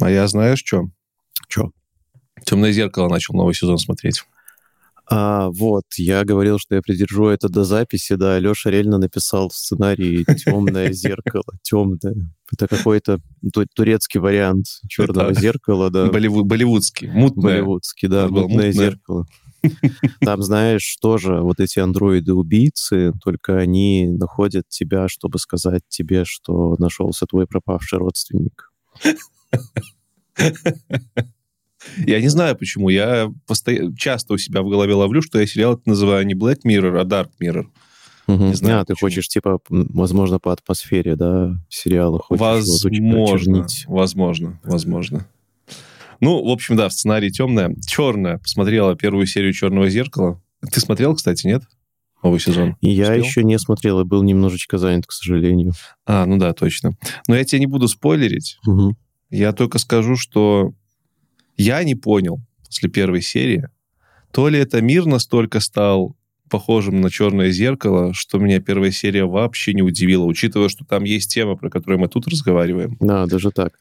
А я знаешь, что? Что? «Темное зеркало» начал новый сезон смотреть. А, вот, я говорил, что я придержу это до записи, да, Леша реально написал сценарий «Темное зеркало», «Темное». Это какой-то турецкий вариант «Черного зеркала», да. Болливудский, мутное. Болливудский, да, мутное зеркало. Там, знаешь, тоже вот эти андроиды-убийцы, только они находят тебя, чтобы сказать тебе, что нашелся твой пропавший родственник. Я не знаю, почему. Я постоянно, часто у себя в голове ловлю, что я сериал называю не Black Mirror, а Dark Mirror. Угу. Не знаю, а, ты хочешь, типа, возможно, по атмосфере, да, сериала хочешь Возможно, возможно, возможно. Ну, в общем, да, в сценарии темная. Черная. Посмотрела первую серию «Черного зеркала». Ты смотрел, кстати, нет? Новый сезон. Я Успел? еще не смотрел, и был немножечко занят, к сожалению. А, ну да, точно. Но я тебе не буду спойлерить. Угу. Я только скажу, что я не понял после первой серии, то ли это мир настолько стал похожим на черное зеркало, что меня первая серия вообще не удивила, учитывая, что там есть тема, про которую мы тут разговариваем. Да, даже так.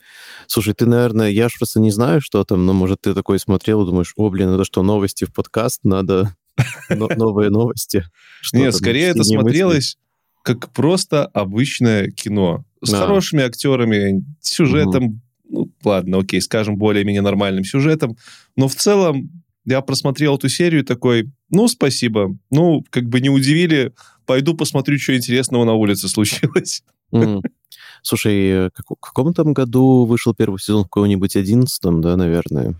Слушай, ты, наверное, я ж просто не знаю, что там, но, может, ты такой смотрел и думаешь, о, блин, это что, новости в подкаст? Надо новые новости. Нет, скорее это смотрелось как просто обычное кино. С хорошими актерами, сюжетом ладно, окей, скажем, более-менее нормальным сюжетом. Но в целом я просмотрел эту серию такой, ну, спасибо. Ну, как бы не удивили, пойду посмотрю, что интересного на улице случилось. Mm. Слушай, э, в каком там году вышел первый сезон? В каком-нибудь одиннадцатом, да, наверное?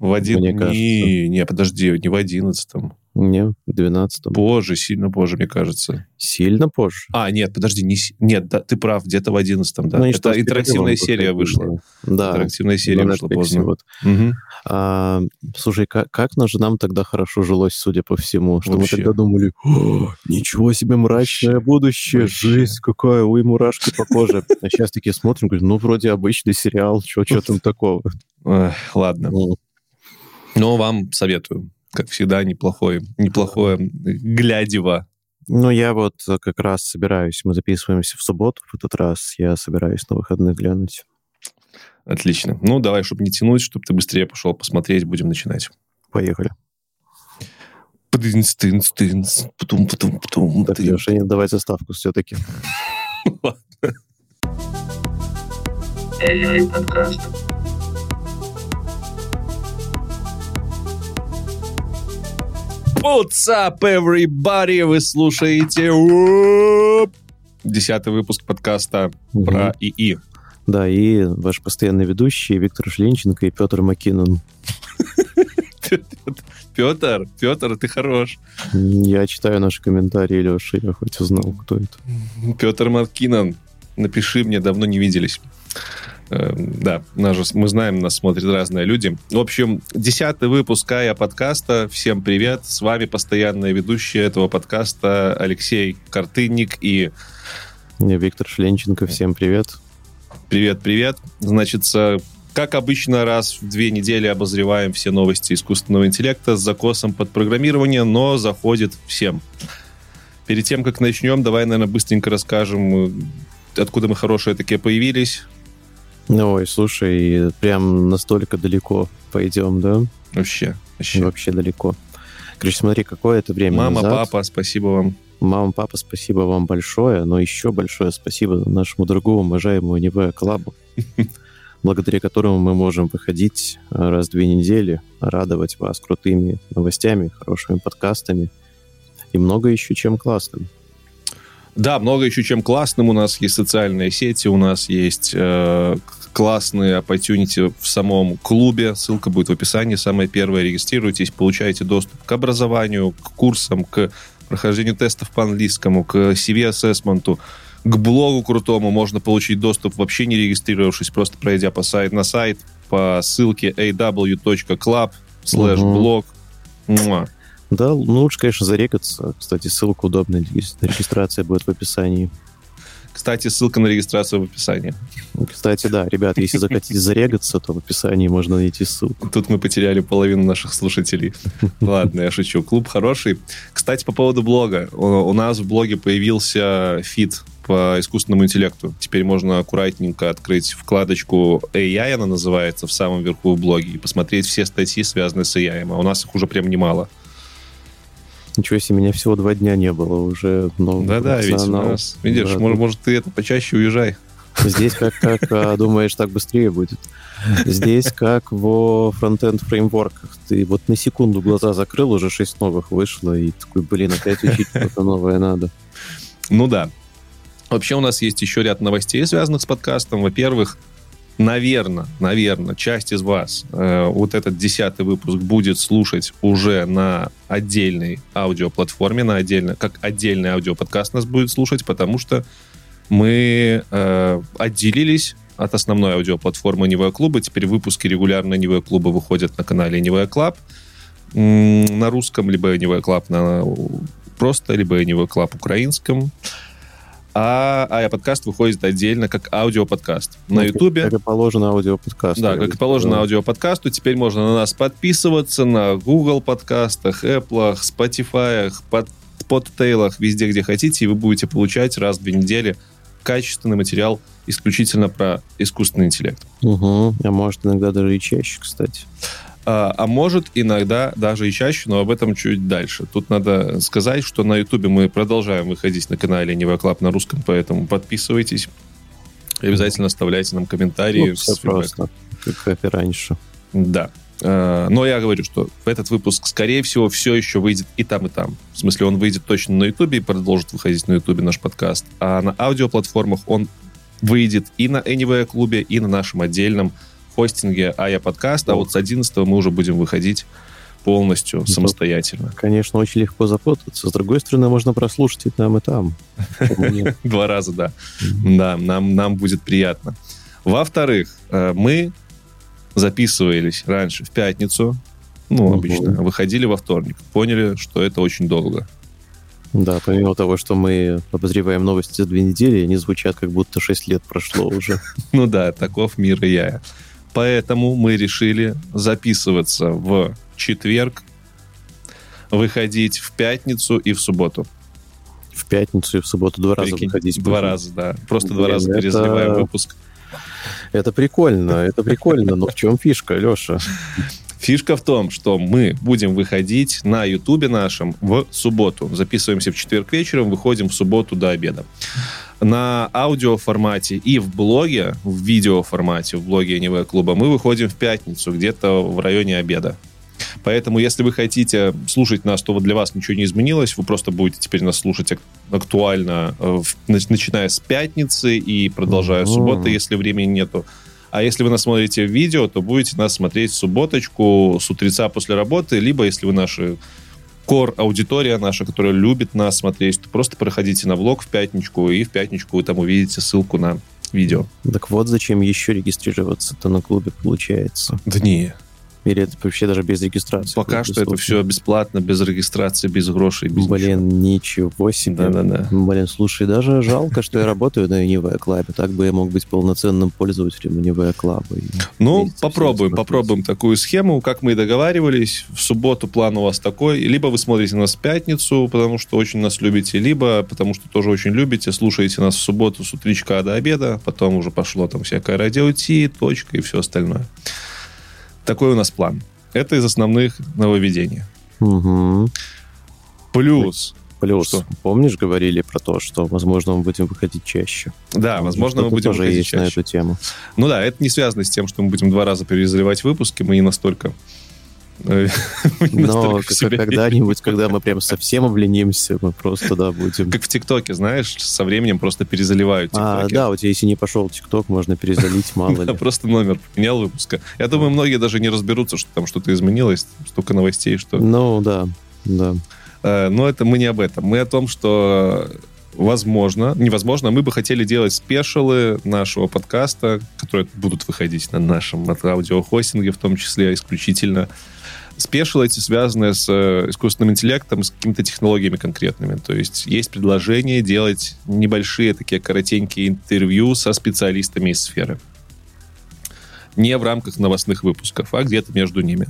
В один... Не, не, подожди, не в одиннадцатом. Не, в 12 Позже, сильно позже, мне кажется. Сильно позже? А, нет, подожди, не... нет, да, ты прав, где-то в 11 да. Ну, Это интерактивная серия вышла. Да. Интерактивная серия вышла поздно. Вот. Угу. А, слушай, как, как нам тогда хорошо жилось, судя по всему, что Вообще. мы тогда думали, ничего себе мрачное Вообще. будущее, Вообще. жизнь какая, ой, мурашки по коже. А сейчас такие смотрим, говорим, ну, вроде обычный сериал, что там такого? Ладно. Но вам советую как всегда, неплохое, неплохое глядево. Ну, я вот как раз собираюсь, мы записываемся в субботу в этот раз, я собираюсь на выходных глянуть. Отлично. Ну, давай, чтобы не тянуть, чтобы ты быстрее пошел посмотреть, будем начинать. Поехали. Тынц, тынц, тынц, потом, потом, потом. Так, Леша, не давай заставку все-таки. Ладно. Подкаст. What's up, everybody? Вы слушаете десятый выпуск подкаста угу. про ИИ. Да, и ваш постоянный ведущий Виктор Шлинченко и Петр Макинон. Петр, Петр, ты хорош. Я читаю наши комментарии, Леша, я хоть узнал, кто это. Петр Макинон, напиши мне, давно не виделись. Эм, да, нас мы знаем, нас смотрят разные люди. В общем, десятый выпуск Ая подкаста. Всем привет. С вами постоянная ведущая этого подкаста Алексей Картынник и... Виктор Шленченко. Всем привет. Привет, привет. Значит, как обычно, раз в две недели обозреваем все новости искусственного интеллекта с закосом под программирование, но заходит всем. Перед тем, как начнем, давай, наверное, быстренько расскажем, откуда мы хорошие такие появились, Ой, слушай, прям настолько далеко пойдем, да? Вообще, вообще. Вообще далеко. Короче, смотри, какое это время Мама, назад. папа, спасибо вам. Мама, папа, спасибо вам большое, но еще большое спасибо нашему другу, уважаемому НВ Клабу, благодаря которому мы можем выходить раз в две недели, радовать вас крутыми новостями, хорошими подкастами и много еще чем классным. Да, много еще чем классным. У нас есть социальные сети, у нас есть э, классные opportunity в самом клубе. Ссылка будет в описании. Самое первое, регистрируйтесь, получаете доступ к образованию, к курсам, к прохождению тестов по английскому, к CV-ассессменту, к блогу крутому. Можно получить доступ, вообще не регистрировавшись, просто пройдя по сайт, на сайт по ссылке aw.club slash blog. Да, ну лучше, конечно, зарегаться. Кстати, ссылка удобная. Регистрация будет в описании. Кстати, ссылка на регистрацию в описании. Кстати, да, ребят, если захотите зарегаться, то в описании можно найти ссылку. Тут мы потеряли половину наших слушателей. Ладно, я шучу. Клуб хороший. Кстати, по поводу блога. У нас в блоге появился feed по искусственному интеллекту. Теперь можно аккуратненько открыть вкладочку AI, она называется, в самом верху в блоге, и посмотреть все статьи, связанные с AI. А у нас их уже прям немало. Ничего себе, меня всего два дня не было уже. Да-да, ведь у нас, видишь, да, может, может, ты это почаще уезжай. Здесь как, как а, думаешь, так быстрее будет. Здесь как во фронтенд фреймворках. Ты вот на секунду глаза закрыл, уже шесть новых вышло, и такой, блин, опять учить что-то новое надо. Ну да. Вообще у нас есть еще ряд новостей, связанных с подкастом. Во-первых, наверное, наверное, часть из вас э, вот этот десятый выпуск будет слушать уже на отдельной аудиоплатформе, на отдельно, как отдельный аудиоподкаст нас будет слушать, потому что мы э, отделились от основной аудиоплатформы Нивая Клуба. Теперь выпуски регулярно Нивая Клуба выходят на канале Нивая Клаб на русском, либо Нивая Клаб на просто, либо Нивая Клаб украинском а подкаст выходит отдельно как аудиоподкаст на Ютубе. Как и положено аудиоподкасту. Да, как и положено да. аудиоподкасту. Теперь можно на нас подписываться на Google подкастах, Apple, Spotify, под, Podtail ах, везде, где хотите, и вы будете получать раз в две недели качественный материал исключительно про искусственный интеллект. Угу. А может иногда даже и чаще, кстати а, а может иногда даже и чаще, но об этом чуть дальше. Тут надо сказать, что на Ютубе мы продолжаем выходить на канале Нева Клаб на русском, поэтому подписывайтесь и обязательно оставляйте нам комментарии. Ну, все просто, как и раньше. Да. А, но я говорю, что этот выпуск, скорее всего, все еще выйдет и там, и там. В смысле, он выйдет точно на Ютубе и продолжит выходить на Ютубе наш подкаст. А на аудиоплатформах он выйдет и на Anyway клубе, и на нашем отдельном хостинге АЯ подкаст, а вот с 11 мы уже будем выходить полностью ну, самостоятельно. Конечно, очень легко запутаться. С другой стороны, можно прослушать и там, и там. Два раза, да. Да, нам, нам будет приятно. Во-вторых, э, мы записывались раньше в пятницу, ну, обычно, выходили во вторник. Поняли, что это очень долго. Да, помимо того, что мы обозреваем новости за две недели, они звучат, как будто шесть лет прошло уже. Ну да, таков мир и я. Поэтому мы решили записываться в четверг, выходить в пятницу и в субботу. В пятницу и в субботу два раза выходить. Два раза, да. Просто Блин, два раза это... перезаливаем выпуск. Это прикольно, это прикольно, но в чем фишка, Леша? Фишка в том, что мы будем выходить на Ютубе нашем в субботу. Записываемся в четверг вечером, выходим в субботу до обеда на аудиоформате и в блоге, в видеоформате, в блоге Anyway клуба мы выходим в пятницу, где-то в районе обеда. Поэтому, если вы хотите слушать нас, то вот для вас ничего не изменилось. Вы просто будете теперь нас слушать актуально, э, начиная с пятницы и продолжая mm-hmm. субботы, если времени нету. А если вы нас смотрите в видео, то будете нас смотреть в субботочку с утреца после работы, либо, если вы наши кор аудитория наша, которая любит нас смотреть, то просто проходите на влог в пятничку, и в пятничку вы там увидите ссылку на видео. Так вот зачем еще регистрироваться-то на клубе получается. Да не, или это вообще даже без регистрации? Пока что это все бесплатно, без регистрации, без грошей. Без Блин, ничего. ничего себе. Да-да-да. Блин, слушай, даже жалко, что я работаю на Univaya Club. Так бы я мог быть полноценным пользователем Univaya Club. Ну, попробуем, попробуем такую схему, как мы и договаривались. В субботу план у вас такой. Либо вы смотрите нас в пятницу, потому что очень нас любите, либо потому что тоже очень любите, слушаете нас в субботу с утречка до обеда, потом уже пошло там всякое радио Ти, точка и все остальное. Такой у нас план. Это из основных нововведений. Угу. Плюс. Плюс, что? помнишь, говорили про то, что, возможно, мы будем выходить чаще? Да, возможно, мы будем тоже выходить есть чаще. на эту тему. Ну да, это не связано с тем, что мы будем два раза перезаливать выпуски, мы не настолько Но когда-нибудь, когда мы прям совсем обленимся, мы просто, да, будем... Как в ТикТоке, знаешь, со временем просто перезаливают А, да, у тебя если не пошел ТикТок, можно перезалить, мало ли. Просто номер поменял выпуска. Я думаю, многие даже не разберутся, что там что-то изменилось, столько новостей, что... Ну, да, да. Э, но это мы не об этом. Мы о том, что возможно, невозможно, мы бы хотели делать спешалы нашего подкаста, которые будут выходить на нашем аудиохостинге, в том числе исключительно Спешил эти связаны с э, искусственным интеллектом, с какими-то технологиями конкретными. То есть есть предложение делать небольшие такие коротенькие интервью со специалистами из сферы. Не в рамках новостных выпусков, а где-то между ними.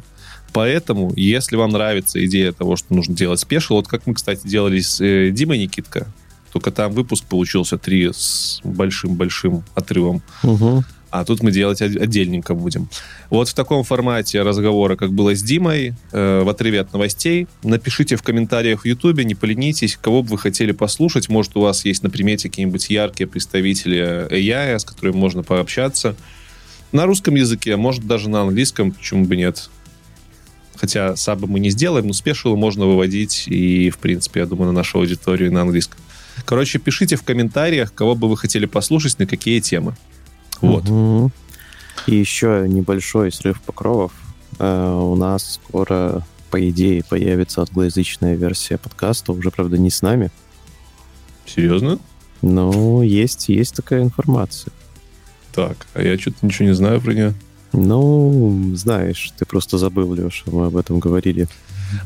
Поэтому, если вам нравится идея того, что нужно делать спешл, вот как мы, кстати, делали с э, Димой Никитко, только там выпуск получился три с большим-большим отрывом. Угу. А тут мы делать отдельненько будем. Вот в таком формате разговора, как было с Димой, э, в отрыве от новостей, напишите в комментариях в Ютубе, не поленитесь, кого бы вы хотели послушать. Может, у вас есть на примете какие-нибудь яркие представители AI, с которыми можно пообщаться. На русском языке, может, даже на английском, почему бы нет. Хотя сабы мы не сделаем, но спешилы можно выводить и, в принципе, я думаю, на нашу аудиторию на английском. Короче, пишите в комментариях, кого бы вы хотели послушать, на какие темы. Вот. Угу. И еще небольшой срыв покровов. Э, у нас скоро, по идее, появится англоязычная версия подкаста, уже, правда, не с нами. Серьезно? Но есть, есть такая информация. Так, а я что-то ничего не знаю про нее. Ну, знаешь, ты просто забыл, Леша, мы об этом говорили.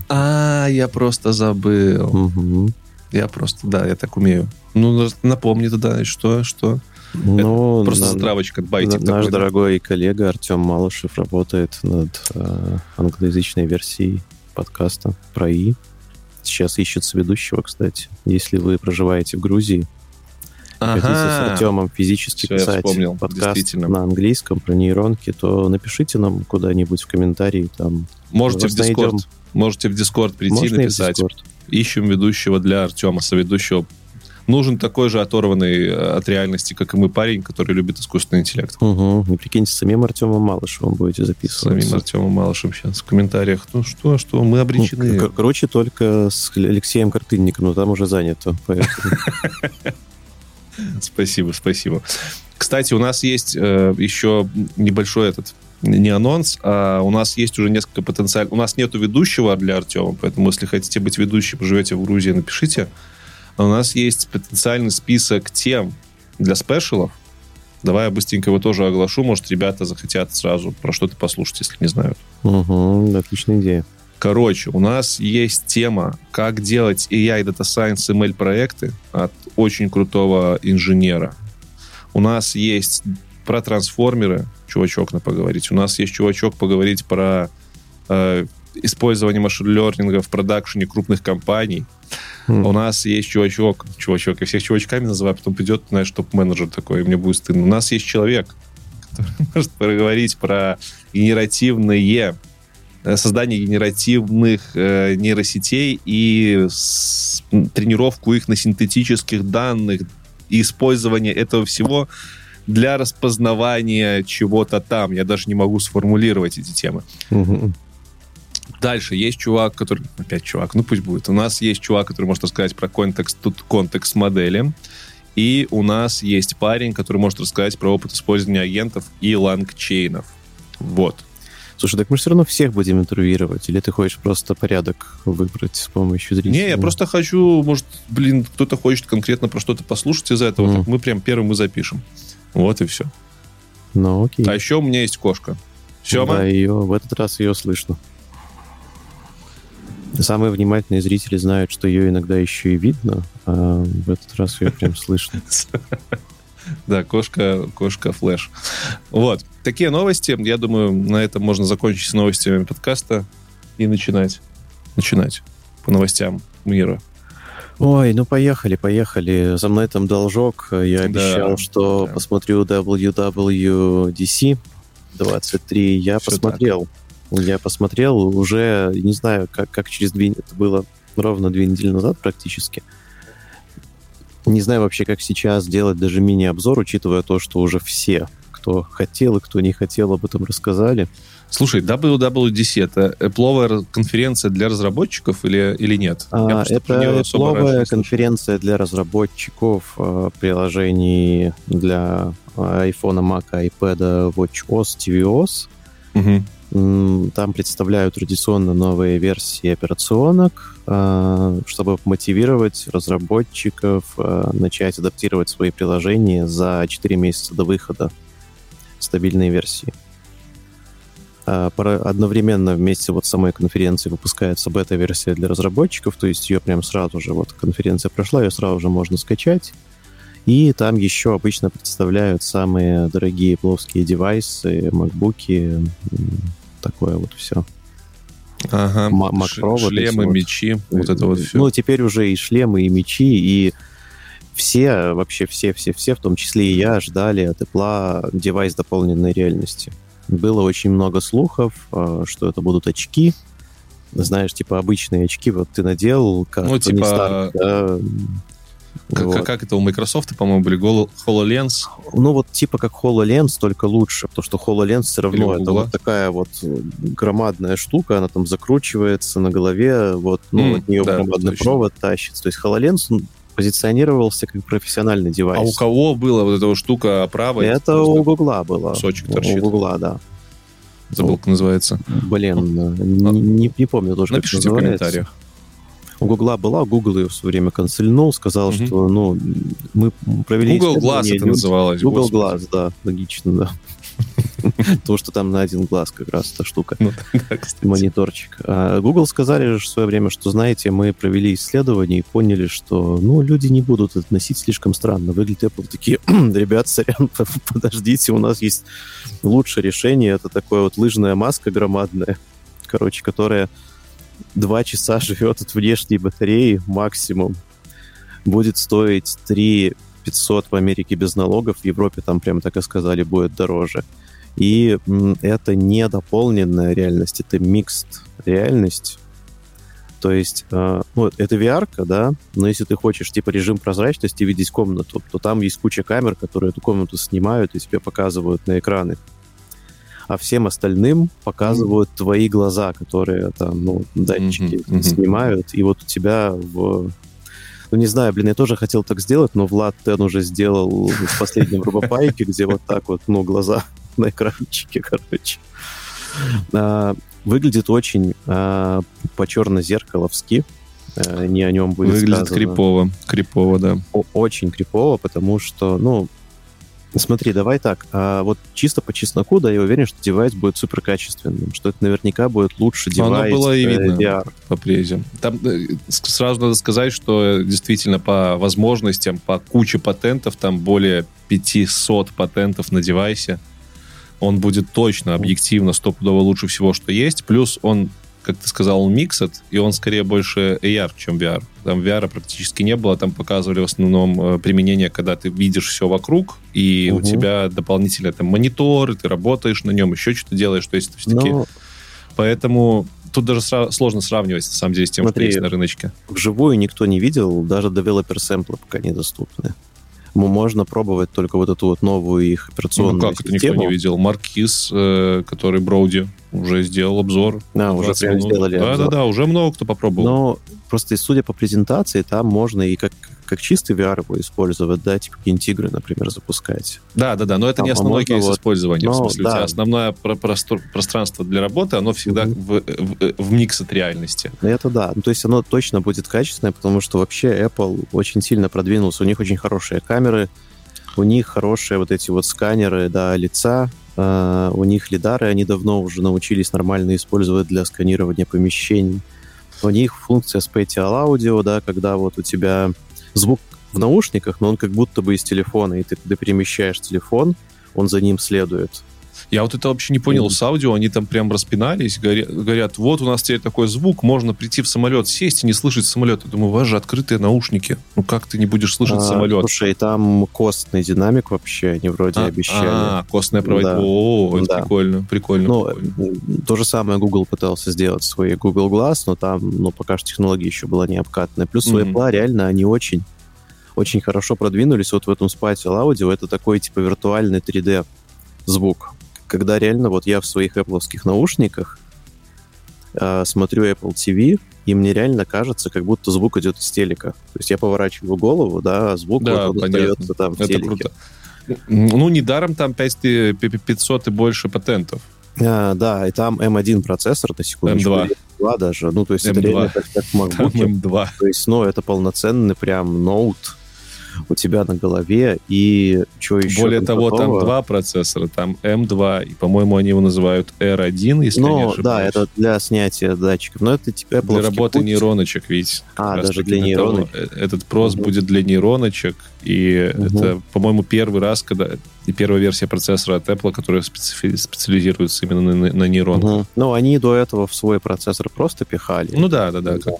А, я просто забыл. Угу. Я просто, да, я так умею. Ну, напомни тогда, что, что? Ну, Это просто на- затравочка, байтик на- такой, наш да? дорогой коллега Артем Малышев работает над э, англоязычной версией подкаста про И. Сейчас ищется ведущего, кстати. Если вы проживаете в Грузии, хотите с Ага. Артемом физически Всё, я писать вспомнил, подкаст на английском про нейронки, то напишите нам куда-нибудь в комментарии. Там Можете в найдем. Дискорд. Можете в Дискорд прийти Можно и написать. Discord. Ищем ведущего для Артема, соведущего. Нужен такой же оторванный э, от реальности, как и мы парень, который любит искусственный интеллект. Угу. И прикиньте, с самим Артемом Малышевым будете С записываться. самим Артемом Малышем сейчас в комментариях. Ну что, что, мы Ну, обречены. кор- Короче, только с Алексеем Картынником, но там уже занято. Спасибо, спасибо. Кстати, у нас есть э, еще небольшой этот не анонс, а у нас есть уже несколько потенциальных... У нас нету ведущего для Артема, поэтому если хотите быть ведущим, живете в Грузии, напишите. А у нас есть потенциальный список тем для спешалов. Давай я быстренько его тоже оглашу. Может, ребята захотят сразу про что-то послушать, если не знают. Угу, отличная идея. Короче, у нас есть тема, как делать AI, Data Science, ML проекты от очень крутого инженера. У нас есть про трансформеры, чувачок на поговорить. У нас есть чувачок поговорить про э, использование машин-лернинга в продакшене крупных компаний. М. У нас есть чувачок, чувачок, я всех чувачками называю, потом придет, знаешь, топ-менеджер такой, и мне будет стыдно. У нас есть человек, который может поговорить про генеративные э, создание генеративных э, нейросетей и с- тренировку их на синтетических данных и использование этого всего для распознавания чего-то там. Я даже не могу сформулировать эти темы. Мгм. Дальше есть чувак, который... Опять чувак, ну пусть будет. У нас есть чувак, который может рассказать про контекст, тут контекст модели. И у нас есть парень, который может рассказать про опыт использования агентов и лангчейнов. Вот. Слушай, так мы все равно всех будем интервьюировать, или ты хочешь просто порядок выбрать с помощью зрителей? Не, я просто хочу, может, блин, кто-то хочет конкретно про что-то послушать из этого, Мгм. так мы прям первым и запишем. Вот и все. Ну, окей. А еще у меня есть кошка. Сема? Да, ее, в этот раз ее слышно. Самые внимательные зрители знают, что ее иногда еще и видно, а в этот раз ее прям слышно. Да, кошка, кошка флэш. Вот. Такие новости. Я думаю, на этом можно закончить с новостями подкаста и начинать. Начинать по новостям мира. Ой, ну поехали, поехали. За мной там должок. Я Да, обещал, что да. посмотрю WWDC 23. Я Всё посмотрел. Я посмотрел уже, не знаю, как, как через две... Это было ровно две недели назад практически. Не знаю вообще, как сейчас делать даже мини-обзор, учитывая то, что уже все, кто хотел и кто не хотел, об этом рассказали. Слушай, WWDC это Apple конференция для разработчиков или, или нет? А, это слышал. конференция для разработчиков э, приложений для iPhone, Mac, iPad, WatchOS, tvOS. Мгм. Там представляют традиционно новые версии операционок, э, чтобы мотивировать разработчиков э, начать адаптировать свои приложения за 4 месяца до выхода стабильной версии. а, одновременно вместе вот с самой конференции выпускается бета-версия для разработчиков, то есть ее прям сразу же, вот конференция прошла, ее сразу же можно скачать. И там еще обычно представляют самые дорогие плоские девайсы, макбуки, такое вот все. Ага, Pro, шлемы, вот мечи, вот это вот все. Ну, теперь уже и шлемы, и мечи, и все, вообще все-все-все, в том числе и я, ждали от Apple девайс дополненной реальности. Было очень много слухов, а, что это будут очки. Знаешь, типа обычные очки, вот ты надел, как ну, типа... Старт, да, как, вот. как это у Microsoft, по-моему, были HoloLens? Ну, вот типа как HoloLens, только лучше, потому что HoloLens все равно это вот такая вот громадная штука, она там закручивается на голове, вот, ну, mm, от нее да, громадный точно. провод тащится. То есть HoloLens позиционировался как профессиональный девайс. А у кого была вот эта штука правая? Это у Гугла была. Сочек торчит. У Гугла, да. Забыл, как называется. Блин, не, не, не помню тоже, Напишите как в комментариях. У Гугла была, Google ее в свое время консульнул, сказал, угу. что ну, мы провели... Google Glass это называлось. Google Glass, да, логично, да. То, что там на один глаз как раз эта штука. Ну, да, Мониторчик. А Google сказали же в свое время, что, знаете, мы провели исследование и поняли, что, ну, люди не будут это носить слишком странно. Выглядит Apple такие, ребят, сорян, подождите, у нас есть лучшее решение. Это такое вот лыжная маска громадная, короче, которая два часа живет от внешней батареи максимум. Будет стоить 3 500 в Америке без налогов, в Европе там прям так и сказали, будет дороже. И это не дополненная реальность, это микст реальность. То есть, э, ну, это VR, да, но если ты хочешь, типа, режим прозрачности видеть комнату, то там есть куча камер, которые эту комнату снимают и тебе показывают на экраны. А всем остальным показывают mm-hmm. твои глаза, которые там, ну, датчики mm-hmm. снимают, и вот у тебя в ну, не знаю, блин, я тоже хотел так сделать, но Влад Тен уже сделал в последнем Робопайке, где вот так вот, ну, глаза на экранчике, короче. А, выглядит очень а, по-черно-зеркаловски. А, не о нем будет Выглядит сказано. крипово. Крипово, да. О- очень крипово, потому что, ну, Смотри, давай так. А вот чисто по чесноку, да, я уверен, что девайс будет супер качественным, что это наверняка будет лучше девайс Оно было и э, видно VR. по презе. Там э, сразу надо сказать, что действительно по возможностям, по куче патентов, там более 500 патентов на девайсе. Он будет точно, объективно, стопудово лучше всего, что есть. Плюс он как ты сказал, он миксед, и он скорее больше AR, чем VR. Там VR практически не было, там показывали в основном э, применение, когда ты видишь все вокруг, и угу. у тебя дополнительно там монитор, ты работаешь на нем, еще что-то делаешь, то есть все-таки... Но... Поэтому тут даже сра- сложно сравнивать, на самом деле, с тем, Смотри, что есть на рыночке. Вживую никто не видел, даже девелопер сэмплы пока недоступны можно пробовать только вот эту вот новую их операционную Ну как систему. это никто не видел? Маркиз, э, который Броуди уже сделал обзор. Да, уже прям сделали Да, обзор. да, да, уже много кто попробовал. Но просто судя по презентации, там можно и как как чистый VR его использовать, да, типа какие-нибудь игры, например, запускать. Да, да, да, но это там, не основной кейс вот, использования, но, в смысле, да. у тебя основное простор, пространство для работы, оно всегда mm-hmm. в, в, в микс от реальности. Это да, ну, то есть оно точно будет качественное, потому что вообще Apple очень сильно продвинулся, у них очень хорошие камеры, у них хорошие вот эти вот сканеры, да, лица, Uh, у них лидары, они давно уже научились нормально использовать для сканирования помещений. У них функция Spatial Audio, да, когда вот у тебя звук в наушниках, но он как будто бы из телефона, и ты когда перемещаешь телефон, он за ним следует. Я вот это вообще не понял. С аудио они там прям распинались, говорят, вот у нас теперь такой звук, можно прийти в самолет, сесть и не слышать самолет. Я думаю, у вас же открытые наушники. Ну как ты не будешь слышать а, самолет? Слушай, там костный динамик вообще, они вроде а, обещали. А, костная проводит. Да. О, это да. прикольно, прикольно, ну, прикольно. То же самое Google пытался сделать свои Google Glass, но там, ну, пока что технология еще была не обкатанная. Плюс mm-hmm. у Apple реально они очень очень хорошо продвинулись вот в этом Spatial Audio. Это такой, типа, виртуальный 3D звук. Когда реально вот я в своих Apple наушниках э, смотрю Apple TV, и мне реально кажется, как будто звук идет из телека. То есть я поворачиваю голову, да, а звук да, вот, остается там в Это телеке. Круто. Ну, недаром там 5, 500 и больше патентов. А, да, и там M1 процессор, на секундочку. M2. M2 даже. Ну, то есть M2. это реально как, как MacBook. Там M2. То есть, ну, это полноценный прям ноут у тебя на голове, и что еще? Более того, там два процессора, там M2, и, по-моему, они его называют R1, если ну, не ошибаюсь. да, это для снятия датчиков, но это типа Для работы путь. нейроночек, ведь. А, даже для нейроночек. Э, этот прос угу. будет для нейроночек, и угу. это, по-моему, первый раз, когда... И первая версия процессора от Apple, которая специ... специализируется именно на, на нейронках. Угу. Ну, они до этого в свой процессор просто пихали. Ну да, да, да, как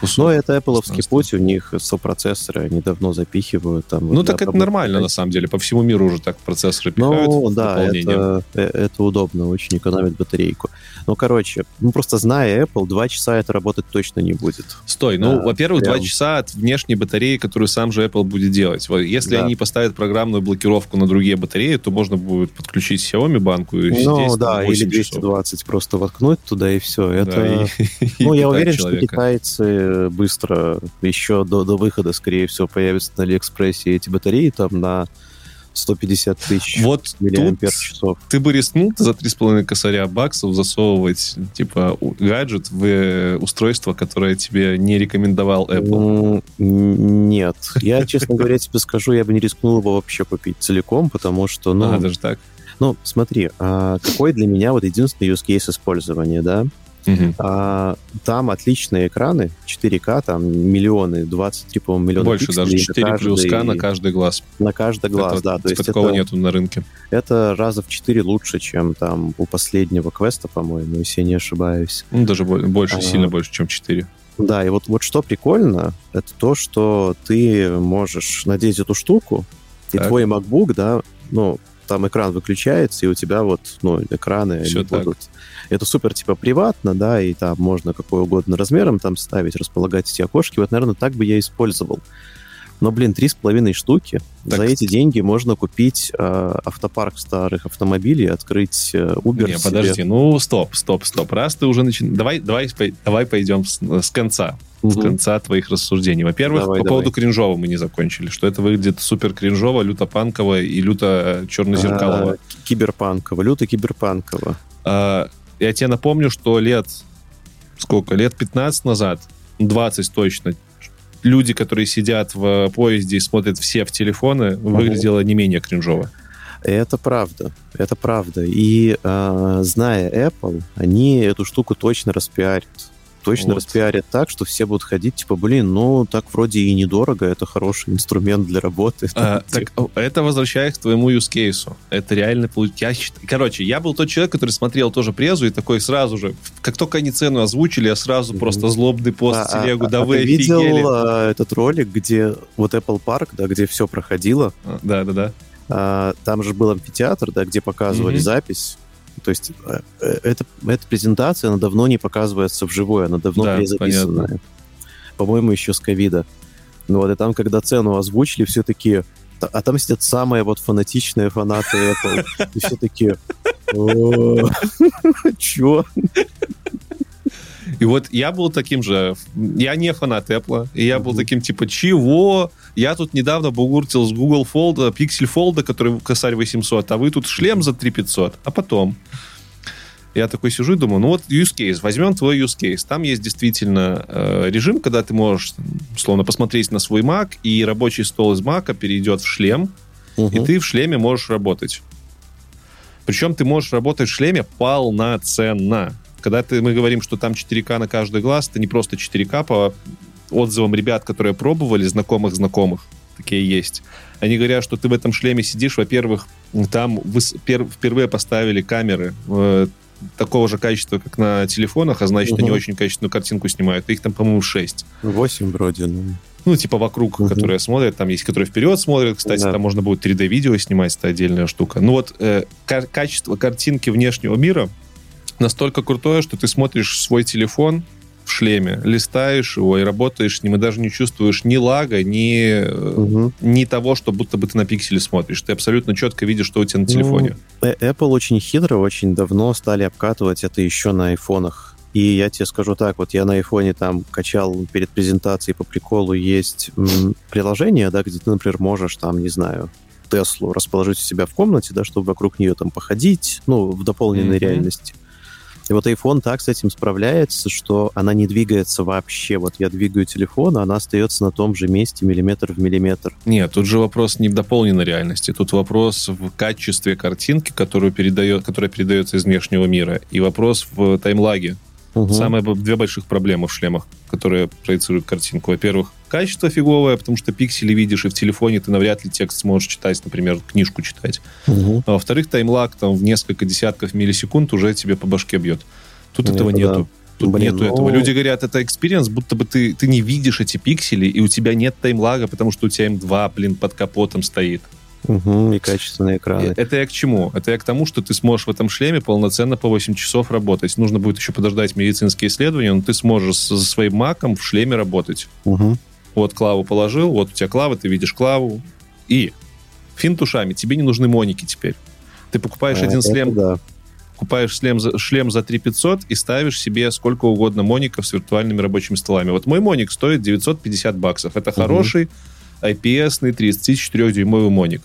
кусок. Но это Apple путь, у них сопроцессоры, они давно запихивают. Там, ну, так это нормально, на самом деле. По всему миру уже так процессоры пихают Ну, да, это, э, это удобно, очень экономит батарейку. Ну, короче, ну, просто зная Apple, два часа это работать точно не будет. Стой, ну, да, во-первых, два часа от внешней батареи, которую сам же Apple будет делать. Если да. они поставят программную блокировку на другие батареи, то можно будет подключить Xiaomi банку и Ну, да, или 220 часов. просто воткнуть туда, и все. Это... Да, и, ну, и я уверен, человека. что китайцы быстро, еще до, до выхода, скорее всего, появятся на Алиэкспрессе эти батареи там на 150 тысяч вот миллиампер часов. Ты бы рискнул за 3,5 косаря баксов засовывать, типа, гаджет в э, устройство, которое тебе не рекомендовал Apple? Нет. Я, честно говоря, тебе скажу, я бы не рискнул его вообще купить целиком, потому что, ну... А, даже так? Ну, смотри, а какой для меня вот единственный use case использования, да? Угу. А, там отличные экраны, 4К, там миллионы, 23, по-моему, миллиона Больше, пикселей даже 4 каждый, плюс К на каждый глаз. На каждый глаз, это, да. То есть такого это, нету на рынке. Это раза в 4 лучше, чем там у последнего квеста, по-моему, если я не ошибаюсь. Ну, даже больше, а, сильно больше, чем 4. Да, и вот, вот что прикольно, это то, что ты можешь надеть эту штуку, так. и твой MacBook, да, ну, там экран выключается, и у тебя вот, ну, экраны Все так. будут это супер, типа, приватно, да, и там можно какой угодно размером там ставить, располагать эти окошки. Вот, наверное, так бы я использовал. Но, блин, три с половиной штуки. Так... За эти деньги можно купить э, автопарк старых автомобилей, открыть э, Uber. Не, подожди, себе. ну стоп, стоп, стоп. Раз ты уже начинаешь... Давай, давай, давай пойдем с, с конца. Угу. С конца твоих рассуждений. Во-первых, давай, по давай. поводу кринжова мы не закончили. Что это выглядит супер кринжово, люто панково и люто черно-зеркалово. А, киберпанково, люто киберпанково. А, я тебе напомню, что лет, сколько, лет 15 назад, 20 точно, люди, которые сидят в поезде и смотрят все в телефоны, угу. выглядело не менее кринжово. Это правда, это правда. И э, зная Apple, они эту штуку точно распиарят точно вот. распиарят так, что все будут ходить, типа, блин, ну, так вроде и недорого, это хороший инструмент для работы. А, так, это возвращаясь к твоему use case. Это реально... Я, короче, я был тот человек, который смотрел тоже презу и такой сразу же, как только они цену озвучили, я сразу mm-hmm. просто злобный пост а, телегу, а, да а, вы а ты видел а, этот ролик, где вот Apple Park, да, где все проходило? Да-да-да. А, там же был амфитеатр, да, где показывали mm-hmm. запись то есть э, э, эта, эта презентация, она давно не показывается вживую, она давно да, перезаписанная. По-моему, еще с ковида. Ну вот, и там, когда цену озвучили, все таки а там сидят самые вот фанатичные фанаты Apple. И все таки Чё? И вот я был таким же, я не фанат Apple, и я был таким типа, чего? Я тут недавно бугуртил с Google Fold, Pixel Fold, который косарь 800, а вы тут шлем за 3500. А потом я такой сижу и думаю, ну вот use case, возьмем твой use case. Там есть действительно э, режим, когда ты можешь, словно, посмотреть на свой Mac, и рабочий стол из Mac перейдет в шлем, угу. и ты в шлеме можешь работать. Причем ты можешь работать в шлеме полноценно когда ты, мы говорим, что там 4К на каждый глаз, это не просто 4К по отзывам ребят, которые пробовали, знакомых знакомых, такие есть. Они говорят, что ты в этом шлеме сидишь, во-первых, там впервые поставили камеры э, такого же качества, как на телефонах, а значит, угу. они очень качественную картинку снимают. Их там, по-моему, 6. 8 вроде, ну. Ну, типа вокруг, угу. которые смотрят. Там есть, которые вперед смотрят. Кстати, да. там можно будет 3D-видео снимать, это отдельная штука. Ну вот, э, качество картинки внешнего мира настолько крутое, что ты смотришь свой телефон в шлеме, листаешь его и работаешь с ним, и даже не чувствуешь ни лага, ни, угу. ни того, что будто бы ты на пикселе смотришь. Ты абсолютно четко видишь, что у тебя на ну, телефоне. Ну, Apple очень хитро, очень давно стали обкатывать это еще на айфонах. И я тебе скажу так, вот я на айфоне там качал перед презентацией по приколу есть приложение, да, где ты, например, можешь там, не знаю, Теслу расположить у себя в комнате, да, чтобы вокруг нее там походить, ну, в дополненной mm-hmm. реальности. И вот iPhone так с этим справляется, что она не двигается вообще. Вот я двигаю телефон, а она остается на том же месте миллиметр в миллиметр. Нет, тут же вопрос не в дополненной реальности. Тут вопрос в качестве картинки, которую передает, которая передается из внешнего мира. И вопрос в таймлаге. Угу. Самые две больших проблемы в шлемах, которые проецируют картинку. Во-первых, качество фиговое, потому что пиксели видишь, и в телефоне ты навряд ли текст сможешь читать, например, книжку читать. Угу. А во-вторых, time lag там в несколько десятков миллисекунд уже тебе по башке бьет. Тут Нет, этого нету. Да. Тут Блин, нету ну... этого. Люди говорят, это experience, будто бы ты, ты не видишь эти пиксели, и у тебя нет time lag а, потому что у тебя M2, блин, под капотом стоит. Угу, и качественные экраны. Это я к чему? Это я к тому, что ты сможешь в этом шлеме полноценно по 8 часов работать. Нужно будет еще подождать медицинские исследования, но ты сможешь со своим маком в шлеме работать. Угу. Вот клаву положил, вот у тебя клава, ты видишь клаву. И финт ушами, тебе не нужны моники теперь. Ты покупаешь а, один шлем, да. покупаешь шлем за, шлем за 3500 и ставишь себе сколько угодно моников с виртуальными рабочими столами. Вот мой моник стоит 950 баксов. Это угу. хороший IPS-ный 34-дюймовый моник.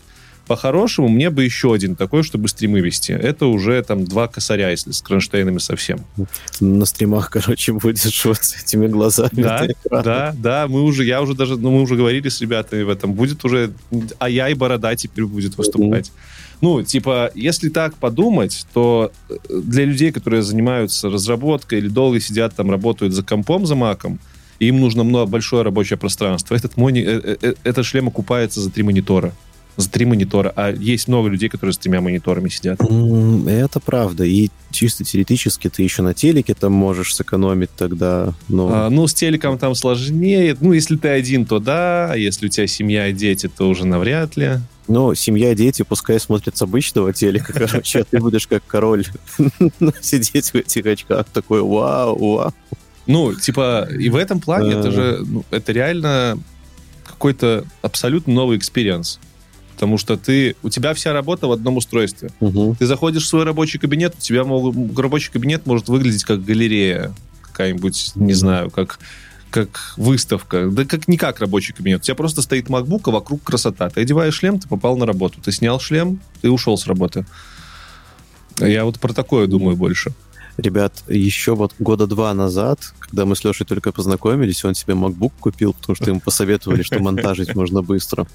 По-хорошему, мне бы еще один такой, чтобы стримы вести. Это уже там два косаря, если с кронштейнами совсем. На стримах, короче, будешь вот с этими глазами. Да, да, да. Мы уже, я уже даже, ну, мы уже говорили с ребятами в этом. Будет уже, а я и борода теперь будет выступать. Mm-hmm. Ну, типа, если так подумать, то э, для людей, которые занимаются разработкой или долго сидят там, работают за компом, за маком, им нужно много, большое рабочее пространство. Этот, мони, э, э, этот шлем окупается за три монитора за три монитора, а есть много людей, которые с тремя мониторами сидят. Это правда. И чисто теоретически ты еще на телеке там можешь сэкономить тогда. Но... А, ну, с телеком там сложнее. Ну, если ты один, то да, а если у тебя семья и дети, то уже навряд ли. Ну, семья и дети пускай смотрят с обычного телека, короче, а ты будешь как король сидеть в этих очках, такой вау, вау. Ну, типа, и в этом плане это же, ну, это реально какой-то абсолютно новый experience потому что ты, у тебя вся работа в одном устройстве. Угу. Ты заходишь в свой рабочий кабинет, у тебя мог, рабочий кабинет может выглядеть как галерея какая-нибудь, не знаю, как как выставка, да как не как рабочий кабинет. У тебя просто стоит MacBook, а вокруг красота. Ты одеваешь шлем, ты попал на работу. Ты снял шлем, ты ушел с работы. Я вот про такое думаю больше. Ребят, еще вот года два назад, когда мы с Лешей только познакомились, он себе MacBook купил, потому что ему посоветовали, что монтажить можно быстро.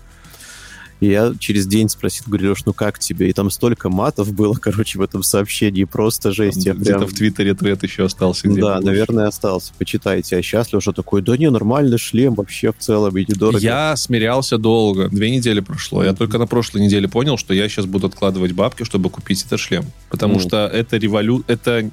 И я через день спросил, говорю, Леш, ну как тебе? И там столько матов было, короче, в этом сообщении, просто жесть. Там, где-то прям... в Твиттере твит еще остался. Да, больше. наверное, остался. Почитайте. А сейчас Леша такой, да не, нормальный шлем вообще в целом, и недорого. Я смирялся долго. Две недели прошло. Я только на прошлой неделе понял, что я сейчас буду откладывать бабки, чтобы купить этот шлем. Потому mm. что это револю... Это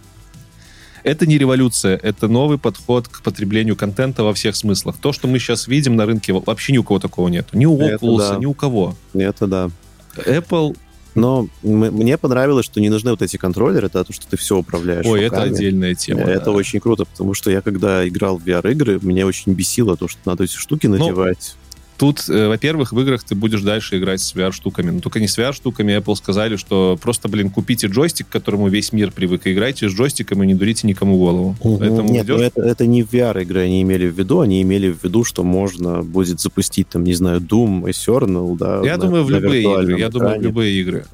это не революция, это новый подход к потреблению контента во всех смыслах. То, что мы сейчас видим на рынке, вообще ни у кого такого нет. Ни у Oculus, да. ни у кого. Это да. Apple но мне понравилось, что не нужны вот эти контроллеры, это то, что ты все управляешь. Ой, руками. это отдельная тема. Это да. очень круто, потому что я когда играл в VR-игры, меня очень бесило то, что надо эти штуки ну, надевать. Тут, э, во-первых, в играх ты будешь дальше играть с VR-штуками. Но только не с VR-штуками. Apple сказали, что просто, блин, купите джойстик, к которому весь мир привык, и играйте с джойстиком, и не дурите никому голову. Угу. Поэтому Нет, идешь... Ну это, это не VR-игры они имели в виду. Они имели в виду, что можно будет запустить, там, не знаю, Doom, Eternal, да. Я на, думаю, в любые игры. Я думаю, в любые игры.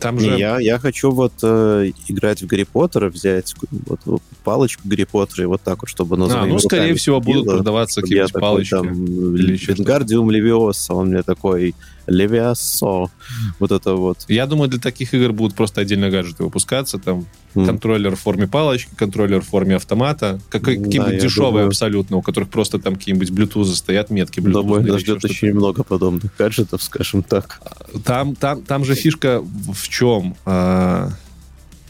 Там же... Я, я хочу вот э, играть в Гарри Поттера, взять вот, палочку Гарри Поттера и вот так вот, чтобы она а, ну, скорее всего, будут продаваться какие-нибудь палочки. Там, Вингардиум Левиоса, он мне такой Левиасо, вот это вот. Я думаю, для таких игр будут просто отдельно гаджеты выпускаться, там mm. контроллер в форме палочки, контроллер в форме автомата, как, какие-нибудь да, дешевые думаю... абсолютно, у которых просто там какие-нибудь Bluetooth стоят, метки Bluetooth. Думаю, нас ждет очень много подобных гаджетов, скажем так. Там, там, там же фишка в чем? А,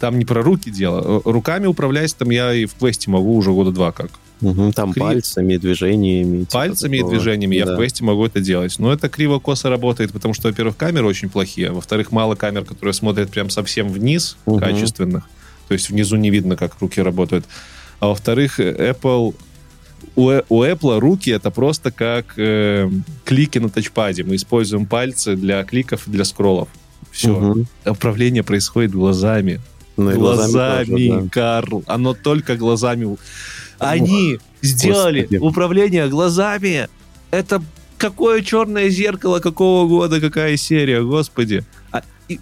там не про руки дело. Руками управлять там я и в квесте могу уже года два как. Угу, там Криво. пальцами, движениями. Типа пальцами типа и движениями да. я в квесте могу это делать. Но это криво-косо работает, потому что, во-первых, камеры очень плохие, а во-вторых, мало камер, которые смотрят прям совсем вниз, угу. качественных. То есть внизу не видно, как руки работают. А во-вторых, Apple у, у Apple руки это просто как э, клики на тачпаде. Мы используем пальцы для кликов и для скроллов. Все. Угу. Управление происходит глазами. Ну, глазами, глазами тоже, да. Карл. Оно только глазами. Они сделали Господи. управление глазами. Это какое черное зеркало, какого года, какая серия, господи. А, и,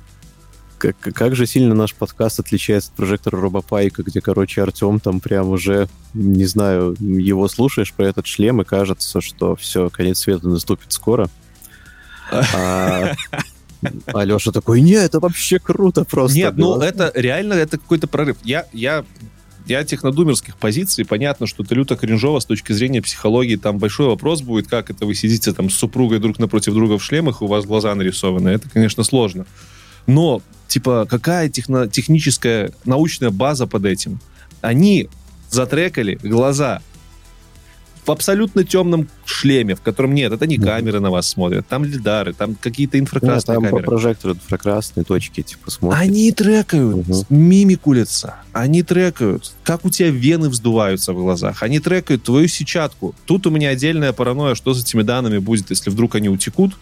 как, как же сильно наш подкаст отличается от прожектора Робопайка, где, короче, Артем там прям уже, не знаю, его слушаешь про этот шлем, и кажется, что все, конец света наступит скоро. А, Алеша такой, не, это вообще круто просто. Нет, ну это реально, это какой-то прорыв. Я, я я технодумерских позиций, понятно, что это люто кринжово с точки зрения психологии. Там большой вопрос будет, как это вы сидите там с супругой друг напротив друга в шлемах, у вас глаза нарисованы. Это, конечно, сложно. Но, типа, какая техно- техническая научная база под этим? Они затрекали глаза в абсолютно темном шлеме, в котором нет, это не камеры на вас смотрят, там лидары, там какие-то инфракрасные там камеры. по прожектору инфракрасные точки, типа, смотрят. Они трекают Мгм. мимику лица, они трекают, как у тебя вены вздуваются в глазах, они трекают твою сетчатку. Тут у меня отдельная паранойя, что с этими данными будет, если вдруг они утекут.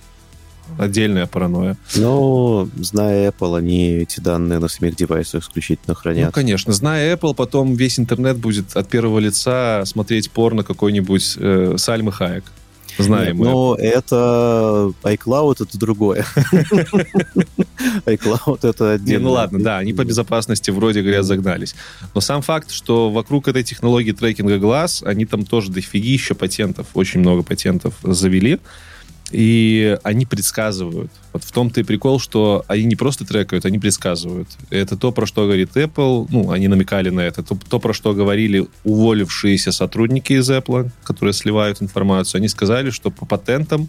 Отдельная паранойя. Но, зная Apple, они эти данные на самих девайсах исключительно Ну, хранят. конечно. Зная Apple, потом весь интернет будет от первого лица смотреть порно какой-нибудь э, Сальмы Хаек. Знаем мы. Но это iCloud это другое. iCloud это Не, отдельно. ну ладно, да, они по безопасности вроде говорят загнались. Но сам факт, что вокруг этой технологии трекинга глаз, они там тоже дофигища патентов, очень много патентов завели. И они предсказывают. Вот в том-то и прикол, что они не просто трекают, они предсказывают. Это то, про что говорит Apple. Ну, они намекали на это. То, то про что говорили уволившиеся сотрудники из Apple, которые сливают информацию. Они сказали, что по патентам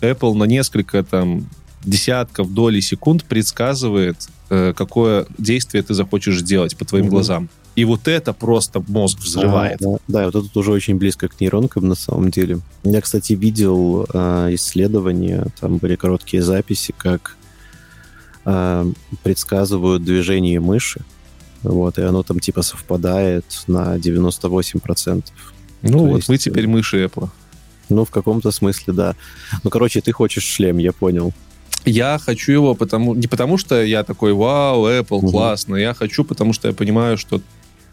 Apple на несколько там десятков долей секунд предсказывает, э, какое действие ты захочешь сделать по твоим Мгм. глазам. И вот это просто мозг взрывает. А, да, да, вот это уже очень близко к нейронкам на самом деле. Я, кстати, видел э, исследования, там были короткие записи, как э, предсказывают движение мыши. Вот, и оно там типа совпадает на 98%. ну то вот есть, мы теперь мыши Apple. Ну, в каком-то смысле, да. Ну, короче, ты хочешь шлем, я понял. Я хочу его потому не потому, что я такой, вау, Apple, Мгм. классно. Я хочу, потому что я понимаю, что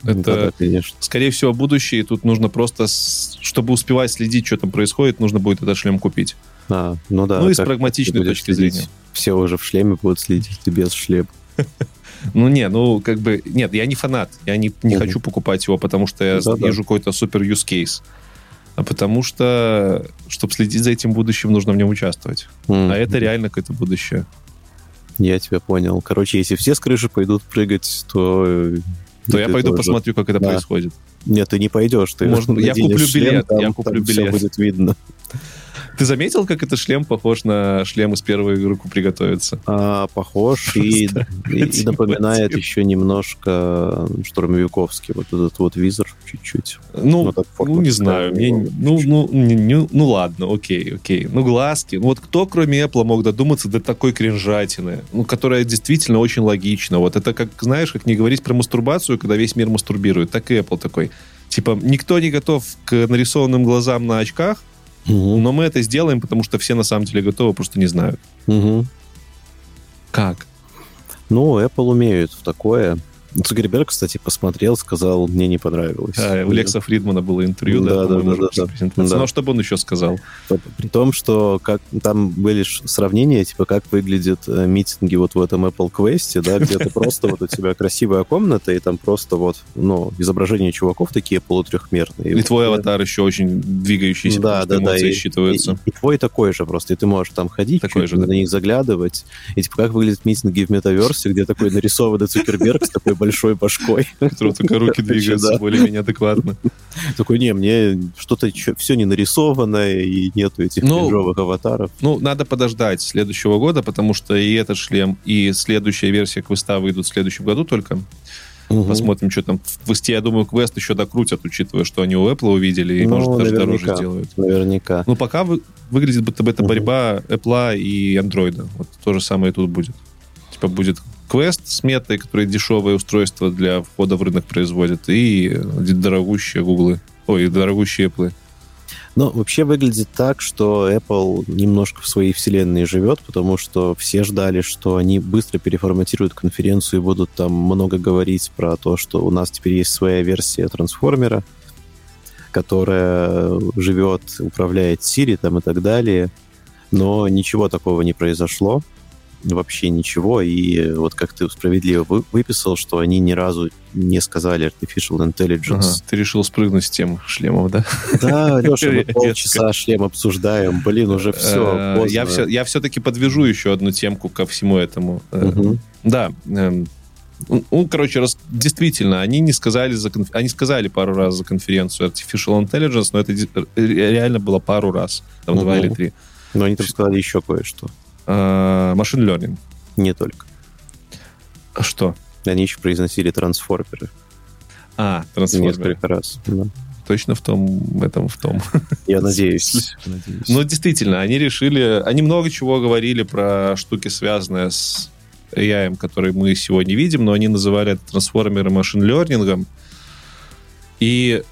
Ну, это, да, конечно. скорее всего, будущее. И тут нужно просто, чтобы успевать следить, что там происходит, нужно будет этот шлем купить. А, ну да. ну и с прагматичной точки следить? зрения. Все уже в шлеме будут следить, ты без шлема. Ну, не, ну, как бы... Нет, я не фанат. Я не, не хочу покупать его, потому что я Да-да. вижу какой-то супер use case. А потому что, чтобы следить за этим будущим, нужно в нем участвовать. А это реально какое-то будущее. Я тебя понял. Короче, если все с крыши пойдут прыгать, то... То я пойду тоже- посмотрю, как это Да. происходит. Нет, ты не пойдешь. Ты Можно- я куплю шлем, билет, я куплю билет. будет видно. Ты заметил, как этот шлем похож на шлем из первой руку приготовиться? А, похож и, и- и напоминает еще немножко штурмовиковский. Вот этот вот визор чуть-чуть. Ну, Ну, ну, не знаю. Мне, ну, ну, ну, ну, ладно, окей, окей. Ну, глазки. Ну, вот кто, кроме Apple, мог додуматься до такой кринжатины, ну, которая действительно очень логична. Вот это как, знаешь, как не говорить про мастурбацию, когда весь мир мастурбирует, так и Apple такой. Типа, никто не готов к нарисованным глазам на очках, Мгм. но мы это сделаем, потому что все на самом деле готовы, просто не знают. Мгм. Как? Ну, Apple умеют в такое. Цукерберг, кстати, посмотрел, сказал, мне не понравилось. А, у Лекса Фридмана было интервью, да, Да, да, да, да, после да. Да. Ну, а что бы он еще сказал? При том, что как там были сравнения, типа, как выглядят э, митинги вот в этом Apple Quest, да, где ты просто вот у тебя красивая комната, и там просто вот, ну, изображения чуваков такие полутрехмерные. И твой аватар еще очень двигающийся, Да, да, да, и- считываются. И, и твой такой же просто, и ты можешь там ходить, Такой же, на них заглядывать. И типа как выглядят митинги в метаверсе, где такой нарисованный Цукерберг с такой большой башкой. у которого только руки двигаются более-менее адекватно. Такой, не, мне что-то все не нарисованное, и нету этих Ну, кринжовых аватаров. Ну, надо подождать следующего года, потому что и этот шлем, и следующая версия квеста выйдут в следующем году только. Посмотрим, что там. В квесте, я думаю, квест еще докрутят, учитывая, что они у Apple увидели, и, Ну, может, даже дороже сделают. Наверняка. Ну, пока вы- выглядит, будто бы это борьба Apple и Android. Вот то же самое и тут будет. Типа будет квест с метой, который дешевое устройство для входа в рынок производит, и дорогущие гуглы. Ой, дорогущие Apple. Но вообще выглядит так, что Apple немножко в своей вселенной живет, потому что все ждали, что они быстро переформатируют конференцию и будут там много говорить про то, что у нас теперь есть своя версия трансформера, которая живет, управляет Siri там и так далее. Но ничего такого не произошло. Вообще ничего. И вот как ты справедливо вы, выписал, что они ни разу не сказали Artificial Intelligence. Ага, ты решил спрыгнуть с тем шлемов, да? Да, Леша, мы полчаса шлем обсуждаем. Блин, уже все, э, Я, все я все-таки подвяжу еще одну темку ко всему этому. Угу. Да, эм, ну, короче, раз, действительно, они не сказали за конф... они сказали пару раз за конференцию Artificial Intelligence, но это реально было пару раз, там угу. два или три. Но они там сказали еще кое-что. Машин uh, learning. Не только. А что? Они еще произносили трансформеры. А, трансформеры. Несколько раз, да. Точно в том, этом в том. Я надеюсь. надеюсь. Ну, действительно, они решили... Они много чего говорили про штуки, связанные с AI, который мы сегодня видим, но они называли это трансформеры машин лернингом. И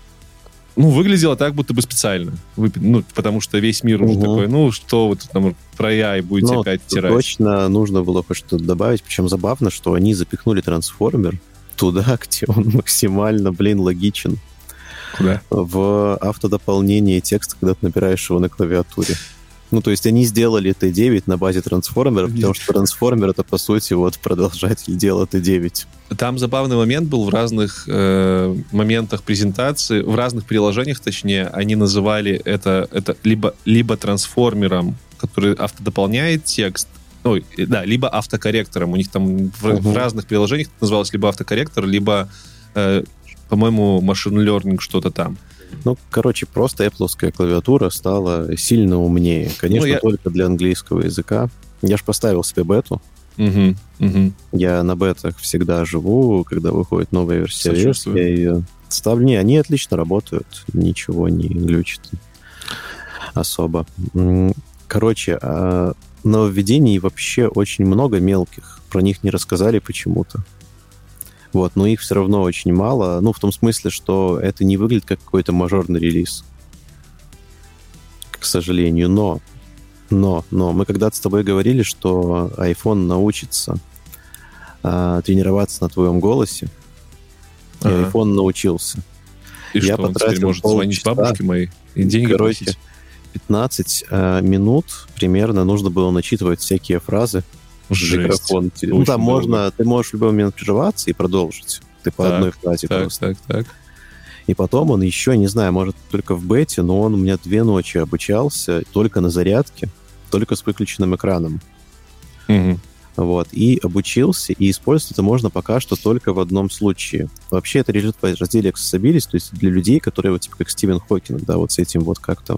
ну, выглядело так, будто бы специально. Ну, потому что весь мир уже угу. такой, ну, что вы тут там про AI будете ну, опять тирать. Точно нужно было хоть что-то добавить. Причем забавно, что они запихнули трансформер туда, где он максимально, блин, логичен. Куда? В автодополнение текста, когда ты набираешь его на клавиатуре. Ну, то есть они сделали Т9 на базе трансформеров, потому что трансформер это, по сути, вот продолжатель дела Т9. Там забавный момент был в разных э, моментах презентации, в разных приложениях, точнее, они называли это, это либо, либо трансформером, который автодополняет текст, ой, да, либо автокорректором. У них там в, uh-huh. в разных приложениях называлось либо автокорректор, либо, э, по-моему, машин learning что-то там. Ну, короче, просто Apple клавиатура стала сильно умнее. Конечно, ну, я... только для английского языка. Я же поставил себе бету. Угу, угу. Я на бетах всегда живу, когда выходит новая версия iOS, я ее ставлю. Не, они отлично работают, ничего не глючит особо. Короче, а нововведений вообще очень много мелких. Про них не рассказали почему-то. Вот, но их все равно очень мало. Ну, в том смысле, что это не выглядит как какой-то мажорный релиз. К сожалению. Но, но, но мы когда-то с тобой говорили, что iPhone научится а, тренироваться на твоем голосе. И ага. iPhone научился. И Я что, потратил он теперь может звонить бабушке моей и деньги короче, просить? 15 а, минут примерно нужно было начитывать всякие фразы Жесть. микрофон. Ну, там можно, ты можешь в любой момент прерваться и продолжить. Ты по так, одной фразе так, просто. Так, так, И потом он еще, не знаю, может, только в бете, но он у меня две ночи обучался только на зарядке, только с выключенным экраном. Угу. Вот, и обучился, и использовать это можно пока что только в одном случае. Вообще это лежит в разделе Accessibility, то есть для людей, которые вот типа как Стивен Хокинг, да, вот с этим вот как там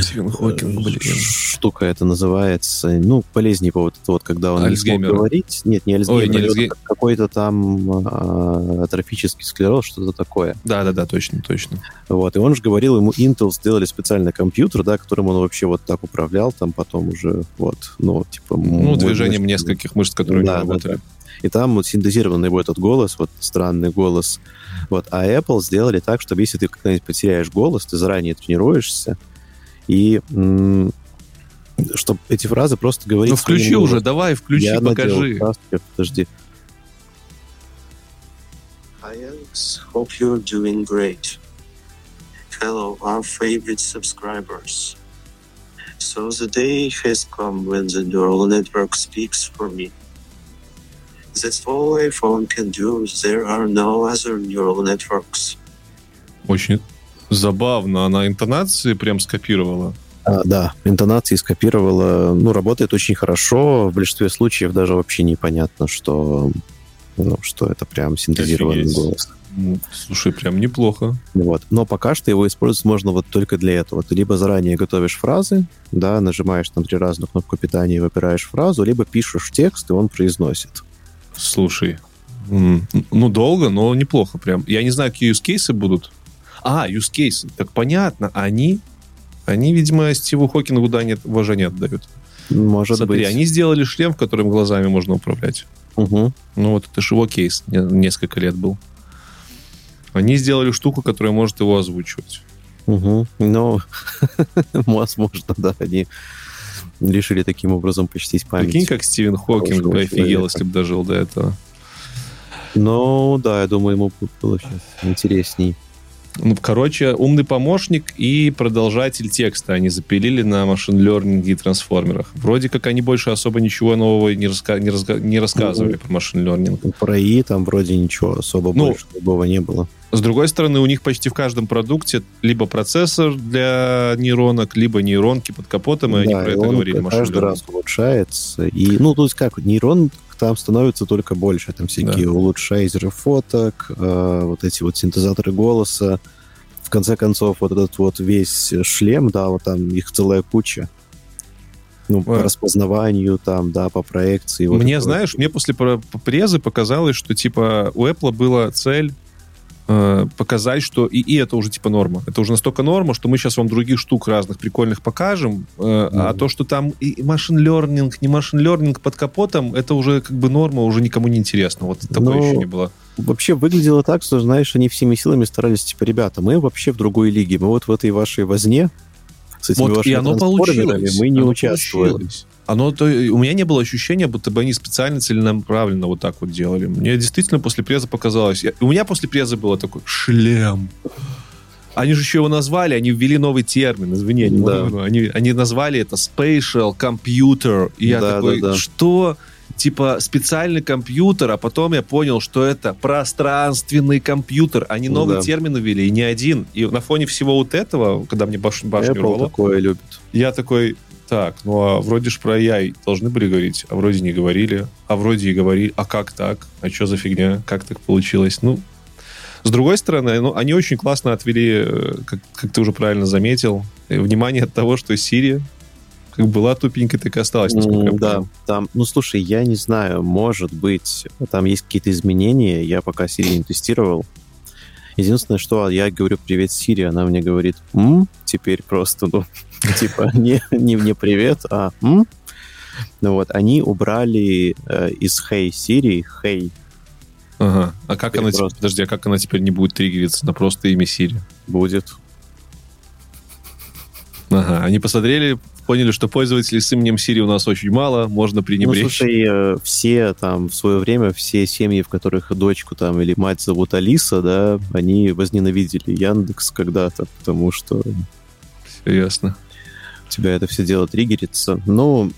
Стивен Хокинг, блин. Штука это называется. Ну, полезнее вот это вот, когда он Альцгеймер. не смог говорить. Нет, не Альцгеймер. Ой, не Альцгей... Какой-то там а, атрофический склероз, что-то такое. Да-да-да, точно, точно. Вот, и он же говорил, ему Intel сделали специальный компьютер, да, которым он вообще вот так управлял, там потом уже вот, ну, типа... Ну, движением мышц, нескольких мышц, которые да, не работали. Да, да. И там вот синтезированный его этот голос, вот странный голос. Вот. А Apple сделали так, чтобы если ты когда-нибудь потеряешь голос, ты заранее тренируешься, и чтобы эти фразы просто говорить... Ну, включи уже, давай, включи, Я покажи. Надел, подожди. Hi, Alex. Hope you're doing great. Hello, our favorite subscribers. So the day has come when the neural network speaks for me. That's all iPhone can do. There are no other neural networks. Очень Забавно, она интонации прям скопировала. А, да, интонации скопировала. Ну, работает очень хорошо. В большинстве случаев даже вообще непонятно, что, ну, что это прям синтезированный Офигеть. голос. Ну, слушай, прям неплохо. Вот. Но пока что его использовать можно вот только для этого. Ты либо заранее готовишь фразы, да, нажимаешь там три разных кнопку питания и выбираешь фразу, либо пишешь текст, и он произносит. Слушай, ну, долго, но неплохо прям. Я не знаю, какие use кейсы будут. А, use case. Так понятно, они, они, видимо, Стиву Хокингу да, нет, уважения отдают. Может Смотри, быть. они сделали шлем, в котором глазами можно управлять. Угу. Ну вот это же его кейс несколько лет был. Они сделали штуку, которая может его озвучивать. Угу. Ну, возможно, да, они решили таким образом почтить память. Прикинь, как Стивен Хокинг бы офигел, если бы дожил до этого. Ну, да, я думаю, ему было сейчас интересней. Ну, короче, умный помощник и продолжатель текста они запилили на машин learning и трансформерах. Вроде как они больше особо ничего нового не, раска- не, раска- не рассказывали Ну, про машин learning. Про ИИ там вроде ничего особо Ну, больше другого не было. С другой стороны, у них почти в каждом продукте либо процессор для нейронок, либо нейронки под капотом, и они Да, про и это он говорили. каждый раз улучшается. И, ну, то есть как, нейрон там становится только больше. Там всякие улучшайзеры фоток, э, вот эти вот синтезаторы голоса. В конце концов, вот этот вот весь шлем, да, вот там их целая куча. Ну, по Ой. распознаванию там, да, по проекции. вот мне, знаешь, вот. мне после презы показалось, что типа у Apple была цель э, показать, что и, и это уже типа норма. Это уже настолько норма, что мы сейчас вам других штук разных прикольных покажем, э, а Мгм. то, что там и машин learning, не машин learning под капотом, это уже как бы норма, уже никому не интересно. Вот такое Ну, еще не было. Вообще выглядело так, что, знаешь, они всеми силами старались, типа, ребята, мы вообще в другой лиге, мы вот в этой вашей возне с этими Вот и вашими оно трансформерами получилось. мы не Оно участвовали. получилось. Оно, то, у меня не было ощущения, будто бы они специально целенаправленно вот так вот делали. Мне действительно после преза показалось... я- у меня после преза было такой шлем. Они же еще его назвали, они ввели новый термин, извини, я не Да. могу, они, они назвали это Spatial Computer. И я Да, такой, да, да. что? Типа специальный компьютер, а потом я понял, что это пространственный компьютер. Они Ну новый да. термин ввели, и не один. И на фоне всего вот этого, когда мне баш, башню Apple рвало, такое любит. я такой, так, ну а вроде ж про AI должны были говорить, а вроде не говорили, а вроде и говорили, а как так? А что за фигня? Как так получилось? Ну, с другой стороны, ну, они очень классно отвели, э, как, как ты уже правильно заметил, э, внимание от того, что Siri как была тупенькой, так и осталась, насколько я М, Да, там, ну слушай, я не знаю, может быть, там есть какие-то изменения, я пока Siri не тестировал. Единственное, что я говорю «Привет, Siri», она мне говорит «М?» теперь просто, ну, типа, не, не, не «Привет», а «М?» Ну вот, они убрали э, из «Hey Siri» «Hey», Ага. А как Теперь она, теперь- просто. подожди, а как она теперь не будет триггериться на просто имя Siri? будет. Ага. Они посмотрели, поняли, что пользователей с именем Siri у нас очень мало, можно Ну, пренебречь. слушай, э, все там в свое время, все семьи, в которых дочку там или мать зовут Алиса, да, они возненавидели Яндекс когда-то, потому что Всё ясно. у тебя это все дело триггерится. Ну,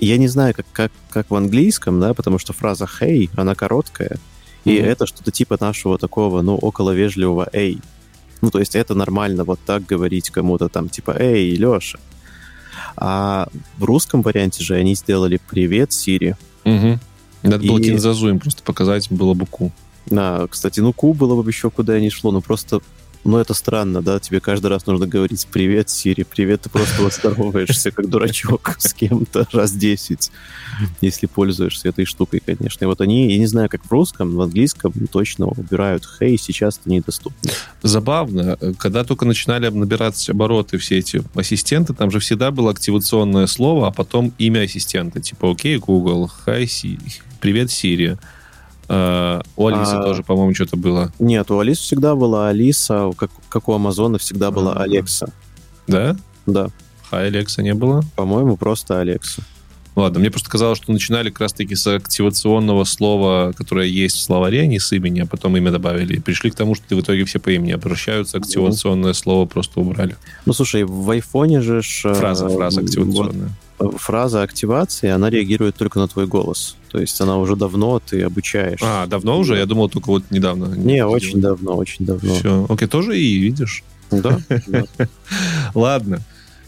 я не знаю, как, как, как в английском, да, потому что фраза «hey», она короткая, и Мгм. это что-то типа нашего такого, ну, около вежливого «эй». Ну, то есть это нормально вот так говорить кому-то там, типа «эй, Леша». А в русском варианте же они сделали «Привет, Сири». Угу. Надо было кинзазу им просто показать, было бы ку. Да, кстати, ну ку было бы еще куда ни шло, но просто, ну это странно, да, тебе каждый раз нужно говорить «Привет, Сири», «Привет», ты просто вот здороваешься как дурачок с кем-то раз 10, если пользуешься этой штукой, конечно. И вот они, я не знаю, как в русском, в английском точно убирают «Хей», сейчас это недоступно. Забавно, когда только начинали набираться обороты все эти ассистенты, там же всегда было активационное слово, а потом имя ассистента. Типа, окей, Google, hi, Си- привет, Siri. Э, у Алисы А- тоже, по-моему, что-то было. Нет, у Алисы всегда была Алиса, как, как у Амазона всегда была А. Алекса. Да? Да, Hi, Алекса не было? по-моему, просто Алекса. Ладно, мне просто казалось, что начинали как раз-таки с активационного слова, которое есть в словаре, не с имени, а потом имя добавили. И пришли к тому, что в итоге все по имени обращаются, активационное слово просто убрали. Ну, слушай, в айфоне же... ж, э, Фраза, фраза вот активационная. Фраза активации, она реагирует только на твой голос. То есть она уже давно ты обучаешь. А, давно уже? Я думал, только вот недавно. Не, очень давно, очень давно. Все. Окей, тоже и видишь. Да? Ладно.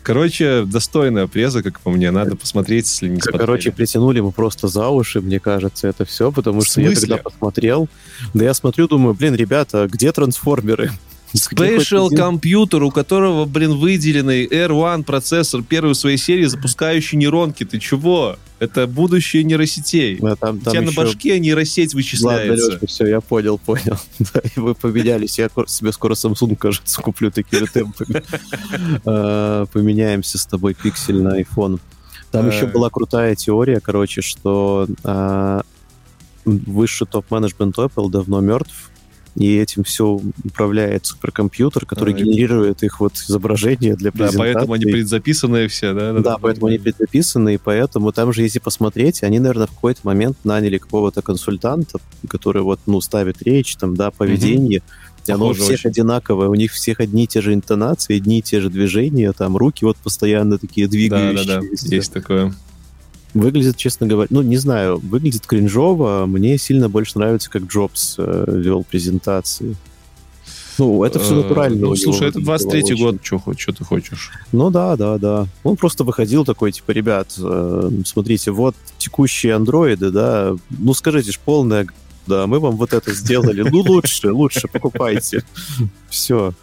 Короче, достойная преза, как по мне. Надо посмотреть, если не смотрели. Короче, притянули мы просто за уши, мне кажется, это все, потому что я когда посмотрел, да я смотрю, думаю, блин, ребята, где трансформеры? Один- компьютер, у которого, блин, выделенный R1 процессор первой в своей серии, запускающий нейронки. Ты чего? Это будущее нейросетей. А там, У там тебя на башке нейросеть Ладно, вычисляется. Леша, все, я понял, понял. Да, и вы поменялись. Я себе скоро Samsung, кажется, куплю такими темпами. А, Поменяемся с тобой пиксель на iPhone. Там еще Э. была крутая теория, короче, что а, высший топ-менеджмент Apple давно мертв, и этим все управляет суперкомпьютер, который А, генерирует их вот изображения для Да, презентации. поэтому они предзаписанные все, да? Да, поэтому они предзаписаны, и поэтому там же, если посмотреть, они, наверное, в какой-то момент наняли какого-то консультанта, который вот, ну, ставит речь, там, да, поведение, И оно у всех очень. одинаковое, у них всех одни и те же интонации, одни и те же движения, там руки вот постоянно такие Да, да, двигающиеся. да, есть такое. Выглядит, честно говоря, ну, не знаю, выглядит кринжово. Мне сильно больше нравится, как Джобс э, вел презентации. Ну, это все Э, натурально. Ну, слушай, это выглядело 23-й очень. год, что что ты хочешь? Ну да, да, да. Он просто выходил такой, типа, ребят, э, смотрите, вот текущие андроиды, да, ну скажите ж, полная да, мы вам вот это сделали. Ну лучше, лучше, покупайте. Все.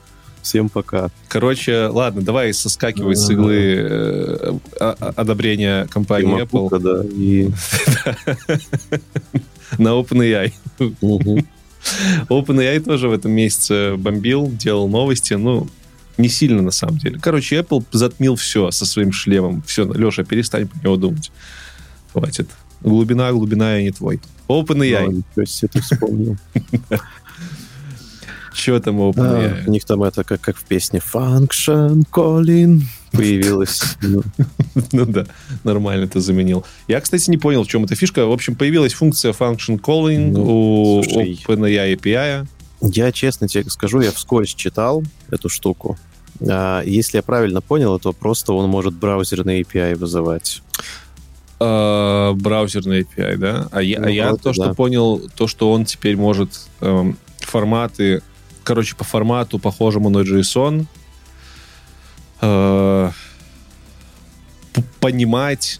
Всем пока. Короче, ладно, давай соскакивай с иглы э, одобрения компании Apple да, и... на OpenAI. OpenAI тоже в этом месяце бомбил, делал новости, ну, не сильно на самом деле. Короче, Apple затмил все со своим шлемом. Все, Леша, перестань про него думать. Хватит. Глубина, глубина, я не твой. OpenAI. Ну, ничего себе ты вспомнил. Че там А, У OpenAI? них там это как, как в песне Function Calling появилось. Ну, Ну да, нормально ты заменил. Я, кстати, не понял, в чем эта фишка. В общем, появилась функция function calling Ну, у. OpenAI API. Я честно тебе скажу, я вскользь читал эту штуку. А, Если я правильно понял, то просто он может браузерный API вызывать. э, браузерный API, да? А я, Ну, а я вроде то, что да. понял, то, что он теперь может эм, форматы, короче, по формату, похожему на JSON, э, понимать,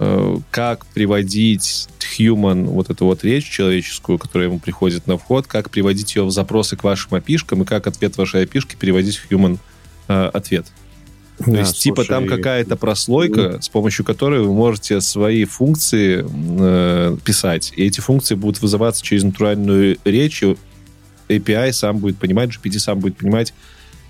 э, как приводить human, вот эту вот речь человеческую, которая ему приходит на вход, как приводить ее в запросы к вашим опишкам и как ответ вашей опишки переводить в human э, ответ. То Да, есть, типа, там слушай, какая-то прослойка, с помощью которой вы можете свои функции э, писать. И эти функции будут вызываться через натуральную речь. API сам будет понимать, GPT сам будет понимать,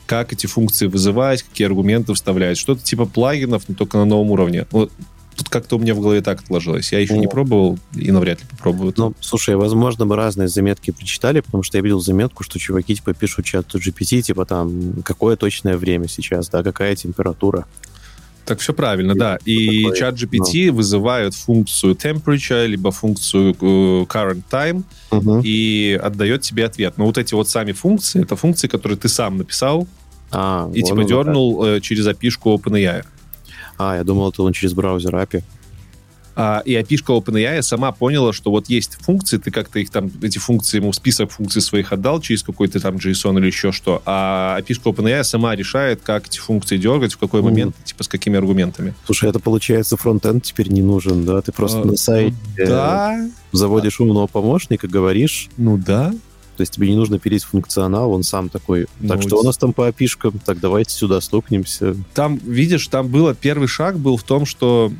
как эти функции вызывать, какие аргументы вставлять. Что-то типа плагинов, но только на новом уровне. Вот тут как-то у меня в голове так отложилось. Я еще не О. пробовал и навряд ли попробую. Ну, слушай, возможно, мы разные заметки прочитали, потому что я видел заметку, что чуваки типа пишут чату GPT, типа там, какое точное время сейчас, да, какая температура. Так все правильно, да. И такое, чат GPT вызывает функцию temperature, либо функцию э, current time, Мгм. и отдает тебе ответ. Но вот эти вот сами функции, это функции, которые ты сам написал А, и типа дернул э, через опишку OpenAI. А, я думал, это он через браузер API. А, и опишка OpenAI сама поняла, что вот есть функции, ты как-то их там, эти функции, ему список функций своих отдал через какой-то там JSON или еще что, а опишка OpenAI сама решает, как эти функции дергать, в какой Мгм. момент, типа с какими аргументами. Слушай, это получается фронтенд теперь не нужен, да? Ты просто А, на сайте Да, заводишь умного помощника, говоришь, ну да. то есть тебе не нужно пилить функционал, он сам такой. Так Ну, что у нас там по опишкам? Так, давайте сюда стукнемся. там, видишь, там было, первый шаг был в том, что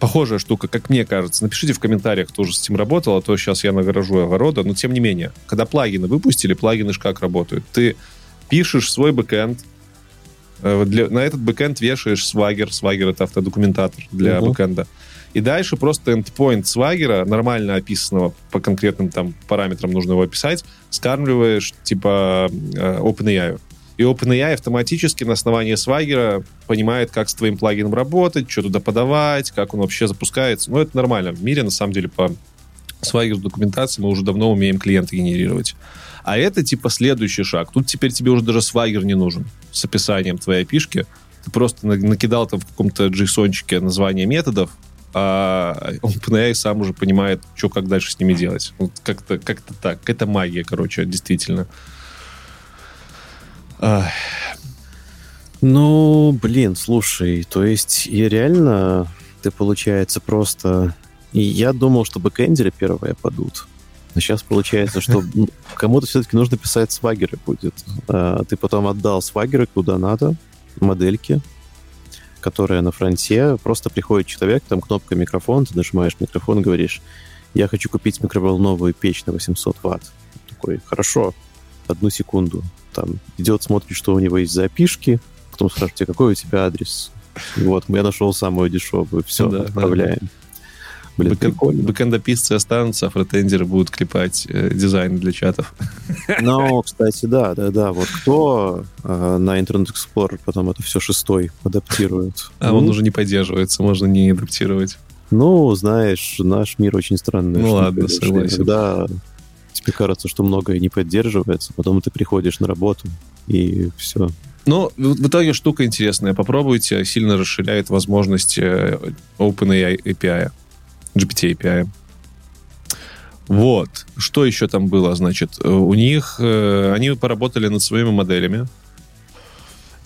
похожая штука, как мне кажется. Напишите в комментариях, кто уже с этим работал, а то сейчас я нагоражу огорода. Но тем не менее, когда плагины выпустили, плагины ж как работают? Ты пишешь свой бэкэнд, э, для- на этот бэкэнд вешаешь Swagger. Swagger — это автодокументатор для Мгм. бэкэнда. И дальше просто endpoint Swagger, нормально описанного по конкретным там параметрам нужно его описать, скармливаешь типа э, OpenAI. И OpenAI автоматически на основании Swagger понимает, как с твоим плагином работать, что туда подавать, как он вообще запускается. Ну, это нормально. В мире, на самом деле, по Swagger документации мы уже давно умеем клиенты генерировать. А это типа следующий шаг. Тут теперь тебе уже даже Swagger не нужен с описанием твоей пишки. Ты просто на- накидал там в каком-то JSON-чике название методов, а OpenAI сам уже понимает, что как дальше с ними делать. Вот как-то как так. Это магия, короче, действительно. Ну, блин, слушай, то есть и реально ты, получается, просто... И я думал, что бэкэндеры первые падут. Но сейчас получается, что ну, кому-то все-таки нужно писать свагеры будет. А, Ты потом отдал свагеры куда надо, модельки, которые на фронте. Просто приходит человек, там кнопка микрофон, ты нажимаешь микрофон, говоришь, я хочу купить микроволновую печь на 800 ватт. Такой, хорошо, одну секунду. Там идет, смотрит, что у него есть запишки, потом спрашивает, «Тебе какой у тебя адрес? Вот, я нашел самую дешевую, все, Да, да, отправляем. Блин, Бэкэн- прикольно. Бэкэндописцы останутся, а фронтендеры будут клепать э, дизайн для чатов. Ну, кстати, да, да, да. Вот кто э, на Internet Explorer потом это все шестой адаптирует? А ну, он уже не поддерживается, можно не адаптировать. Ну, знаешь, наш мир очень странный. Ну ладно, согласен. Иногда тебе кажется, что многое не поддерживается, потом ты приходишь на работу, и все. Ну, в итоге штука интересная. Попробуйте, сильно расширяет возможности э, OpenAI API, GPT API. Вот. Что еще там было? Значит, э, у них... Э, они поработали над своими моделями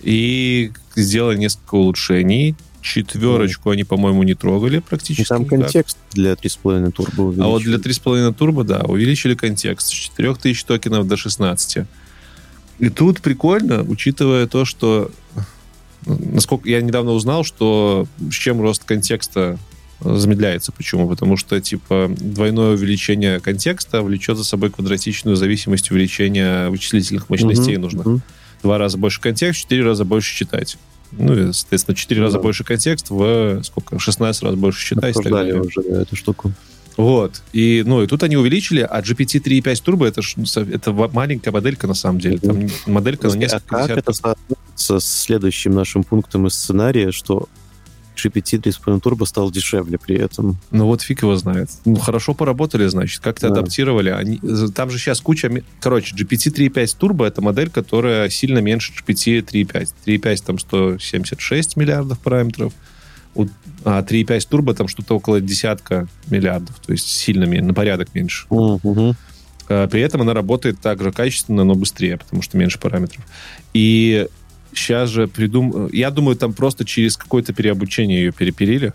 и сделали несколько улучшений. Четверочку они, по-моему, не трогали практически. Там никак. контекст для 3,5 турбо А вот для увеличили. 3,5 турбо, да, увеличили контекст с 4000 токенов до 16. И тут прикольно, учитывая то, что насколько я недавно узнал, что с чем рост контекста замедляется. Почему? Потому что, типа, двойное увеличение контекста влечет за собой квадратичную зависимость увеличения вычислительных мощностей Мгм, нужных. мгм. Два раза больше контекст, четыре раза больше читать. Ну, и, соответственно, четыре Ну раза да. больше контекст в сколько? 16 раз больше так Обсуждали уже эту штуку. Вот. И, ну, и тут они увеличили, а GPT 3.5 Turbo это, ж, это ва- маленькая моделька на самом деле. Там моделька на а несколько как десятков. это соотносится с следующим нашим пунктом из сценария, что GPT 3.5 Turbo стал дешевле при этом? Ну вот фиг его знает. Ну хорошо поработали, значит, как-то Да. адаптировали. Они, там же сейчас куча... Короче, GPT 3.5 Turbo это модель, которая сильно меньше GPT 3.5. 3.5 там 176 миллиардов параметров, а 3.5 Turbo там что-то около десятка миллиардов, то есть сильно меньше, на порядок меньше. А, При этом она работает так же качественно, но быстрее, потому что меньше параметров. И сейчас же придум... Я думаю, там просто через какое-то переобучение ее перепилили,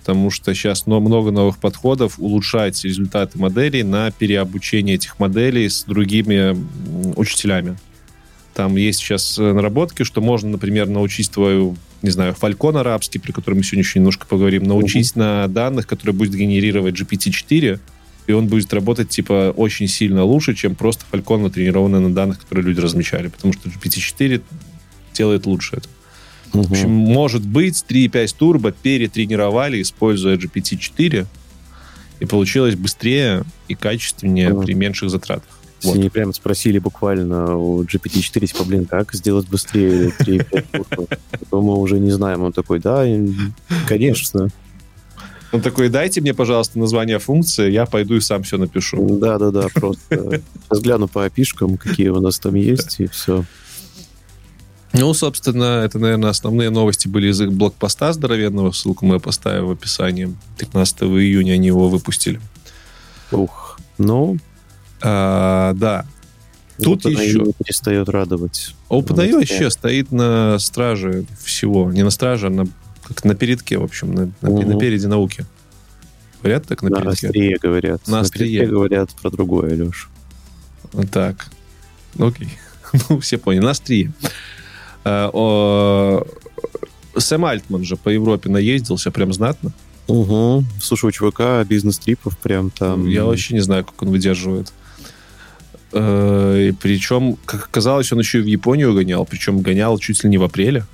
потому что сейчас много новых подходов улучшать результаты моделей на переобучение этих моделей с другими учителями. Там есть сейчас э, наработки, что можно, например, научить твою, не знаю, фалькон арабский, про который мы сегодня еще немножко поговорим, научить на данных, которые будет генерировать GPT-4, и он будет работать, типа, очень сильно лучше, чем просто Falcon, натренированный на данных, которые люди размечали. Потому что GPT-4 делает лучше это. В общем, может быть, 3.5 Turbo перетренировали, используя GPT-4, и получилось быстрее и качественнее при меньших затратах. Вот. Они прям спросили буквально у GPT-4, типа, блин, как сделать быстрее 3.5 Turbo? Потом мы уже не знаем. Он такой, да, конечно. Он такой, дайте мне, пожалуйста, название функции, я пойду и сам все напишу. Да-да-да, просто сейчас гляну по опишкам, какие у нас там есть, и все. Ну, собственно, это, наверное, основные новости были из их блокпоста здоровенного. Ссылку мы поставим в описании. 13 июня они его выпустили. Ух. Ну, А, да. Тут и еще. не перестает радовать. OpenAI вообще стоит на страже всего. Не на страже, а на, как на передке, в общем, на, на, Мгм. напереди науки. Говорят так на, На передке? острие говорят. На острие. передке говорят про другое, Леш. Так. Ну, окей. Ну, все поняли. На острие. О, Сэм Альтман же по Европе наездился прям знатно. Угу. Слушай, у чувака бизнес-трипов прям там... Я вообще не знаю, как он выдерживает. Э, И причем, как оказалось, он еще и в Японию гонял. Причем гонял чуть ли не в апреле.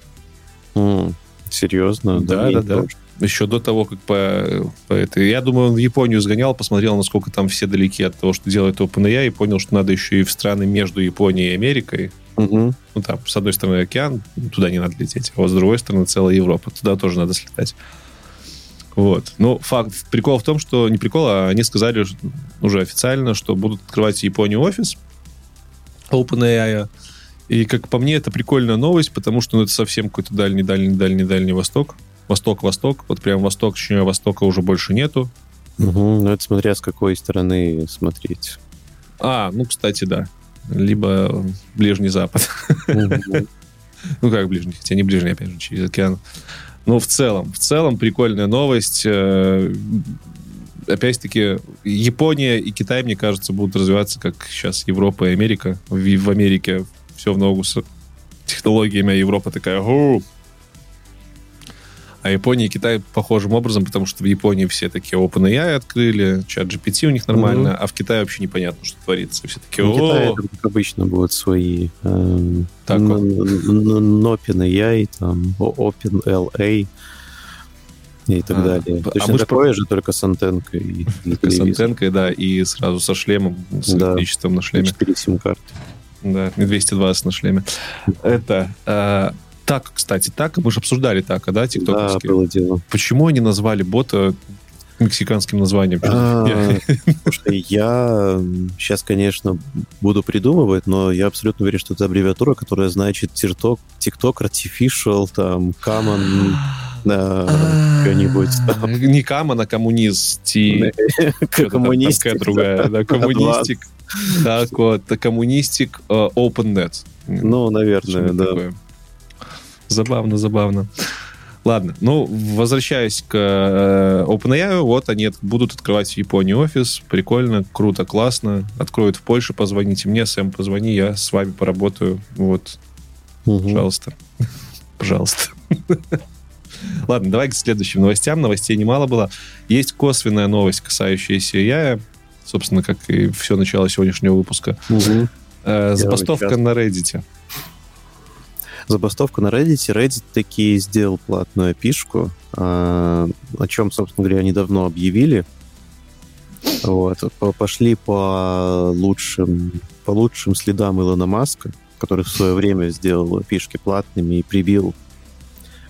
М, Серьезно? Да, да, да. Еще до того, как по, по этой... Я думаю, он в Японию сгонял, посмотрел, насколько там все далеки от того, что делает OpenAI, и понял, что надо еще и в страны между Японией и Америкой. Мгм. Ну, там, с одной стороны океан, туда не надо лететь, а вот с другой стороны целая Европа. Туда тоже надо слетать. Вот. Ну, факт, прикол в том, что... Не прикол, а они сказали уже официально, что будут открывать в Японии офис OpenAI. И, как по мне, это прикольная новость, потому что ну, это совсем какой-то дальний-дальний-дальний-дальний Восток. Восток-Восток. Вот прям Восток, точнее, Востока уже больше нету. Мгм. Ну, это смотря с какой стороны смотреть. А, ну, кстати, да. Либо Ближний Запад. Ну, как ближний, хотя не ближний, опять же, через океан. Ну, в целом, в целом прикольная новость. Э, Опять-таки, Япония и Китай, мне кажется, будут развиваться, как сейчас Европа и Америка. В, в Америке все в ногу с технологиями, а Европа такая... А Япония и Китай похожим образом, потому что в Японии все такие OpenAI открыли, чат GPT у них нормально, а в Китае вообще непонятно, что творится. Все такие, В Китае, как обычно, будут свои эм, Так вот. OpenAI, там, OpenLA и так А, далее. а Точно мы такое же, только с антенкой и с антенкой, да, и сразу со шлемом, с Да. электричеством на шлеме. 4 сим-карты. Да, не 220 на шлеме. Это... э, так, кстати, так, мы же обсуждали так, да, Да, тиктоковский. было дело. Почему они назвали бота мексиканским названием. А, Слушай, я сейчас, конечно, буду придумывать, но я абсолютно уверен, что это аббревиатура, которая значит TikTok, TikTok Artificial, там, Common, что-нибудь. Не Common, а коммунисти. Коммунистик. другая. Коммунистик. Так вот, коммунистик э, OpenNet. Ну, наверное, да. Забавно, забавно. Ладно, ну, возвращаясь к э, OpenAI, вот они будут открывать в Японии офис. Прикольно, круто, классно. Откроют в Польше, позвоните мне, Сэм, позвони, я с вами поработаю. Вот, угу. пожалуйста. Пожалуйста. Ладно, давай к следующим новостям. Новостей немало было. Есть косвенная новость, касающаяся AI. Собственно, как и все начало сегодняшнего выпуска. Угу. Э, забастовка на Reddit забастовку на Reddit. Reddit таки сделал платную пишку, а, о чем, собственно говоря, они давно объявили. Вот. Пошли по лучшим, по лучшим следам Илона Маска, который в свое время сделал фишки платными и прибил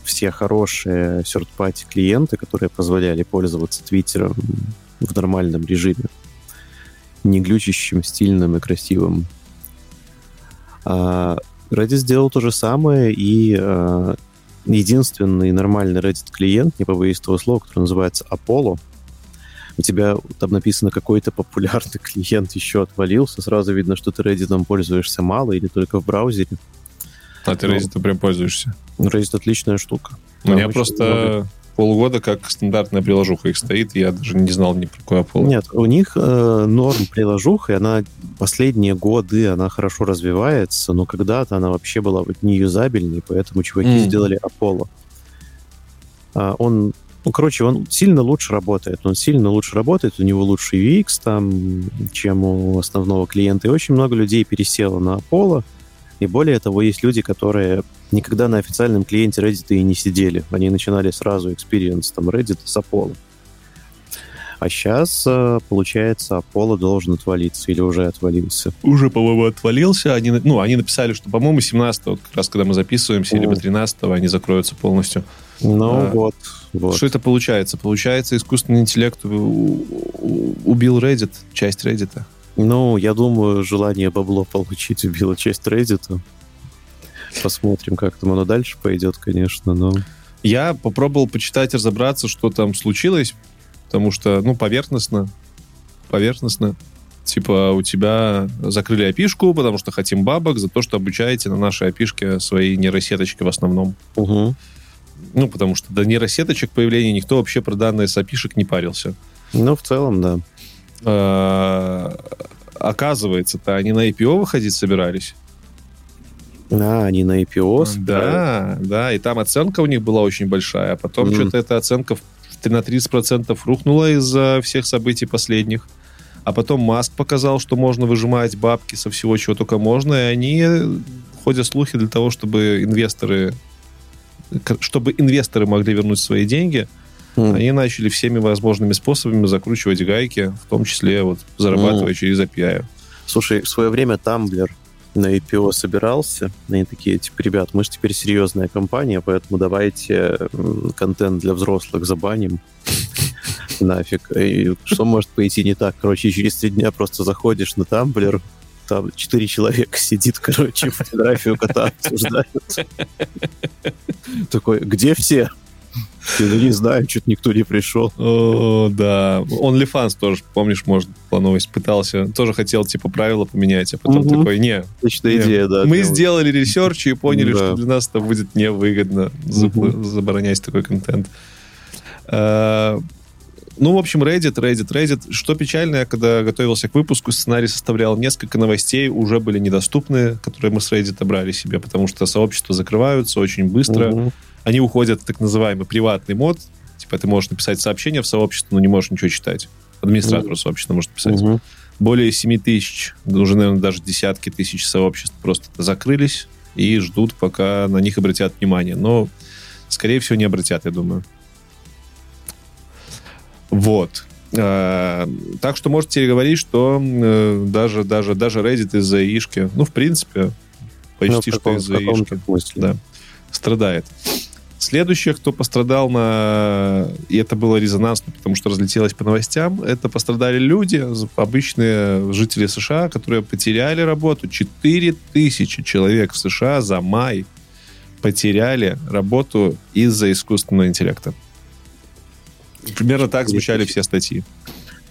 все хорошие third-party клиенты, которые позволяли пользоваться Твиттером в нормальном режиме, не глючащим, стильным и красивым. А Reddit сделал то же самое, и э, единственный нормальный Reddit-клиент, не побоюсь этого слова, который называется Apollo, у тебя там написано какой-то популярный клиент еще отвалился, сразу видно, что ты Reddit пользуешься мало или только в браузере. А ты Reddit прям пользуешься? Reddit отличная штука. У меня просто полгода как стандартная приложуха их стоит, я даже не знал ни про какой Apple. Нет, у них э, норм приложуха, и она последние годы она хорошо развивается, но когда-то она вообще была вот неюзабельной, поэтому чуваки mm. сделали Apollo. А, он, ну, короче, он сильно лучше работает, он сильно лучше работает, у него лучший UX там, чем у основного клиента, и очень много людей пересело на Apollo, и более того, есть люди, которые никогда на официальном клиенте Reddit и не сидели. Они начинали сразу experience там Reddit с Apollo. А сейчас, э, получается, Apollo должен отвалиться или уже отвалился. Уже, по-моему, отвалился. Они, ну, они написали, что, по-моему, 17 вот как раз когда мы записываемся, mm. либо 13 они закроются полностью. Ну, а, вот, вот. Что это получается? Получается, искусственный интеллект убил Reddit, часть Reddit. Ну, я думаю, желание бабло получить убило часть Reddit. Посмотрим, как там оно дальше пойдет, конечно, но... Я попробовал почитать, разобраться, что там случилось, потому что, ну, поверхностно, поверхностно, типа, у тебя закрыли опишку, потому что хотим бабок за то, что обучаете на нашей опишке свои нейросеточки в основном. Угу. Ну, потому что до нейросеточек появления никто вообще про данные с опишек не парился. Ну, в целом, да. А, оказывается-то они на IPO выходить собирались. А, они на IPO Да, да, и там оценка у них была очень большая, а потом mm. что-то эта оценка на 30% рухнула из-за всех событий последних. А потом Маск показал, что можно выжимать бабки со всего, чего только можно, и они ходят слухи для того, чтобы инвесторы чтобы инвесторы могли вернуть свои деньги, mm. они начали всеми возможными способами закручивать гайки, в том числе вот зарабатывая mm. через API. Слушай, в свое время Tumblr на IPO собирался. Они такие, типа, ребят, мы же теперь серьезная компания, поэтому давайте контент для взрослых забаним. Нафиг. И что может пойти не так? Короче, через три дня просто заходишь на Тамблер, там четыре человека сидит, короче, фотографию кота обсуждают. Такой, где все? Я не знаю, что-то никто не пришел. О, да. OnlyFans тоже, помнишь, может, по новость пытался. Тоже хотел, типа, правила поменять, а потом угу. такой, не. Отличная идея, да. Мы сделали research и поняли, да. что для нас это будет невыгодно угу. заборонять такой контент. А, ну, в общем, Reddit, Reddit, Reddit. Что печально, я когда готовился к выпуску, сценарий составлял несколько новостей, уже были недоступны, которые мы с Reddit брали себе, потому что сообщества закрываются очень быстро. Угу они уходят в так называемый приватный мод. Типа ты можешь написать сообщение в сообщество, но не можешь ничего читать. Администратор mm сообщества может писать. mm Более 7 тысяч, уже, наверное, даже десятки тысяч сообществ просто закрылись и ждут, пока на них обратят внимание. Но, скорее всего, не обратят, я думаю. Вот. А, так что можете говорить, что э, даже, даже, даже Reddit из-за ишки, ну, в принципе, почти ну, что из-за ишки, да, страдает. Следующее, кто пострадал на... И это было резонансно, потому что разлетелось по новостям. Это пострадали люди, обычные жители США, которые потеряли работу. 4 тысячи человек в США за май потеряли работу из-за искусственного интеллекта. Примерно так звучали все статьи.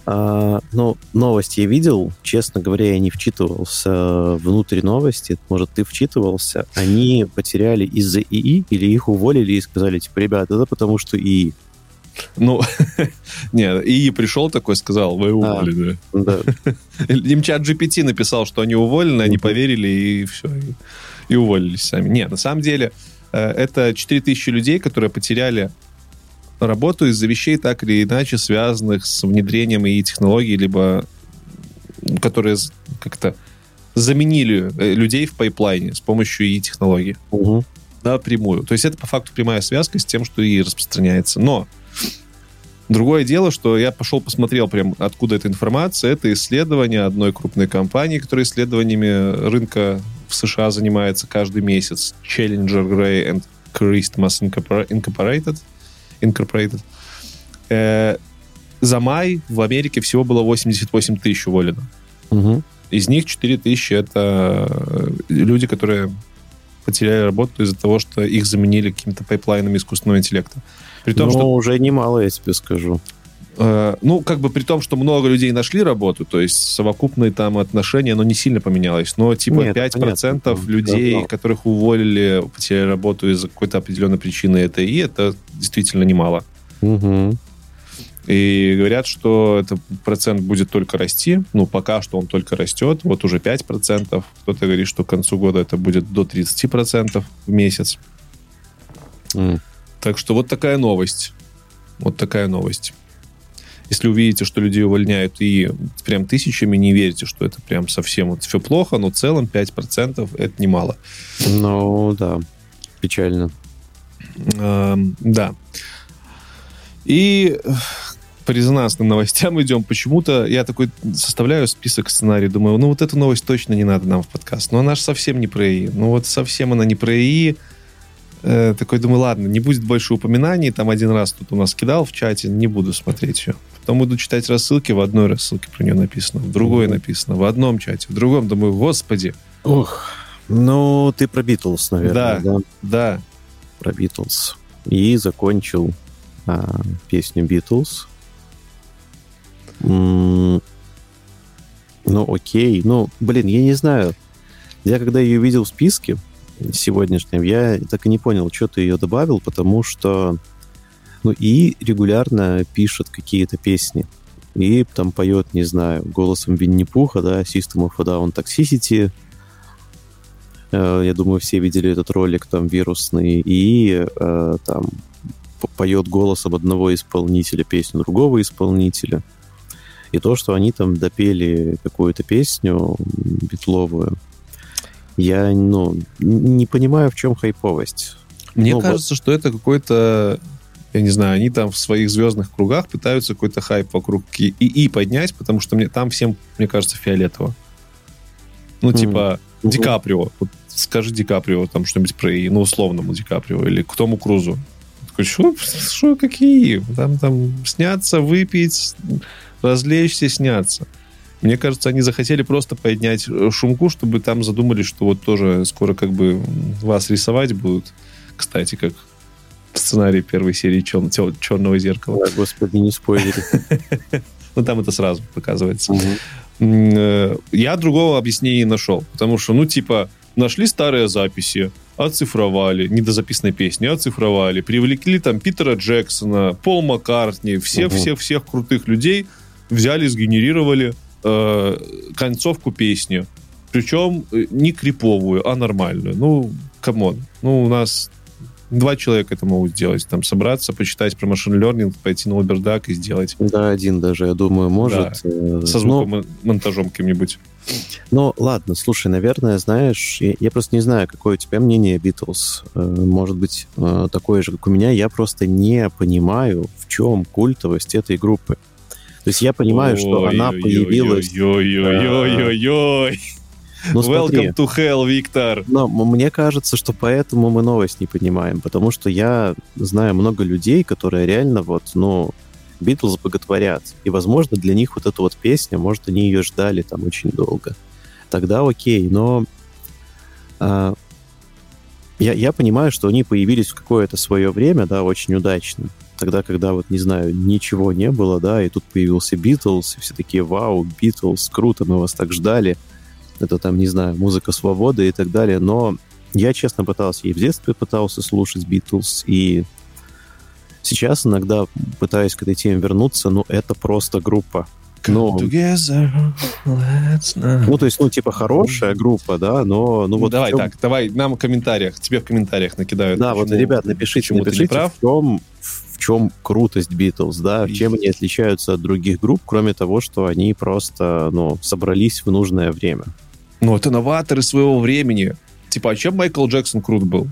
А, ну, новости я видел. Честно говоря, я не вчитывался внутрь новости. Может, ты вчитывался. Они потеряли из-за ИИ или их уволили и сказали, типа, ребята, это потому что ИИ. Ну, нет, ИИ пришел такой, сказал, вы уволены. Да. Им чат GPT написал, что они уволены, они поверили и все, и, и уволились сами. Нет, на самом деле, э, это 4000 людей, которые потеряли работу из-за вещей, так или иначе связанных с внедрением и технологий, либо которые как-то заменили э, людей в пайплайне с помощью и технологий. Угу. Напрямую. То есть это по факту прямая связка с тем, что и распространяется. Но Другое дело, что я пошел посмотрел прям откуда эта информация. Это исследование одной крупной компании, которая исследованиями рынка в США занимается каждый месяц. Challenger Gray and Christmas Incorporated. Incorporated. Э, за май в Америке всего было 88 тысяч уволено. Угу. Из них 4 тысячи это э, люди, которые потеряли работу из-за того, что их заменили какими-то пайплайнами искусственного интеллекта. При том, ну, что... уже немало, я тебе скажу. Э, ну, как бы при том, что много людей нашли работу, то есть совокупные там отношения, оно не сильно поменялось. Но типа Нет, 5% понятно. людей, да, которых уволили, потеряли работу из-за какой-то определенной причины, это и это действительно немало. Угу. И говорят, что этот процент будет только расти. Ну, пока что он только растет. Вот уже 5%. Кто-то говорит, что к концу года это будет до 30% в месяц. Mm. Так что вот такая новость. Вот такая новость. Если увидите, что людей увольняют и прям тысячами, не верьте, что это прям совсем вот все плохо, но в целом 5% это немало. Ну, да, печально. Э, да. И по резонансным новостям идем. Почему-то я такой составляю список сценарий, думаю, ну вот эту новость точно не надо нам в подкаст. Но она же совсем не про ИИ. Ну вот совсем она не про ИИ. Э, такой думаю, ладно, не будет больше упоминаний. Там один раз тут у нас кидал в чате, не буду смотреть ее. Потом буду читать рассылки, в одной рассылке про нее написано, в другой написано, в одном чате, в другом. Думаю, господи. Ох, ну ты про Битлз, наверное. Да, да. да. Про Битлз. И закончил а, песню Битлз ну, окей. Ну, блин, я не знаю. Я когда ее видел в списке сегодняшнем, я так и не понял, что ты ее добавил, потому что ну, и регулярно пишет какие-то песни. И там поет, не знаю, голосом Винни-Пуха, да, System of a Down Toxicity. Э, я думаю, все видели этот ролик там вирусный. И э, там поет голосом одного исполнителя песню другого исполнителя. И то, что они там допели какую-то песню битловую, я, ну, не понимаю, в чем хайповость. Мне ну, кажется, вот... что это какой-то я не знаю, они там в своих звездных кругах пытаются какой-то хайп вокруг ИИ поднять, потому что мне там всем, мне кажется, фиолетово. Ну, mm-hmm. типа, mm-hmm. Ди Каприо. Вот скажи Ди Каприо там что-нибудь про ну, условному Ди Каприо, или к Тому Крузу. Такой, что, что, какие? Там, там, сняться, выпить, развлечься, сняться. Мне кажется, они захотели просто поднять э, шумку, чтобы там задумались, что вот тоже скоро как бы вас рисовать будут. Кстати, как в сценарии первой серии Чер... «Черного зеркала». Да, господи, не спойлери. Ну, там это сразу показывается. Э, я другого объяснения не нашел. Потому что, ну, типа, нашли старые записи, оцифровали, недозаписанные песни, оцифровали, привлекли там Питера Джексона, Пол Маккартни, всех-всех-всех крутых людей – взяли, сгенерировали э, концовку песни. Причем э, не криповую, а нормальную. Ну, come on. Ну, у нас два человека это могут сделать. Там собраться, почитать про machine learning, пойти на Uberduck и сделать. Да, один даже, я думаю, может. Да. Э, Со звуком-монтажом каким-нибудь. Ну, ладно, слушай, наверное, знаешь, я, я просто не знаю, какое у тебя мнение Битлз. Э, может быть, такое же, как у меня. Я просто не понимаю, в чем культовость этой группы. То есть я понимаю, что она появилась... Ой-ой-ой-ой-ой-ой. Ну, Welcome to hell, Виктор. но мне кажется, что поэтому мы новость не понимаем, потому что я знаю много людей, которые реально вот, ну, Битлз боготворят. И, возможно, для них вот эта вот песня, может, они ее ждали там очень долго. Тогда окей, но а, я, я понимаю, что они появились в какое-то свое время, да, очень удачно. Тогда, когда вот, не знаю, ничего не было, да, и тут появился Битлз, и все такие, вау, Битлз, круто, мы вас так ждали. Это там, не знаю, музыка свободы и так далее. Но я, честно, пытался, и в детстве пытался слушать Битлз, и сейчас иногда пытаюсь к этой теме вернуться, но это просто группа. Ну, together, let's not- ну, то есть, ну, типа, хорошая группа, да, но... Ну, вот давай чём- так, давай нам в комментариях, тебе в комментариях накидают. Да, вот, почему- ребят, напишите, почему ты не напишите, прав. в чем, в чем крутость Битлз, да, чем они отличаются от других групп, кроме того, что они просто, ну, собрались в нужное время. Ну, это новаторы своего времени. Типа, а чем Майкл Джексон крут был?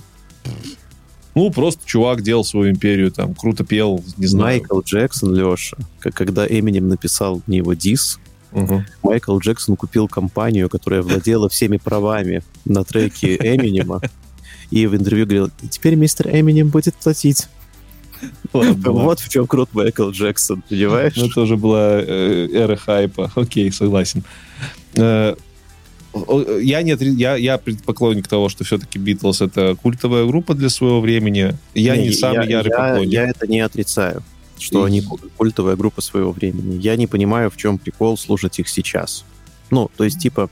Ну, просто чувак делал свою империю, там, круто пел, не знаю. Майкл Джексон, Леша, когда Эминем написал на него дис, Мгм. Майкл Джексон купил компанию, которая владела всеми правами на треке Эминема, и в интервью говорил, «И теперь мистер Эминем будет платить. Вот в чем крут Майкл Джексон, понимаешь? Ну, тоже была э, эра хайпа. Окей, согласен. Э, я, не, отри- я, я поклонник того, что все-таки Битлз это культовая группа для своего времени. Я не, самый ярый я, поклонник. Я это не отрицаю, что И- они культовая группа своего времени. Я не понимаю, в чем прикол слушать их сейчас. Ну, то есть, типа,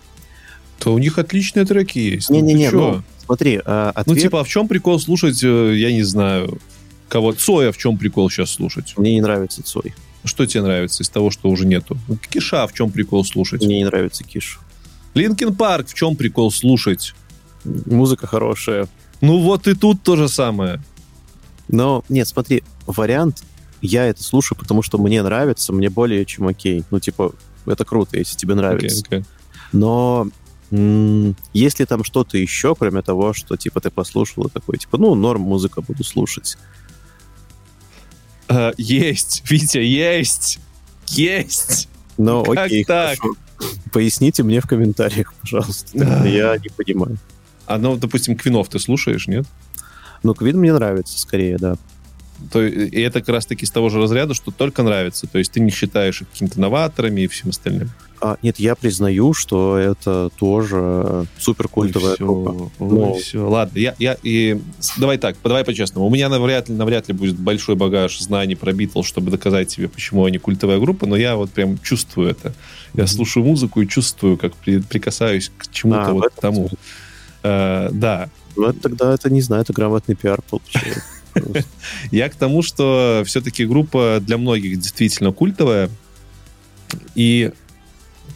То у них отличные треки есть. Ну, не-не-не, ну, смотри, а, Ну, ответ... типа, а в чем прикол слушать, э, я не знаю, кого? Цоя в чем прикол сейчас слушать? Мне не нравится Цой, Что тебе нравится из того, что уже нету? Ну, Киша в чем прикол слушать? мне не нравится Киш. Linkin Park в чем прикол слушать? Музыка хорошая, Ну вот и тут то же самое. но, нет, смотри, вариант, я это слушаю, потому что мне нравится, мне более чем окей. Ну, типа, это круто, если тебе нравится. Окей, окей. Но м, если там что-то еще, кроме того, что, типа, ты послушал и такой, типа, ну, норм, музыка буду слушать. А, есть, Витя, есть! Есть! Но Как окей, так? хорошо. Поясните мне в комментариях, пожалуйста. Я не понимаю. А ну, допустим, Квинов ты слушаешь, нет? Ну, Квин мне нравится скорее, да. То, и это как раз-таки из того же разряда, что только нравится. То есть ты не считаешь их какими-то новаторами и всем остальным. А, нет, я признаю, что это тоже супер культовая группа. Ну. всё. Ладно, я, я и давай так, давай по-честному. У меня навряд ли, навряд ли будет большой багаж знаний про Битлз, чтобы доказать тебе, почему они культовая группа, но я вот прям чувствую это. Я Мгм. слушаю музыку и чувствую, как при- прикасаюсь к чему-то А, вот к тому. Э, да, Ну, это тогда, это не знаю, это грамотный пиар получается. Я к тому, что все-таки группа для многих действительно культовая. И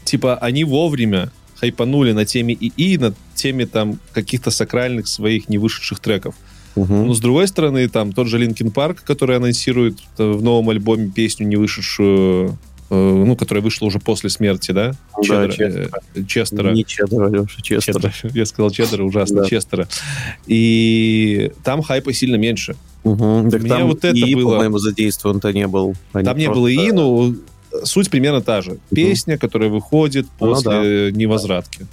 типа они вовремя хайпанули на теме ИИ, на теме там каких-то сакральных своих невышедших треков. Мгм. Но с другой стороны, там тот же Linkin Park, который анонсирует э, в новом альбоме песню, не вышедшую, э, ну, которая вышла уже после смерти, да? Да, Чеддера, Честера. э, Честера. Не Чеддера, Леша, Честера. Чеддера. Я сказал Чеддера, ужасно, Да. Честера. И там хайпа сильно меньше. Мгм. Так Мне там вот это и, было- по-моему, задействован-то не был. Они Там не просто- было ИИ, но суть примерно та же. Песня, которая выходит Ну после невозвратки.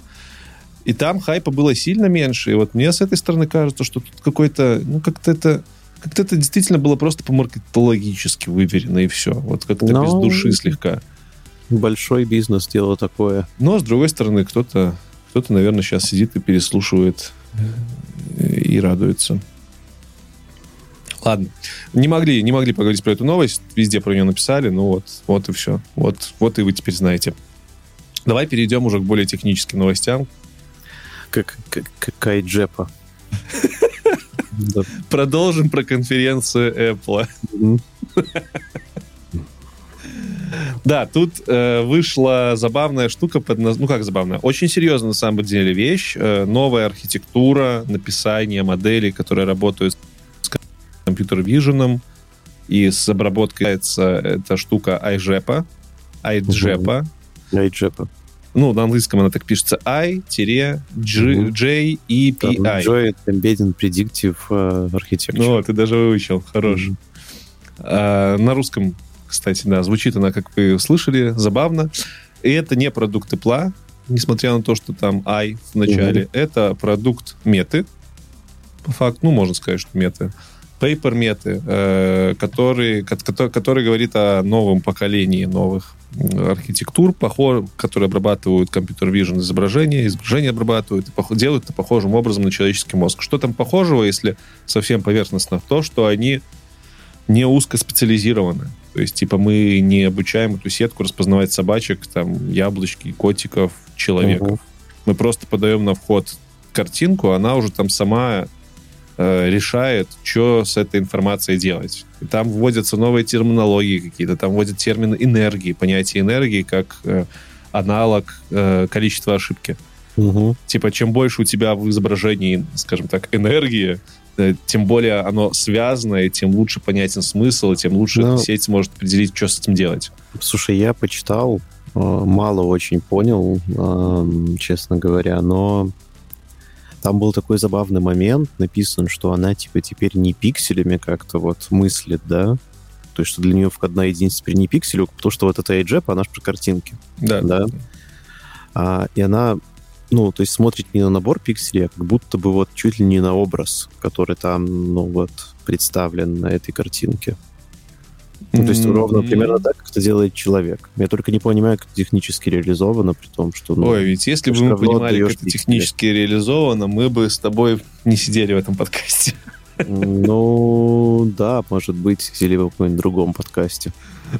И там хайпа было сильно меньше. И вот мне с этой стороны кажется, что тут какой-то, ну, как-то это как-то это действительно было просто по-маркетологически выверено, и все. Вот как-то Ну, без души слегка. Большой бизнес дело такое. Но, с другой стороны, кто-то, кто-то, наверное, сейчас сидит и переслушивает э, и радуется. Ладно. Не могли, не могли поговорить про эту новость. Везде про нее написали. Ну вот, вот и все. Вот, вот и вы теперь знаете. Давай перейдем уже к более техническим новостям. Как, как, как Кайджепа. Да. Продолжим про конференцию Apple. Да, тут э, вышла забавная штука под Ну, как забавная? Очень серьезная, на самом деле, вещь. Э, новая архитектура, написание моделей, которые работают с компьютер-виженом и с обработкой эта штука iJEPA. iJEPA. Кайджепа. Ну, на английском она так пишется. I-J-E-P-I. Joint Embedded Predictive э, Architecture. Ну, ты даже выучил. Хорош. А, на русском, кстати, да, звучит она, как вы слышали, забавно. И это не продукт Apple, несмотря на то, что там I в начале, это продукт меты. По факту, ну, можно сказать, что меты. Paper меты, э, который, ко- кото- который говорит о новом поколении новых архитектур, похо- которые обрабатывают компьютер vision изображения, изображения обрабатывают и делают это похожим образом на человеческий мозг. Что там похожего, если совсем поверхностно, в то, что они не узкоспециализированы. То есть, типа, мы не обучаем эту сетку распознавать собачек, там, яблочки, котиков, человеков. Мгм. Мы просто подаем на вход картинку, она уже там сама э, решает, что с этой информацией делать. И там вводятся новые терминологии какие-то, там вводят термин энергии, понятие энергии как э, аналог э, количества ошибки. Мгм. Типа, чем больше у тебя в изображении, скажем так, энергии, э, тем более оно связанное, тем лучше понятен смысл, и тем лучше Ну, сеть сможет определить, что с этим делать. Слушай, я почитал, э, мало очень понял, эм, честно говоря, но там был такой забавный момент, написан, что она типа теперь не пикселями как-то вот мыслит, да? То есть, что для нее входная единица теперь не пикселю, потому что вот эта AJAP, она же про картинки. Да. Да. А, и она, ну, то есть смотрит не на набор пикселей, а как будто бы вот чуть ли не на образ, который там, ну, вот, представлен на этой картинке. Ну, то есть ровно примерно так, как это делает человек. Я только не понимаю, как это технически реализовано, при том, что... Ну, Ой, ведь если бы мы понимали, как это технически реализовано, мы бы с тобой не сидели в этом подкасте. ну, да, может быть, или в каком-нибудь другом подкасте.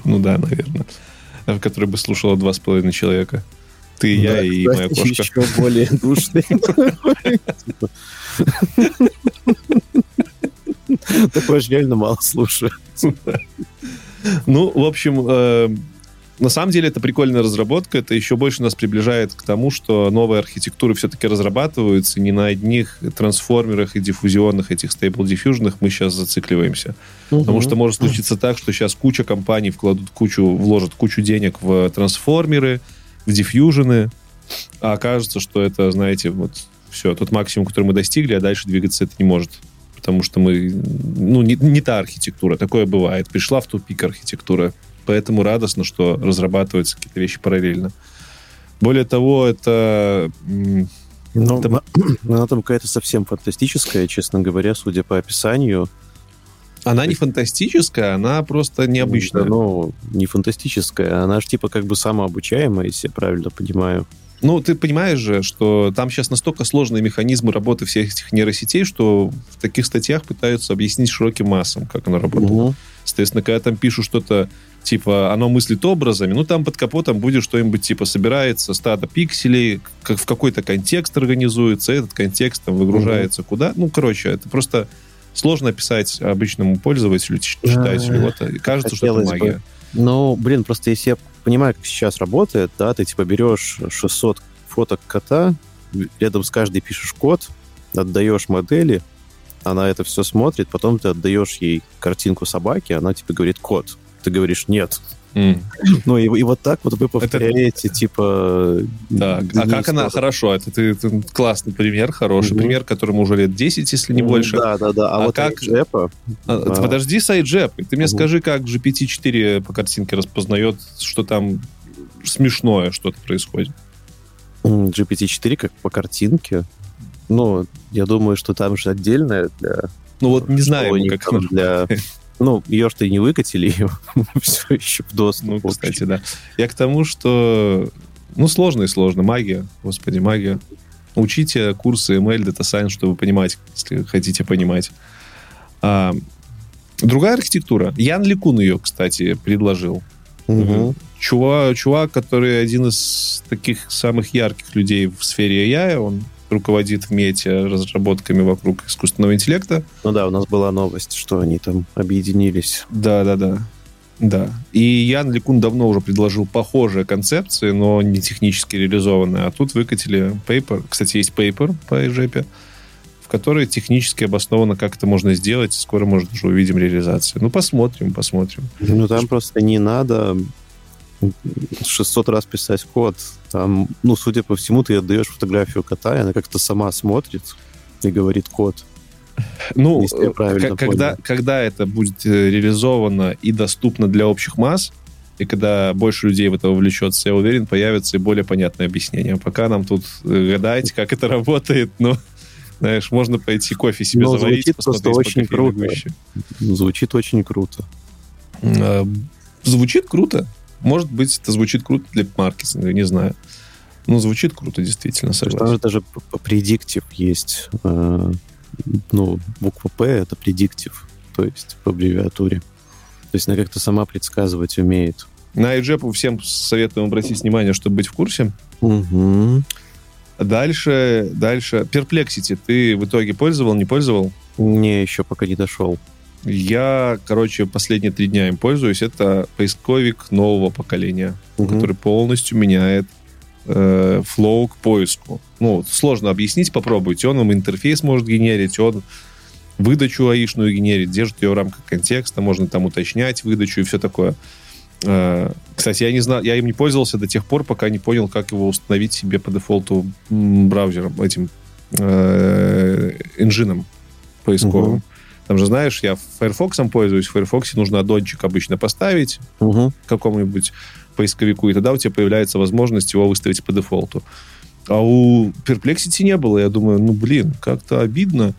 Ну да, наверное. В который бы слушало два с половиной человека. Ты, я Да, и моя кошка. Еще более душный. Такое же реально мало слушаю. Ну, в общем, э, на самом деле это прикольная разработка. Это еще больше нас приближает к тому, что новые архитектуры все-таки разрабатываются. Не на одних трансформерах и диффузионных этих стейбл диффьюжнах мы сейчас зацикливаемся. Потому что может случиться так, что сейчас куча компаний вкладут кучу, вложат кучу денег в трансформеры, в диффьюжены, а окажется, что это, знаете, вот все, тот максимум, который мы достигли, а дальше двигаться это не может. Потому что мы, ну, не, не та архитектура, такое бывает. Пришла в тупик архитектура. Поэтому радостно, что разрабатываются какие-то вещи параллельно. Более того, это... Ну, Это- она там какая-то совсем фантастическая, честно говоря, судя по описанию. Она не фантастическая, она просто необычная. Ну, не фантастическая, она же типа как бы самообучаемая, если я правильно понимаю. Ну, ты понимаешь же, что там сейчас настолько сложные механизмы работы всех этих нейросетей, что в таких статьях пытаются объяснить широким массам, как оно работает. Мгм. Соответственно, когда там пишут что-то, типа, оно мыслит образами, ну, там под капотом будет что-нибудь, типа, собирается стадо пикселей, как в какой-то контекст организуется, этот контекст там выгружается куда. Ну, короче, это просто сложно описать обычному пользователю, читателю. Вот, и кажется, что это Хотелось бы. Ну, блин, просто если я понимаю, как сейчас работает, да, ты типа берешь 600 фоток кота, рядом с каждой пишешь код, отдаешь модели, она это все смотрит, потом ты отдаешь ей картинку собаки, она тебе говорит код. Ты говоришь нет. Ну и, и вот так вот вы повторяете, типа... Так, а как она... Хорошо, это ты, ты- классный пример, хороший Мгм. пример, которому уже лет 10, если не больше. Да, да, да. А, А вот как- Джепа, А, Да. Подожди, сайджеп. Ты мне Мгм. скажи, как GPT-4 по картинке распознает, что там смешное что-то происходит. GPT-4 как по картинке, ну, я думаю, что там же отдельная для... Ну вот не знаю, как для... Ну, ее что и не выкатили, ее все еще в доступ. Ну, кстати, да. Я к тому, что... Ну, сложно и сложно. Магия. Господи, магия. Учите курсы ML, Data Science, чтобы понимать, если хотите понимать. А, другая архитектура. Ян Ликун ее, кстати, предложил. Мгм. Чувак, чувак, который один из таких самых ярких людей в сфере AI, он руководит в мете разработками вокруг искусственного интеллекта. Ну да, у нас была новость, что они там объединились. Да, да, да. Да. И Ян Ликун давно уже предложил похожие концепции, но не технически реализованные. А тут выкатили paper. Кстати, есть paper по EJP, в которой технически обосновано, как это можно сделать. Скоро, может, уже увидим реализацию. Ну, посмотрим, посмотрим. Ну там просто не надо 600 раз писать код. Там, ну, судя по всему, ты отдаешь фотографию кота, и она как-то сама смотрит и говорит код. Ну, когда, понял. когда это будет э, реализовано и доступно для общих масс, И когда больше людей в это вовлечется, я уверен, появится и более понятное объяснение. Пока нам тут э, гадать, как это работает, ну, знаешь, можно пойти кофе себе Но заварить, звучит просто очень круто. гуще. Звучит очень круто. Э, Звучит круто. Может быть, это звучит круто для маркетинга, не знаю. Ну, звучит круто, действительно, Там согласен. же даже предиктив есть. э, Ну, буква П — это предиктив, то есть по аббревиатуре. То есть она как-то сама предсказывать умеет. На iJap всем советуем обратить внимание, чтобы быть в курсе. Угу. Дальше, дальше. Perplexity ты в итоге пользовал, не пользовал? Не, еще пока не дошел. Я, короче, последние три дня им пользуюсь. Это поисковик нового поколения, Мгм. который полностью меняет э, флоу к поиску. Ну, сложно объяснить, попробуйте. Он вам интерфейс может генерить, он выдачу аишную генерит, держит ее в рамках контекста, можно там уточнять выдачу и все такое. Э, Кстати, я не знал, я им не пользовался до тех пор, пока не понял, как его установить себе по дефолту браузером, этим э, инжином поисковым. Мгм. Там же, знаешь, я Firefox пользуюсь, в Firefox нужно аддончик обычно поставить Угу. какому-нибудь поисковику, и тогда у тебя появляется возможность его выставить по дефолту. А у Perplexity не было. Я думаю, ну, блин, как-то обидно.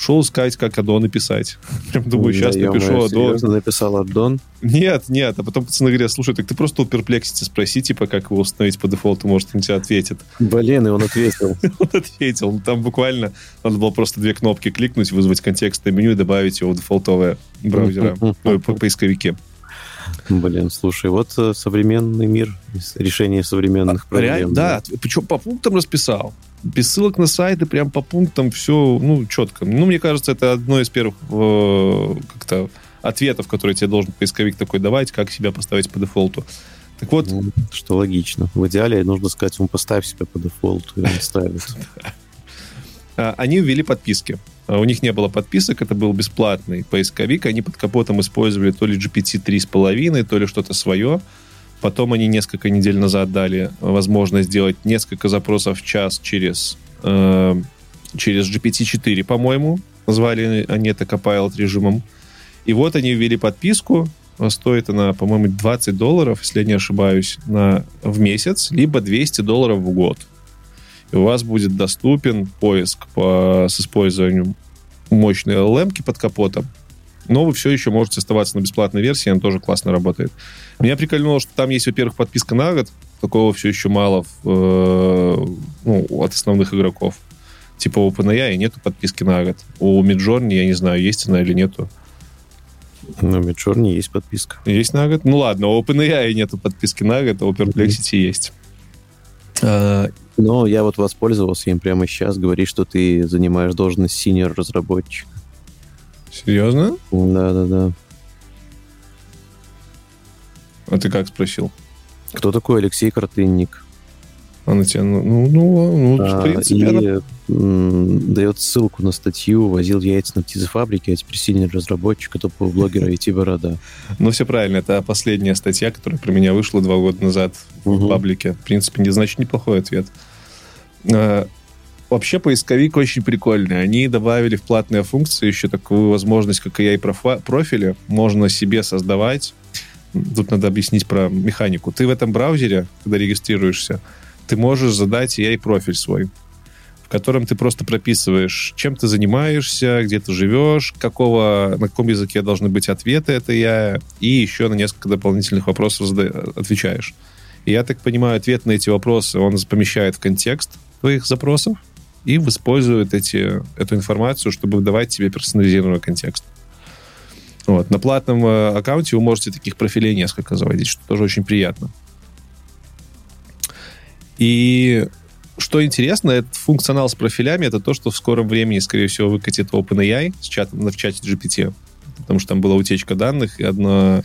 Шел искать, как аддоны писать. Прям думаю, сейчас напишу аддон. Серьезно написал аддон? Нет, нет. А потом пацаны говорят, слушай, так ты просто у Perplexity спроси, типа, как его установить по дефолту, может, он тебе ответит. Блин, и он ответил. Он ответил. Там буквально надо было просто две кнопки кликнуть, вызвать контекстное меню и добавить его в дефолтовое браузера, Мгм. Блин, слушай, вот э, современный мир, решение современных проблем. А, Реально, да, причем по пунктам расписал. Без ссылок на сайты, прям по пунктам все, ну, четко. Ну, мне кажется, это одно из первых э, как-то ответов, которые тебе должен поисковик такой давать, как себя поставить по дефолту. Так вот, Ну, Что логично. В идеале нужно сказать ему поставь себя по дефолту, и он ставит. а, они ввели подписки. А, У них не было подписок, это был бесплатный поисковик. Они под капотом использовали то ли GPT 3.5, то ли что-то свое. Потом они несколько недель назад дали возможность сделать несколько запросов в час через, э, через GPT-4, по-моему. Назвали они это Copilot режимом. И вот они ввели подписку. Стоит она, по-моему, 20 долларов, если я не ошибаюсь, на, в месяц, либо 200 долларов в год. И у вас будет доступен поиск по, с использованием мощной LLM под капотом. Но вы все еще можете оставаться на бесплатной версии, она тоже классно работает. Меня прикольнуло, что там есть, во-первых, подписка на год. Такого все еще мало в, э, ну, от основных игроков. Типа у OpenAI нету подписки на год. У Midjourney, я не знаю, есть она или нету. На Midjourney есть подписка. Есть на год? Ну ладно, у OpenAI нету подписки на год, а у Perplexity есть. Но я вот воспользовался им прямо сейчас. Говорит, что ты занимаешь должность синер разработчик. серьезно? Да-да-да. А ты как спросил? Кто такой Алексей Картынник? Она тебе, ну, ну, ну, ну, А, в принципе, она- и м, дает ссылку на статью «Возил яйца на птицефабрике, а теперь синер разработчик, топового блогера IT Борода». Ну, все правильно. Это последняя статья, которая про меня вышла два года назад в паблике. В принципе, не значит неплохой ответ. А, Вообще, поисковик очень прикольный. Они добавили в платные функции еще такую возможность, как профа- профили. Можно себе создавать. Тут надо объяснить про механику. Ты в этом браузере, когда регистрируешься, ты можешь задать AI профиль свой, в котором ты просто прописываешь, чем ты занимаешься, где ты живешь, какого, на каком языке должны быть ответы это я, и еще на несколько дополнительных вопросов отвечаешь. И я так понимаю, ответ на эти вопросы он помещает в контекст твоих запросов и использует эти, эту информацию, чтобы давать тебе персонализированный контекст. Вот. На платном э, аккаунте вы можете таких профилей несколько заводить, что тоже очень приятно. И что интересно, этот функционал с профилями, это то, что в скором времени, скорее всего, выкатит OpenAI с чатом, в чате GPT. Потому что там была утечка данных, и одна,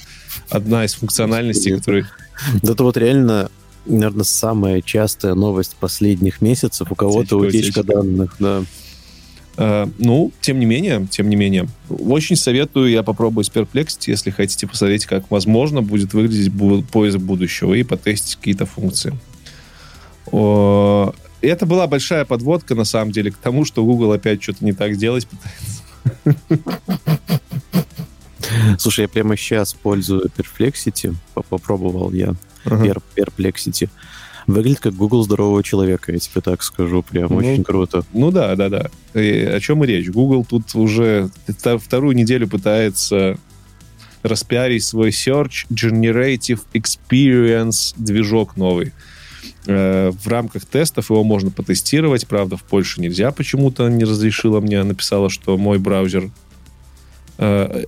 одна из функциональностей, которые... Это вот реально, наверное, самая частая новость последних месяцев. У кого-то Утечка, утечка, данных, да. Э, ну, тем не менее, тем не менее, очень советую, я попробую с Perplexity, если хотите посмотреть, как возможно будет выглядеть бу- поиск будущего и потестить какие-то функции. И это была большая подводка, на самом деле, к тому, что Google опять что-то не так делать пытается. Слушай, я прямо сейчас пользую Perplexity. Попробовал я uh Perplexity. Выглядит как Google здорового человека, я тебе так скажу. Прям ну, очень круто. Ну да, да, да. И о чем и речь? Google тут уже вторую неделю пытается распиарить свой Search Generative Experience движок новый. Э, в рамках тестов его можно потестировать, правда, в Польше нельзя почему-то, не разрешила мне, написала, что мой браузер э,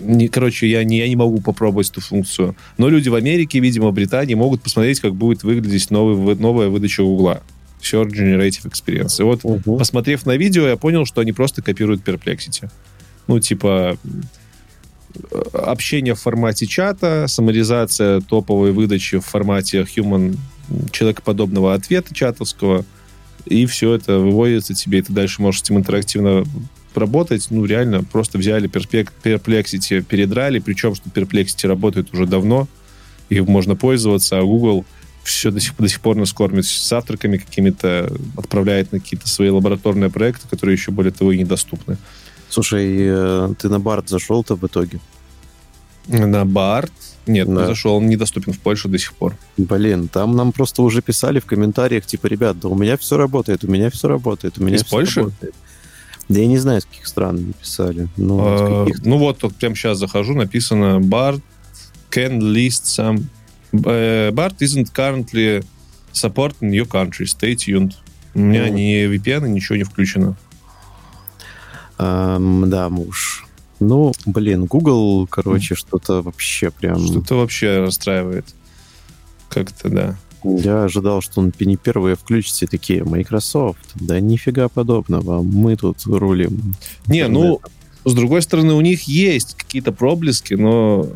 не, короче, я не, я не могу попробовать эту функцию. Но люди в Америке, видимо, в Британии могут посмотреть, как будет выглядеть новый, новая выдача угла. Search Generative Experience. И вот, угу. посмотрев на видео, я понял, что они просто копируют Perplexity. Ну, типа, общение в формате чата, саморизация топовой выдачи в формате human человекоподобного ответа чатовского, и все это выводится тебе, и ты дальше можешь с этим интерактивно работать. Ну, реально, просто взяли Perplexity, передрали, причем, что Perplexity работает уже давно, и можно пользоваться, а Google все до сих, до сих пор нас кормит завтраками какими-то, отправляет на какие-то свои лабораторные проекты, которые еще, более того, и недоступны. Слушай, э, ты на Барт зашел-то в итоге? На Барт? Нет, да. не зашел, он недоступен в Польше до сих пор. Блин, там нам просто уже писали в комментариях, типа, ребят, да у меня все работает, у меня все работает, у меня Из все Польши? работает. Да я не знаю, с каких стран они писали. Ну, а, ну вот, вот прямо сейчас захожу, написано Bart can list some... Uh, Bart isn't currently supporting your country. Stay tuned. У меня mm. ни VPN, ничего не включено. Um, да, муж. Ну, блин, Google, короче, mm. что-то вообще прям... Что-то вообще расстраивает. Как-то, да. Я ожидал, что он не первые включите такие Microsoft. Да нифига подобного. Мы тут рулим. Не, ну, с другой стороны, у них есть какие-то проблески, но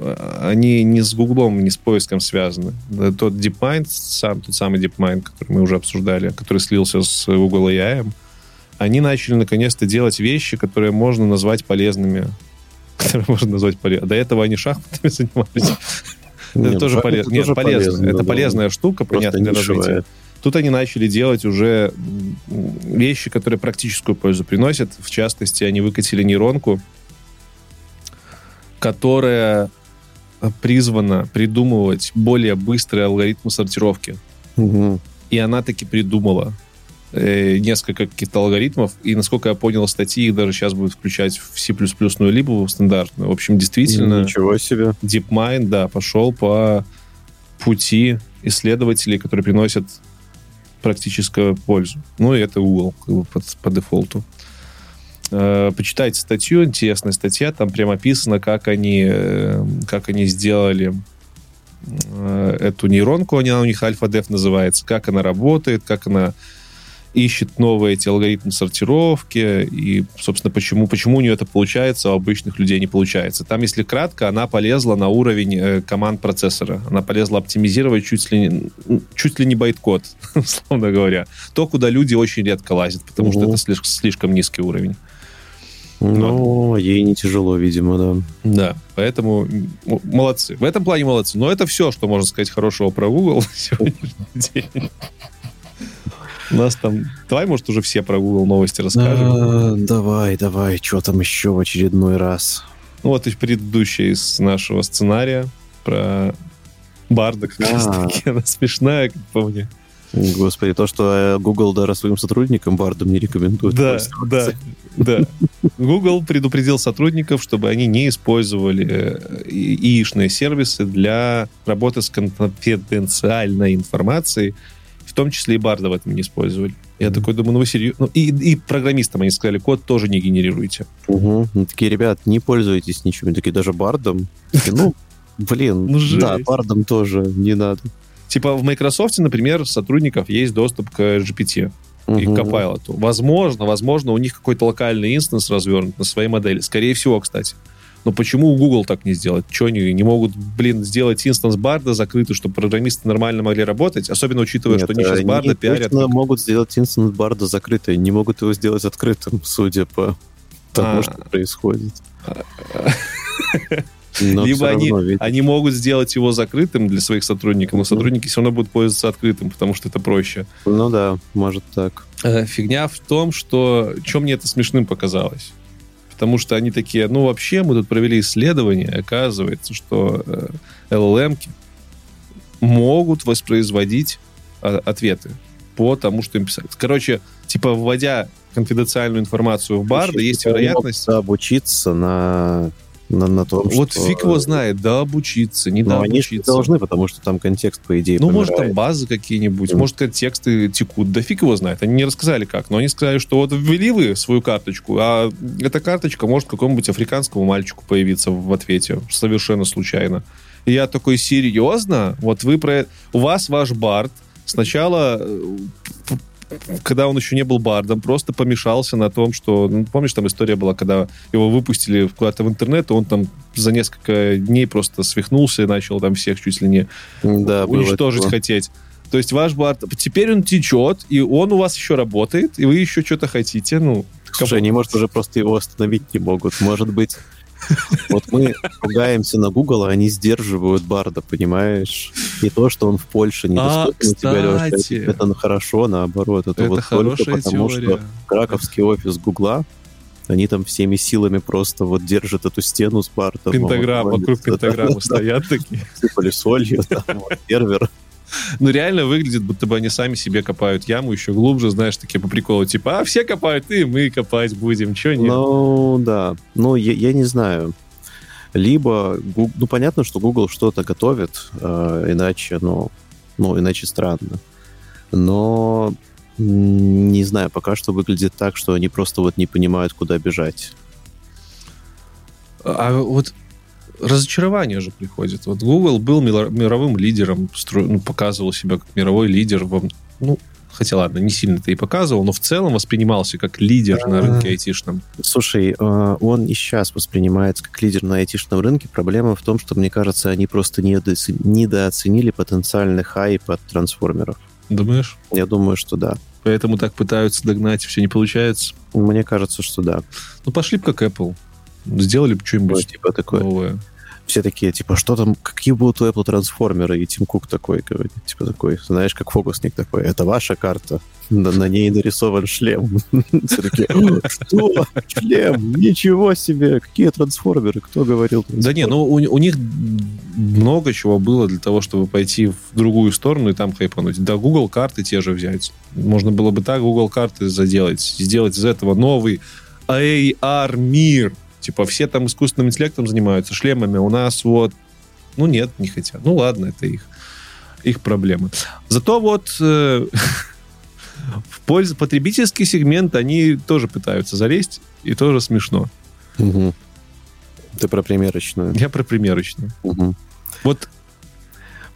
они не с Гуглом, не с поиском связаны. Тот DeepMind, сам, тот самый DeepMind, который мы уже обсуждали, который слился с Google AI, они начали наконец-то делать вещи, которые можно назвать полезными. Которые можно назвать полезными. До этого они шахматами занимались. Это тоже полезно. Нет, полезно. Это полезная штука, понятно, для развития. Тут они начали делать уже вещи, которые практическую пользу приносят. В частности, они выкатили нейронку, которая призвана придумывать более быстрые алгоритмы сортировки. Угу. И она таки придумала э, несколько каких-то алгоритмов, и, насколько я понял, статьи их даже сейчас будут включать в C++ либо в стандартную. В общем, действительно... Ничего себе. DeepMind, да, пошел по пути исследователей, которые приносят практическую пользу. Ну, и это Google как бы, по, по дефолту. Э, почитайте статью, интересная статья, там прямо описано, как они, э, как они сделали э, эту нейронку, она у них альфа-деф называется, как она работает, как она ищет новые эти алгоритмы сортировки, и, собственно, почему, почему у нее это получается, а у обычных людей не получается. Там, если кратко, она полезла на уровень э, команд процессора. Она полезла оптимизировать чуть ли, чуть ли не байткод, условно говоря. То, куда люди очень редко лазят, потому угу. что это слишком, слишком низкий уровень. Ну, вот. ей не тяжело, видимо, да. Да, поэтому молодцы. В этом плане молодцы. Но это все, что можно сказать хорошего про Google сегодняшний день. У нас там... Давай, может, уже все про Google новости расскажем. А, давай, давай. Что там еще в очередной раз? Ну, вот и предыдущая из нашего сценария про Барда как раз таки. Она смешная, как по мне. Господи, то, что э, Google даже своим сотрудникам Бардом не рекомендует. Да, да, да. Google предупредил сотрудников, чтобы они не использовали э, яичные сервисы для работы с конфиденциальной информацией, в том числе и Барда в этом не использовали. Я mm-hmm. такой думаю, ну вы серьезно? Ну, и, и программистам они сказали, код тоже не генерируйте. Угу. Ну, такие, ребят, не пользуйтесь ничем. Такие, даже Бардом? Ну, блин, ну, да, Бардом тоже не надо. Типа в Microsoft, например, сотрудников есть доступ к GPT угу. и к Copilot. Возможно, возможно, у них какой-то локальный instance развернут на своей модели. Скорее всего, кстати. Но почему у Google так не сделать? Что они не могут, блин, сделать instance Барда закрытый, чтобы программисты нормально могли работать? Особенно учитывая, Нет, что они сейчас Барда пиарят. Они могут сделать instance Барда закрытый, не могут его сделать открытым, судя по тому, а. что происходит. Но Либо они, равно, они могут сделать его закрытым для своих сотрудников, но сотрудники все равно будут пользоваться открытым, потому что это проще. Ну да, может так. Э, фигня в том, что... Чем мне это смешным показалось? Потому что они такие, ну, вообще, мы тут провели исследование, оказывается, что э, LLM могут воспроизводить а, ответы по тому, что им писать. Короче, типа, вводя конфиденциальную информацию в Барда, есть вероятность... обучиться на на, на том, вот что... фиг его знает, да обучиться, не да они обучиться. должны, потому что там контекст, по идее, Ну, может, помирает. там базы какие-нибудь, Мгм. может, как тексты текут, да фиг его знает. Они не рассказали как, но они сказали, что вот ввели вы свою карточку, а эта карточка может какому-нибудь африканскому мальчику появиться в ответе, совершенно случайно. И я такой, серьезно? Вот вы про... У вас ваш бард сначала э, когда он еще не был бардом, просто помешался на том, что... Ну, помнишь, там история была, когда его выпустили куда-то в интернет, и он там за несколько дней просто свихнулся и начал там всех чуть ли не Да, уничтожить хотеть. То есть ваш бард, теперь он течет, и он у вас еще работает, и вы еще что-то хотите. Ну, Слушай, они, может, уже просто его остановить не могут. Может быть, вот мы ругаемся на Google, а они сдерживают Барда, понимаешь? И то, что он в Польше недоступен у тебя, Леша, это, это ну, хорошо, наоборот. Это, это вот только потому, теория. что краковский офис Гугла, они там всеми силами просто вот держат эту стену с Бардом. Пентаграмм, Вот, вокруг пентаграммы стоят такие. Сыпали солью, там, сервер. Ну, реально выглядит, будто бы они сами себе копают яму еще глубже, знаешь, такие по приколу, типа, а все копают, и мы копать будем, че нет? Ну, да. Ну, я, я не знаю. Либо, ну, понятно, что Google что-то готовит, э, иначе, ну, ну, иначе странно. Но, не знаю, пока что выглядит так, что они просто вот не понимают, куда бежать. А вот разочарование же приходит. Вот Google был мировым лидером, ну, показывал себя как мировой лидер. Во, ну, хотя ладно, не сильно-то и показывал, но в целом воспринимался как лидер на рынке айтишном. Слушай, э, он и сейчас воспринимается как лидер на айтишном рынке. Проблема в том, что, мне кажется, они просто недооцен- недооценили потенциальный хайп от трансформеров. Думаешь? Я думаю, что да. Поэтому так пытаются догнать, все не получается. Мне кажется, что да. Ну, пошли бы как Apple. Сделали бы что-нибудь типа такое. новое. все такие, типа, что там, какие будут у Apple трансформеры? И Тим Кук такой говорит, типа такой, знаешь, как фокусник такой, это ваша карта, на, на ней нарисован шлем. Все такие, что? Шлем? Ничего себе! Какие трансформеры? Кто говорил? Да не, ну у, них много чего было для того, чтобы пойти в другую сторону и там хайпануть. Да, Google карты те же взять. Можно было бы так Google карты заделать, сделать из этого новый AR-мир. Типа все там искусственным интеллектом занимаются, шлемами. У нас вот... Ну нет, не хотят. Ну ладно, это их, их проблемы. Зато вот э, в пользу потребительский сегмент они тоже пытаются залезть, и тоже смешно. Мгм. Ты про примерочную. Я про примерочную. Вот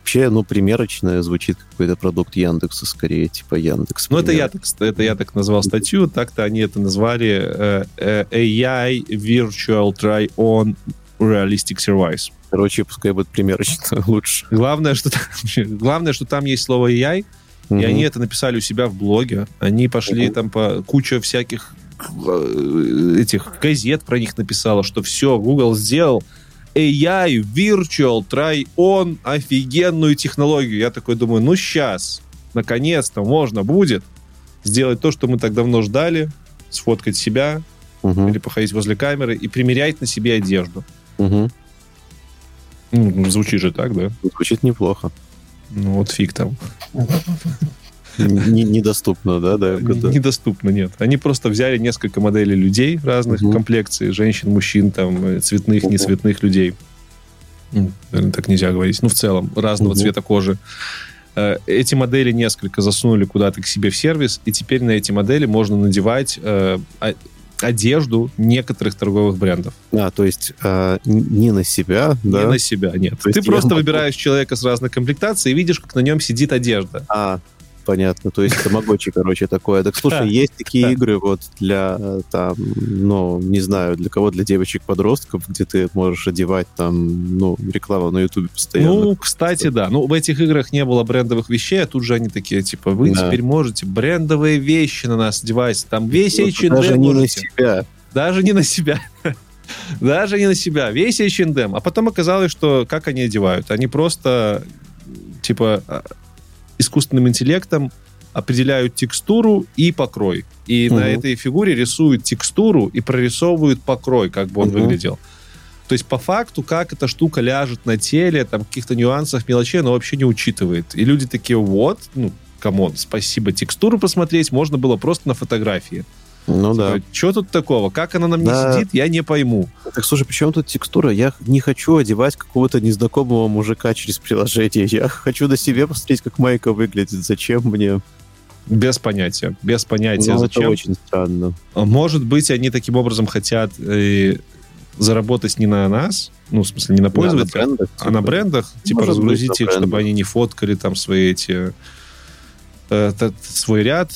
Вообще, ну, примерочная звучит как какой-то продукт Яндекса скорее, типа Яндекс. Ну, это я, так, это я так назвал статью, так-то они это назвали э, э, AI Virtual Try-On Realistic Service. Короче, пускай будет примерочная лучше. Главное, что там, главное, что там есть слово AI, и Мгм. они это написали у себя в блоге. Они пошли Мгм. там по куча всяких э, этих газет про них написала, что все, Google сделал AI Virtual Try-On офигенную технологию. Я такой думаю, ну сейчас, наконец-то можно будет сделать то, что мы так давно ждали, сфоткать себя Мгм. или походить возле камеры и примерять на себе одежду. Мгм. Ну, звучит же так, да? Звучит неплохо. Ну вот фиг там. Не- Недоступно, да, да? Недоступно, нет. Они просто взяли несколько моделей людей разных комплекций, женщин, мужчин, там, э, цветных, нецветных людей. Ну, наверное, так нельзя говорить. Ну, в целом, разного цвета кожи. Э, Эти модели несколько засунули куда-то к себе в сервис, и теперь на эти модели можно надевать э, одежду некоторых торговых брендов. А, то есть н- не на себя, да? Не на себя, нет. То Ты просто могу- выбираешь человека с разной комплектацией и видишь, как на нем сидит одежда. А, понятно. То есть тамагочи, короче, такое. Так слушай, есть такие игры вот для э, там, ну, не знаю, для кого, для девочек-подростков, где ты можешь одевать там, ну, рекламу на Ютубе постоянно. Ну, кстати, да. Ну, в этих играх не было брендовых вещей, а тут же они такие, типа, вы Да. теперь можете брендовые вещи на нас одевать. Там весь Вот H&M даже не на себя. Даже не на себя. Даже не на себя. Весь H&M. А потом оказалось, что как они одевают? Они просто, типа, а, искусственным интеллектом определяют текстуру и покрой. И Мгм. на этой фигуре рисуют текстуру и прорисовывают покрой, как бы он Мгм. выглядел. То есть, по факту, как эта штука ляжет на теле, там, каких-то нюансах, мелочей, она вообще не учитывает. И люди такие, вот, ну, come on, спасибо. Текстуру посмотреть можно было просто на фотографии. Ну да. Что тут такого? Как она на мне Да. сидит, я не пойму. Так, слушай, почему тут текстура? Я не хочу одевать какого-то незнакомого мужика через приложение. Я хочу на себе посмотреть, как майка выглядит. Зачем мне? Без понятия. Без понятия, Ну, зачем. это очень странно. Может быть, они таким образом хотят э, заработать не на нас, ну, в смысле, не на пользователях, Да, на брендах, а на типа. брендах, типа Может быть, разгрузить на их, чтобы они не фоткали там свои эти э, т- свой ряд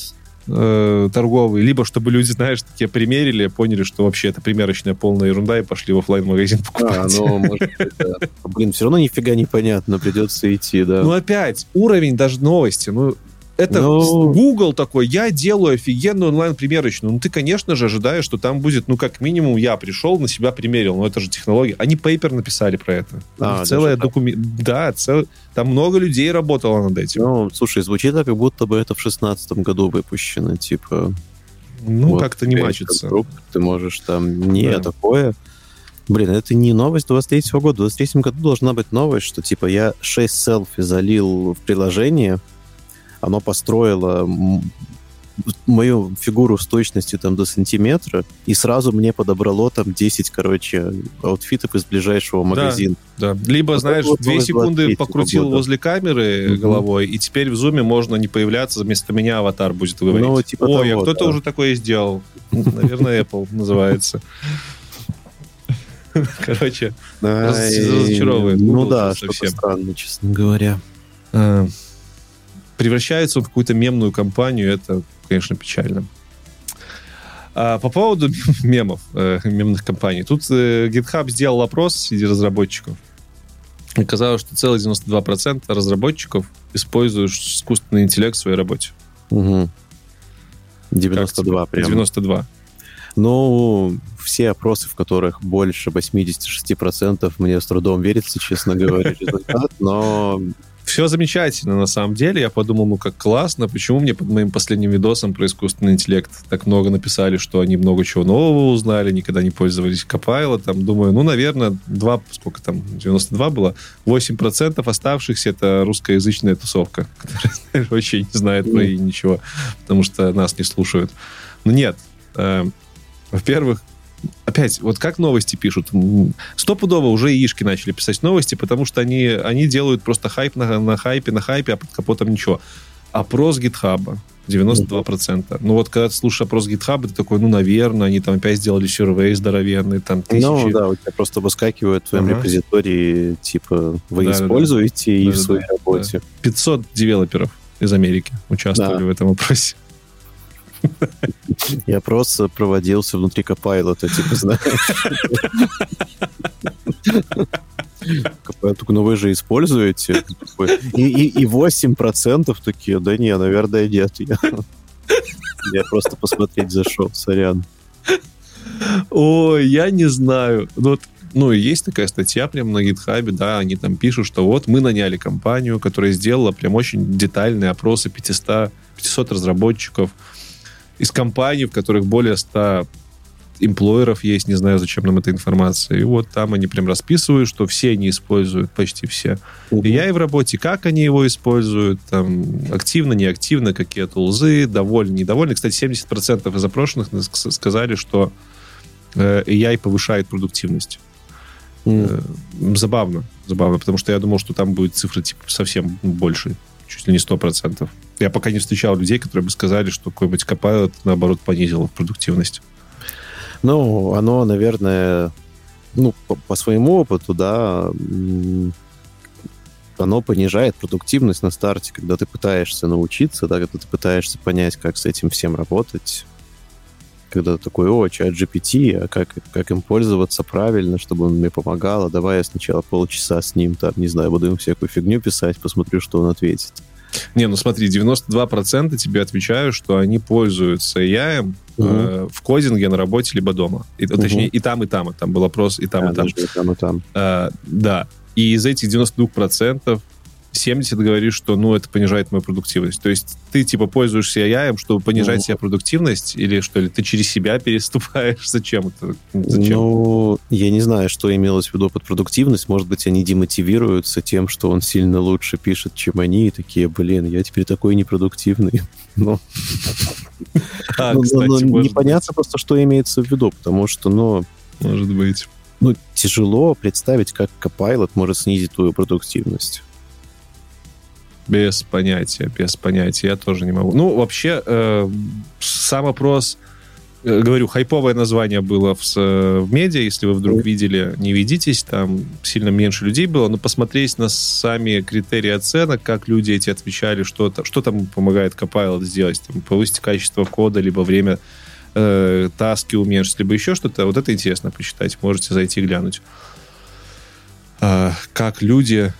э, торговый, либо чтобы люди, знаешь, такие примерили, поняли, что вообще это примерочная полная ерунда, и пошли в оффлайн магазин А, покупать. ну, может да. Блин, все равно нифига непонятно, придется идти, да. Ну, опять, уровень даже новости. Ну, это Ну- Google такой, я делаю офигенную онлайн-примерочную. Ну, ты, конечно же, ожидаешь, что там будет, ну, как минимум, я пришел, на себя примерил. Ну, это же технология. Они пейпер написали про это. А, Целая документ... Да, цел... там много людей работало над этим. Ну, слушай, звучит так, как будто бы это в шестнадцатом году выпущено, типа... Ну, вот как-то не мачится. Ты можешь там... Не, Да. такое... Блин, это не новость 23 года. В 23 году должна быть новость, что, типа, я 6 селфи залил в приложение, оно построило мою фигуру с точностью там до сантиметра, и сразу мне подобрало там 10, короче, аутфитов из ближайшего магазина. Да. Либо, Вот знаешь, это вот две новость секунды 23-го покрутил года. возле камеры Мгм. головой, и теперь в зуме можно не появляться, вместо меня аватар будет говорить. Ну, типа Ой, того, а кто-то да. уже такое сделал. Наверное, Apple называется. Короче, разочаровывает Ну да, что-то странно, честно говоря. Превращается он в какую-то мемную компанию, это, конечно, печально. А по поводу мемов, э, мемных компаний. Тут э, GitHub сделал опрос среди разработчиков. Оказалось, что целых 92% разработчиков используют искусственный интеллект в своей работе. Угу. Как 92 тебе? прям. 92. Ну, все опросы, в которых больше 86%, мне с трудом верится, честно говоря, результат, но Все замечательно, на самом деле. Я подумал, ну как классно. Почему мне под моим последним видосом про искусственный интеллект так много написали, что они много чего нового узнали, никогда не пользовались Copilot. Там, думаю, ну, наверное, 2, сколько там, 92 было, 8% оставшихся это русскоязычная тусовка, которая, знаешь, вообще не знает про и ничего, потому что нас не слушают. Но нет. э, во-первых, опять, вот как новости пишут? Стопудово уже яишки начали писать новости, потому что они, они делают просто хайп на, на хайпе, на хайпе, а под капотом ничего. Опрос гитхаба 92%. Ну вот когда ты слушаешь опрос гитхаба, ты такой, ну, наверное, они там опять сделали сервей здоровенный, там тысячи. ну да, у тебя просто выскакивают в твоем Ага. репозитории, типа, вы Да-да-да. используете и в Да-да-да. своей работе. 500 девелоперов из Америки участвовали Да. в этом опросе. Я просто проводился внутри Copilot, типа, знаешь. Такой, ну вы же используете. Такой, И, и, и 8% такие, да не, наверное, нет. Я, я просто посмотреть зашел, сорян. Ой, я не знаю. Ну, вот, ну, есть такая статья прям на гитхабе, да, они там пишут, что вот мы наняли компанию, которая сделала прям очень детальные опросы 500, 500 разработчиков из компаний, в которых более 100 имплойеров есть, не знаю, зачем нам эта информация. И вот там они прям расписывают, что все они используют, почти все. И я и в работе, как они его используют, там, активно, неактивно, какие тулзы, довольны, недовольны. Кстати, 70% из опрошенных ск- сказали, что э, AI повышает продуктивность. Э, Забавно, забавно, потому что я думал, что там будет цифра типа совсем больше, чуть ли не 100%. Я пока не встречал людей, которые бы сказали, что какой-нибудь Copilot, наоборот, понизил продуктивность. Ну, оно, наверное, ну, по, по своему опыту, да, оно понижает продуктивность на старте, когда ты пытаешься научиться, да, когда ты пытаешься понять, как с этим всем работать. Когда такой, о, чат GPT, а как, как им пользоваться правильно, чтобы он мне помогал, а давай я сначала полчаса с ним, там, не знаю, буду ему всякую фигню писать, посмотрю, что он ответит. Не, ну смотри, 92% тебе отвечают, что они пользуются AI э, в кодинге на работе либо дома. И, Мгм. Точнее, и там, и там. И там был опрос, и там, А, и там. и там, и там. Э, да. И из этих 92% 70 говоришь, что, ну, это понижает мою продуктивность. То есть ты, типа, пользуешься AI, чтобы понижать ну, себе продуктивность, или что ли, ты через себя переступаешь? Зачем это? Зачем? Ну, я не знаю, что имелось в виду под продуктивность. Может быть, они демотивируются тем, что он сильно лучше пишет, чем они, и такие, блин, я теперь такой непродуктивный. Ну, а, ну, ну, ну непонятно просто, что имеется в виду, потому что, ну... Может быть. Ну, тяжело представить, как Copilot может снизить твою продуктивность. Без понятия, без понятия. Я тоже не могу. Ну, вообще, э, сам опрос, э, говорю, хайповое название было в, в медиа. Если вы вдруг видели, не ведитесь, там сильно меньше людей было. Но посмотреть на сами критерии оценок, как люди эти отвечали, что, -то, что там помогает Copilot сделать, там, повысить качество кода, либо время э, таски уменьшить, либо еще что-то. Вот это интересно почитать. Можете зайти глянуть. Э, как люди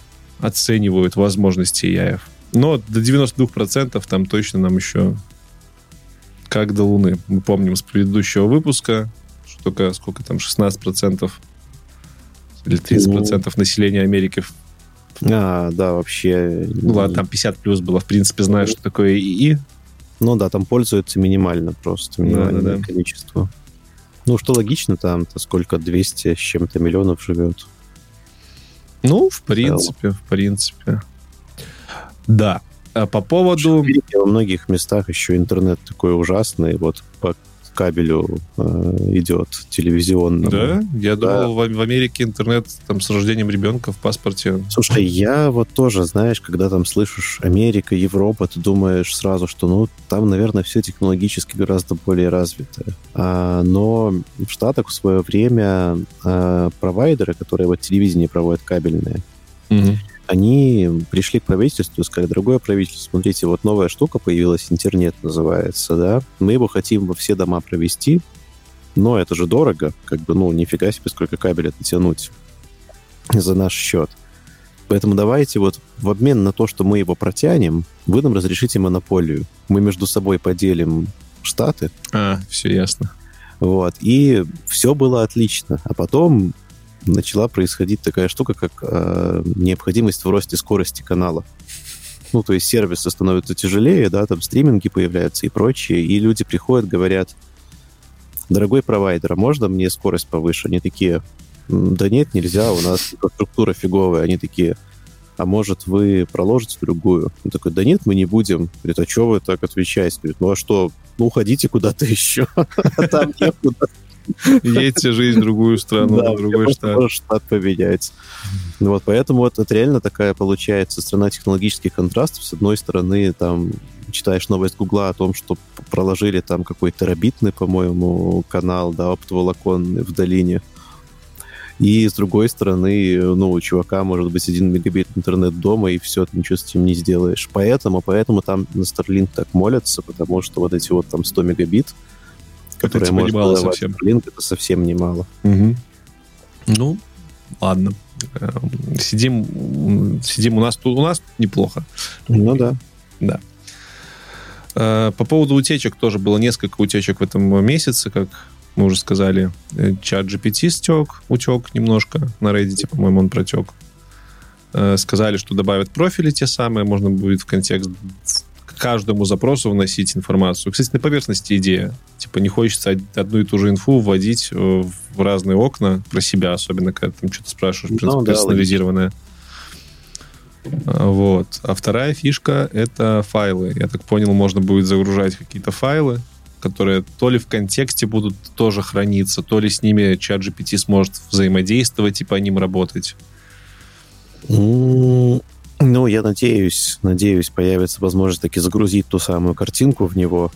оценивают возможности яев. Но до 92% там точно нам еще как до Луны. Мы помним с предыдущего выпуска, что только сколько там, 16% или 30% ну, населения Америки. А, да, вообще. Ну ладно, там 50 плюс было. В принципе, знаешь, что такое ИИ. Ну да, там пользуются минимально просто, минимальное да, да, да. количество. Ну, что логично, там-то сколько, 200 с чем-то миллионов живет. Ну, в принципе, в принципе. Да. А по поводу... Во многих местах еще интернет такой ужасный. Вот по кабелю э, идет телевизионный. Да? Я да. думал, в, в Америке интернет там с рождением ребенка в паспорте. Слушай, я вот тоже, знаешь, когда там слышишь Америка, Европа, ты думаешь сразу, что, ну, там, наверное, все технологически гораздо более развито. А, но в Штатах в свое время а, провайдеры, которые вот телевидение проводят кабельные, угу они пришли к правительству и сказали, дорогое правительство, смотрите, вот новая штука появилась, интернет называется, да, мы его хотим во все дома провести, но это же дорого, как бы, ну, нифига себе, сколько кабеля тянуть за наш счет. Поэтому давайте вот в обмен на то, что мы его протянем, вы нам разрешите монополию. Мы между собой поделим штаты. А, все ясно. Вот. И все было отлично. А потом начала происходить такая штука, как э, необходимость в росте скорости канала. Ну, то есть сервисы становятся тяжелее, да, там стриминги появляются и прочее, и люди приходят, говорят, дорогой провайдер, а можно мне скорость повыше? Они такие, да нет, нельзя, у нас инфраструктура фиговая. Они такие, а может вы проложите другую? Он такой, да нет, мы не будем. Говорит, а что вы так отвечаете? Говорит, ну а что, ну уходите куда-то еще, там некуда. Едьте жить в другую страну, да, в другой штат. штат поменяется. Вот, поэтому вот это реально такая получается страна технологических контрастов. С одной стороны, там читаешь новость Гугла о том, что проложили там какой-то терабитный, по-моему, канал, да, оптоволоконный в долине. И с другой стороны, ну, у чувака может быть один мегабит интернет дома, и все, ты ничего с этим не сделаешь. Поэтому, поэтому там на Starlink так молятся, потому что вот эти вот там 100 мегабит, это, типа, можно совсем. Link, это совсем немало. Угу. Ну, ладно. Эм, сидим, сидим у нас тут, у нас неплохо. Ну да. Да. Э, по поводу утечек тоже было несколько утечек в этом месяце, как мы уже сказали. Э, чат GPT стек, утек немножко. На Reddit, по-моему, он протек. Э, сказали, что добавят профили те самые, можно будет в контекст каждому запросу вносить информацию. Кстати, на поверхности идея. Типа не хочется одну и ту же инфу вводить э, в разные окна про себя, особенно когда там что-то спрашиваешь ну, персонализированное. Да, вот. А вторая фишка — это файлы. Я так понял, можно будет загружать какие-то файлы, которые то ли в контексте будут тоже храниться, то ли с ними чат GPT сможет взаимодействовать и по ним работать. Ну, я надеюсь, надеюсь, появится возможность таки загрузить ту самую картинку в него,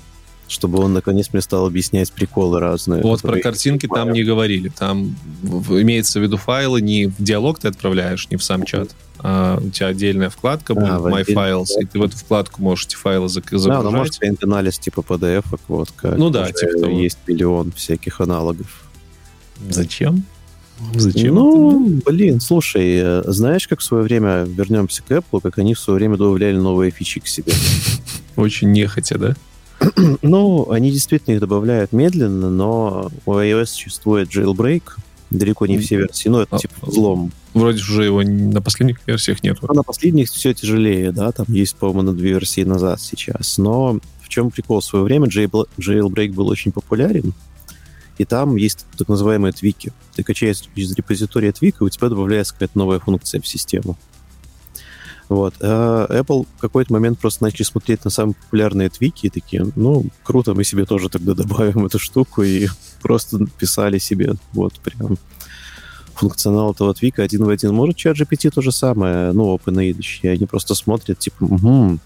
чтобы он наконец мне стал объяснять приколы разные. Вот про картинки там не говорили. Там имеется в виду файлы, не в диалог ты отправляешь, не в сам чат, а у тебя отдельная вкладка будет, а, My Files, и ты в эту вкладку можешь эти файлы загружать. Да, ну, может, анализ типа PDF, вот как. Ну да, типа того. Есть миллион всяких аналогов. Зачем? Зачем? Ну, блин, слушай, э, знаешь, как в свое время вернемся к Apple, как они в свое время добавляли новые фичи к себе? Очень нехотя, да? ну, они действительно их добавляют медленно, но у iOS существует jailbreak, Далеко не все версии, но это А, типа взлом. Вроде уже его на последних версиях нету. А на последних все тяжелее, да, там есть, по-моему, на две версии назад сейчас. Но в чем прикол? В свое время jail- Jailbreak был очень популярен, и там есть так называемые твики. Ты качаешь из репозитория твика, и у тебя добавляется какая-то новая функция в систему. Вот. А Apple в какой-то момент просто начали смотреть на самые популярные твики и такие, ну, круто, мы себе тоже тогда добавим эту штуку, и просто писали себе вот прям функционал этого твика один в один. Может, чат GPT то же самое, ну, OpenAI, они просто смотрят, типа, угу,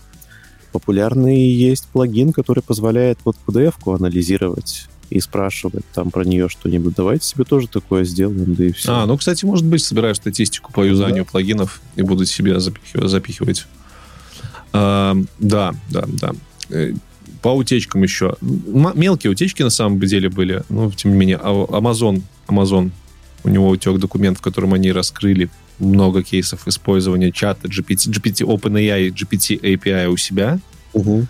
популярный есть плагин, который позволяет вот PDF-ку анализировать и спрашивать там про нее что-нибудь. Давайте себе тоже такое сделаем, да и все. А, ну, кстати, может быть, собираю статистику по юзанию плагинов и буду себе запихивать. запихивать. А, да, да, да. Э, По утечкам еще. М- мелкие утечки на самом деле были, но тем не менее. А Amazon, Amazon, у него утек документ, в котором они раскрыли много кейсов использования чата GPT, GPT OpenAI, GPT API у себя. Мгм.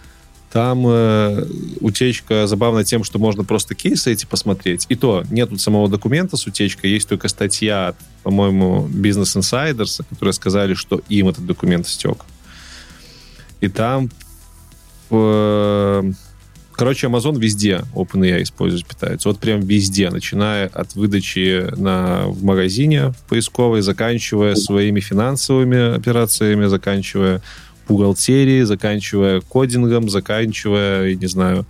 Там э, утечка забавна тем, что можно просто кейсы эти посмотреть. И то, нет самого документа с утечкой, есть только статья, по-моему, Business Insiders, которые сказали, что им этот документ утек. И там... э, короче, Amazon везде OpenAI использует, питается. Вот прям везде, начиная от выдачи на, в магазине поисковой, заканчивая своими финансовыми операциями, заканчивая бухгалтерией, заканчивая кодингом, заканчивая, я не знаю,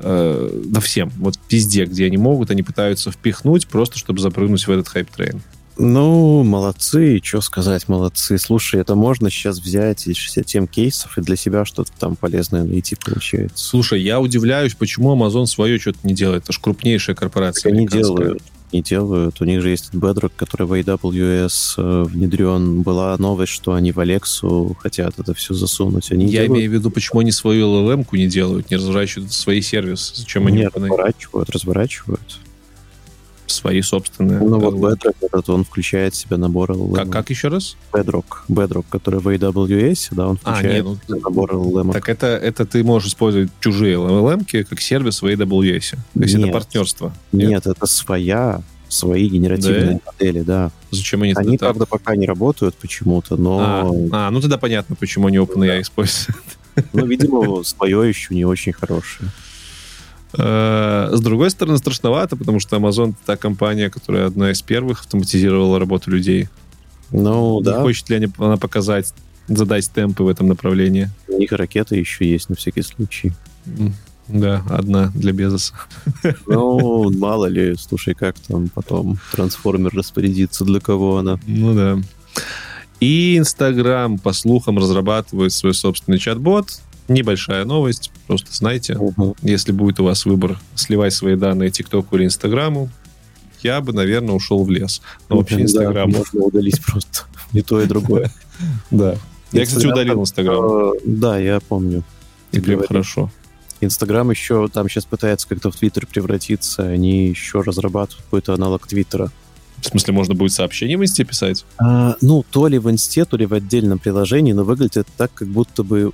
э, да всем. Вот везде, где они могут, они пытаются впихнуть, просто чтобы запрыгнуть в этот hype train. Ну, молодцы, что сказать, молодцы. Слушай, это можно сейчас взять из 67 кейсов и для себя что-то там полезное найти получается. Слушай, я удивляюсь, почему Amazon свое что-то не делает. Это же крупнейшая корпорация. Они делают, не делают. У них же есть Bedrock, который в AWS э, внедрен. Была новость, что они в Alexa хотят это все засунуть. Они Я делают, имею в виду, почему они свою LLM-ку не делают, не разворачивают свои сервисы. Зачем они не разворачивают, разворачивают. Свои собственные? Ну вот? Bedrock, этот, он включает в себя набор LLM. Как, как еще раз? Bedrock, Bedrock, который в AWS, да, он А, включает не, ну, в себя набор LLM. Так это, это ты можешь использовать чужие LLM как сервис в AWS. То есть это Нет. партнерство. Нет, это своя, свои генеративные модели, да. Зачем они, Они, так? правда, пока не работают почему-то, но, А, а, ну тогда понятно, почему они OpenAI используют. ну, видимо, свое еще не очень хорошее. Э, С другой стороны, страшновато, потому что Amazon это та компания, которая одна из первых автоматизировала работу людей. Ну, Не да, хочет ли она показать, задать темпы в этом направлении? у них ракеты еще есть на всякий случай. Да, одна для Безоса. Ну, мало ли, слушай, как там потом трансформер распорядится, для кого она. Ну да. И Инстаграм, по слухам, разрабатывает свой собственный чат-бот. Небольшая новость, просто знайте. Если будет у вас выбор сливать свои данные ТикТоку или Инстаграму, я бы, наверное, ушел в лес. Но вообще Да, Инстаграм. можно удалить просто и то, и другое. Да. Я, кстати, удалил Инстаграм. э, Да, я помню. И прям хорошо. Инстаграм еще там сейчас пытается как-то в Твиттер превратиться. Они еще разрабатывают какой-то аналог Твиттера. В смысле, можно будет сообщение в Инсте писать? А, ну, то ли в инсте, то ли в отдельном приложении, но выглядит это так, как будто бы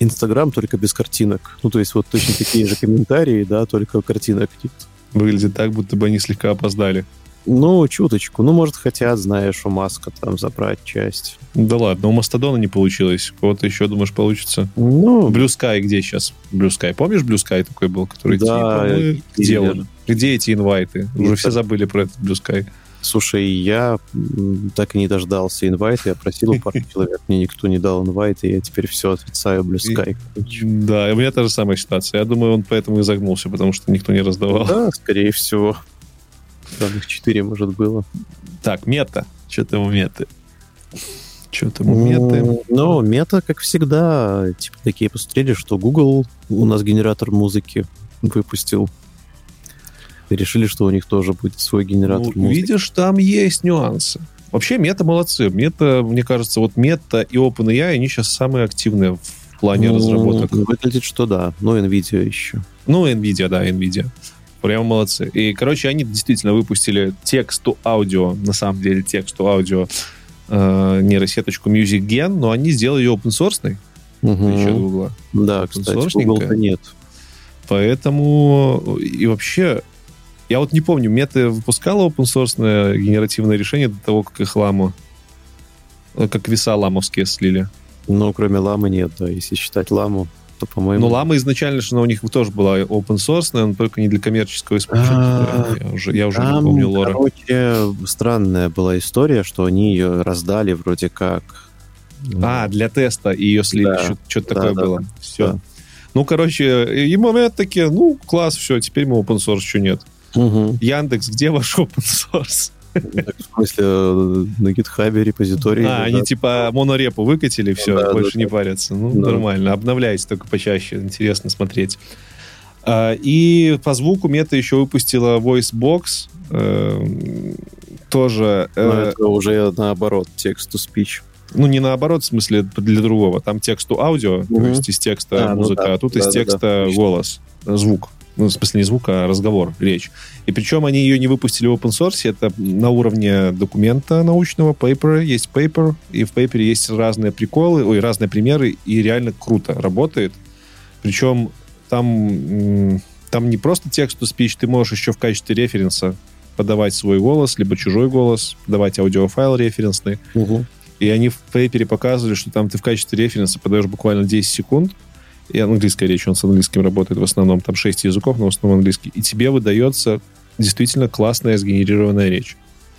Инстаграм только без картинок. Ну, то есть вот точно такие же комментарии, да, только картинок нет. Выглядит так, будто бы они слегка опоздали. Ну, чуточку. Ну, может, хотят, знаешь, у Маска там забрать часть. Да ладно, у Мастодона не получилось. У кого-то еще, думаешь, получится? Ну, Blue Sky где сейчас? Blue Sky. Помнишь Blue Sky такой был, который Да, типа, мы и- делали? Где эти инвайты? Уже Ну, все забыли про этот Blue Sky. Слушай, я так и не дождался инвайта. Я просил у пару человек, мне никто не дал инвайт, и я теперь все отрицаю Blue Sky. Да, у меня та же самая ситуация. Я думаю, он поэтому и загнулся, потому что никто не раздавал. Да, скорее всего. Там их четыре, может, было. Так, мета. Что там у меты? Что там у меты? Ну, мета, как всегда, типа такие посмотрели, что Google у нас генератор музыки выпустил. И решили, что у них тоже будет свой генератор Ну, музыки. видишь, там есть нюансы. Вообще, мета молодцы. Мета, мне кажется, вот мета и OpenAI, они сейчас самые активные в плане Ну, разработок. Выглядит, что да. Ну, Nvidia еще. Ну, NVIDIA, да, NVIDIA. Прям молодцы. И, короче, они действительно выпустили тексту-аудио, на самом деле тексту-аудио э, нейросеточку Music Gen, но они сделали ее open source еще Google. Да, кстати, Open-source-ненькая. Google-то нет. Поэтому и вообще Я вот не помню, Мета выпускала open source генеративное решение до того, как их ламу, э, как веса ламовские слили. Ну, кроме ламы нет, да, если считать ламу, то, по-моему... Но лама изначально, что у них тоже была open source, но только не для коммерческого использования. А, Я уже, я уже не помню лора. короче, странная была история, что они ее раздали вроде как... А, для теста и ее слили. Да. Что-то Да, такое да, было. да. Все. Да. Ну, короче, и момент такие, ну, класс, все, теперь мы open source, что нет. Мгм. Яндекс, где ваш open source? Так, в смысле, э, на гитхабе репозитории. А, они да. типа монорепу выкатили, все, да, больше да, не да. парятся. Ну, Да. нормально. Обновляйте только почаще, интересно смотреть. А, И по звуку Мета еще выпустила VoiceBox. э, Тоже, Но э, это уже наоборот, текст-to-speech. ну, не наоборот, в смысле, для другого. Там тексту аудио, то Мгм. есть из текста А, ну музыка, да. а тут из Да-да-да, текста точно. голос, э, звук. Ну, в смысле, не звук, а разговор, речь. И причем они ее не выпустили в open source, это на уровне документа научного, paper, есть paper, и в paper есть разные приколы, ой, разные примеры, и реально круто работает. Причем там, там не просто текст to speech, ты можешь еще в качестве референса подавать свой голос, либо чужой голос, давать аудиофайл референсный. Мгм. И они в пейпере показывали, что там ты в качестве референса подаешь буквально 10 секунд, и английская речь, он с английским работает в основном, там 6 языков, но в основном английский, и тебе выдается действительно классная сгенерированная речь.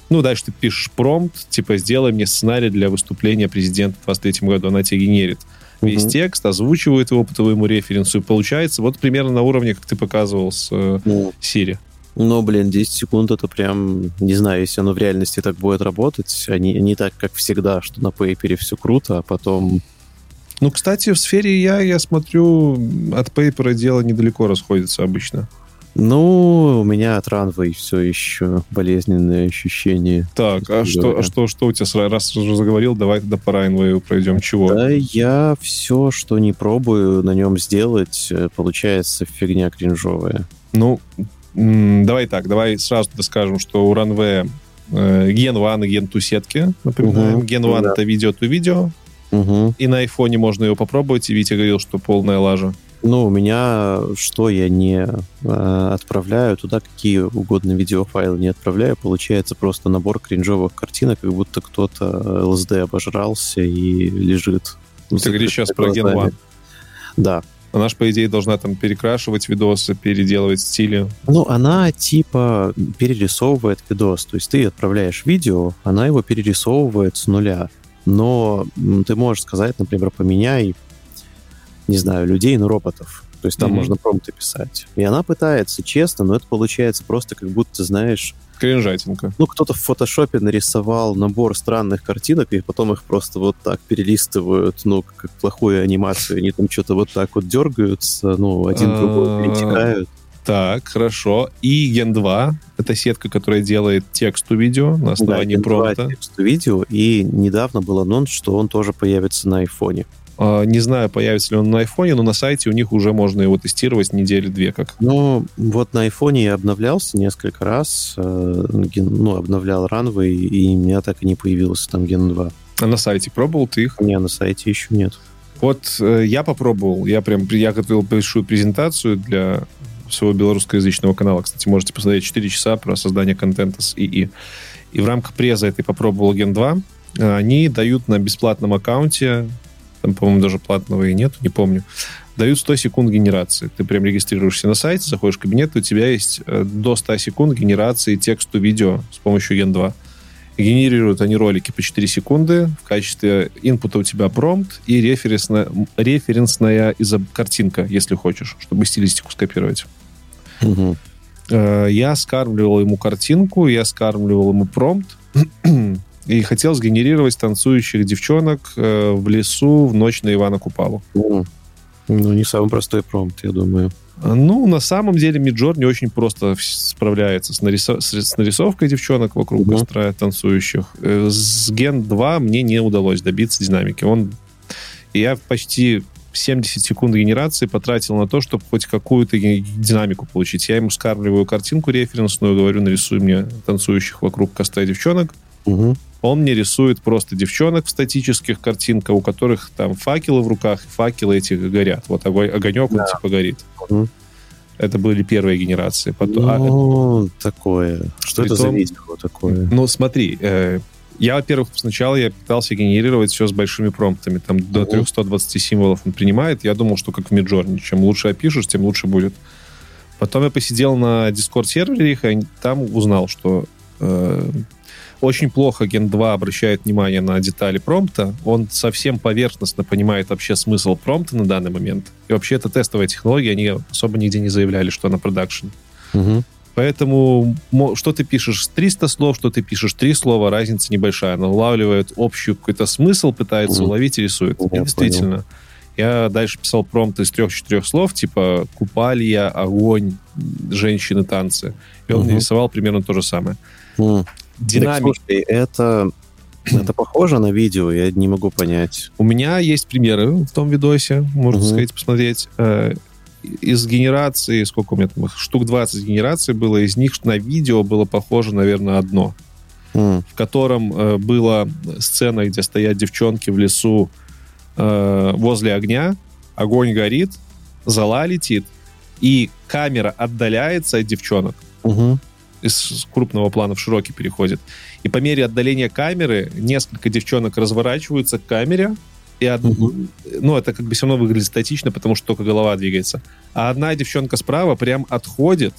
Ну, дальше ты пишешь промпт, типа, сделай мне сценарий для выступления президента в 23 году, она тебе генерит весь Мгм. текст, озвучивает его по твоему референсу, и получается вот примерно на уровне, как ты показывал с э, Ну, Siri. Но, блин, 10 секунд это прям, не знаю, если оно в реальности так будет работать, а не, не так, как всегда, что на пейпере все круто, а потом... Ну, кстати, в сфере я, я смотрю, от пейпера дело недалеко расходится обычно. Ну, у меня от Runway все еще болезненные ощущения. Так, а что, а что, что у тебя, раз уже заговорил, давай тогда по Райнвею пройдем. Чего? Да, я все, что не пробую на нем сделать, э, получается фигня кринжовая. Ну, давай так, давай сразу скажем, что у Runway Gen 1 и Gen 2 сетки, напоминаем. Мгм, Gen 1 да. это видео-то-видео, Угу. и на айфоне можно его попробовать, и Витя говорил, что полная лажа. Ну, у меня что я не э, отправляю, туда какие угодно видеофайлы не отправляю, получается просто набор кринжовых картинок, как будто кто-то ЛСД обожрался и лежит. Ты говоришь сейчас про Gen глазами. 1. Да. Она же, по идее, должна там перекрашивать видосы, переделывать стили. Ну, она типа перерисовывает видос. То есть ты отправляешь видео, она его перерисовывает с нуля. Но ты можешь сказать, например, поменяй, не знаю, людей на роботов. То есть там Мгм. можно промпты писать. И она пытается, честно, но это получается просто как будто, знаешь, Кринжатинка. ну, кто-то в фотошопе нарисовал набор странных картинок, и потом их просто вот так перелистывают, ну, как плохую анимацию. Они там что-то вот так вот дергаются, ну, один А, другой перетекают. Так, хорошо. И Gen 2 — это сетка, которая делает тексту видео на основании Да, промпта. текст видео, и недавно был анонс, что он тоже появится на айфоне. А, Не знаю, появится ли он на айфоне, но на сайте у них уже можно его тестировать недели две как. Ну, вот на айфоне я обновлялся несколько раз, э, ну, обновлял Runway, и у меня так и не появился там Gen 2. А на сайте пробовал ты их? Меня на сайте еще нет. Вот э, я попробовал. Я прям я готовил большую презентацию для своего белорусскоязычного канала. Кстати, можете посмотреть 4 часа про создание контента с ИИ. И в рамках преза этой попробовал Gen 2. Э, Они дают на бесплатном аккаунте, там, по-моему, даже платного и нет, не помню, дают 100 секунд генерации. Ты прям регистрируешься на сайте, заходишь в кабинет, и у тебя есть э, до 100 секунд генерации тексту видео с помощью Gen 2. Генерируют они ролики по 4 секунды. В качестве инпута у тебя промпт и референсная, референсная изо- картинка, если хочешь, чтобы стилистику скопировать. Э, Я скармливал ему картинку, я скармливал ему промпт и хотел сгенерировать танцующих девчонок э, в лесу в ночь на Ивана Купалу. Ну, не самый простой промпт, я думаю. Ну, на самом деле, Миджор не очень просто справляется с, нарисо- с- нарисовкой девчонок вокруг Мгм. костра танцующих. Э, С Ген 2 мне не удалось добиться динамики. Он... Я почти 70 секунд генерации потратил на то, чтобы хоть какую-то динамику получить. Я ему скармливаю картинку референсную, говорю, нарисуй мне танцующих вокруг костра девчонок. Мгм. Он мне рисует просто девчонок в статических картинках, у которых там факелы в руках, факелы эти горят. Вот огонь, огонек, он Да. типа горит. Мгм. Это были первые генерации. Потом, а, Ну, такое. Что это за Притом- видео такое? Ну, смотри, э, я, во-первых, сначала я пытался генерировать все с большими промптами. Там до Мгм. 320 символов он принимает. Я думал, что как в Midjourney. Чем лучше опишешь, тем лучше будет. Потом я посидел на Discord-сервере их, и там узнал, что э, очень плохо Gen 2 обращает внимание на детали промпта. Он совсем поверхностно понимает вообще смысл промпта на данный момент. И вообще это тестовая технология, они особо нигде не заявляли, что она продакшн. Мгм. Поэтому что ты пишешь 300 слов, что ты пишешь 3 слова, разница небольшая. Она улавливает общий какой-то смысл, пытается Мгм. уловить и рисует. Я И действительно. Я дальше писал промпт из трех-четырех слов, типа купалья, огонь, женщины, танцы. И он Мгм. мне рисовал примерно то же самое. М. Так, слушай, это, это похоже на видео, я не могу понять. У меня есть примеры в том видосе, можно Мгм. сказать, посмотреть. Э, Из генерации, сколько у меня там, штук 20 генераций было, из них на видео было похоже, наверное, одно. В котором э, была сцена, где стоят девчонки в лесу э, возле огня, огонь горит, зола летит, и камера отдаляется от девчонок, Мгм. Из крупного плана в широкий переходит. И по мере отдаления камеры несколько девчонок разворачиваются к камере, и од- Мгм. ну, это как бы все равно выглядит статично, потому что только голова двигается. А одна девчонка справа прям отходит,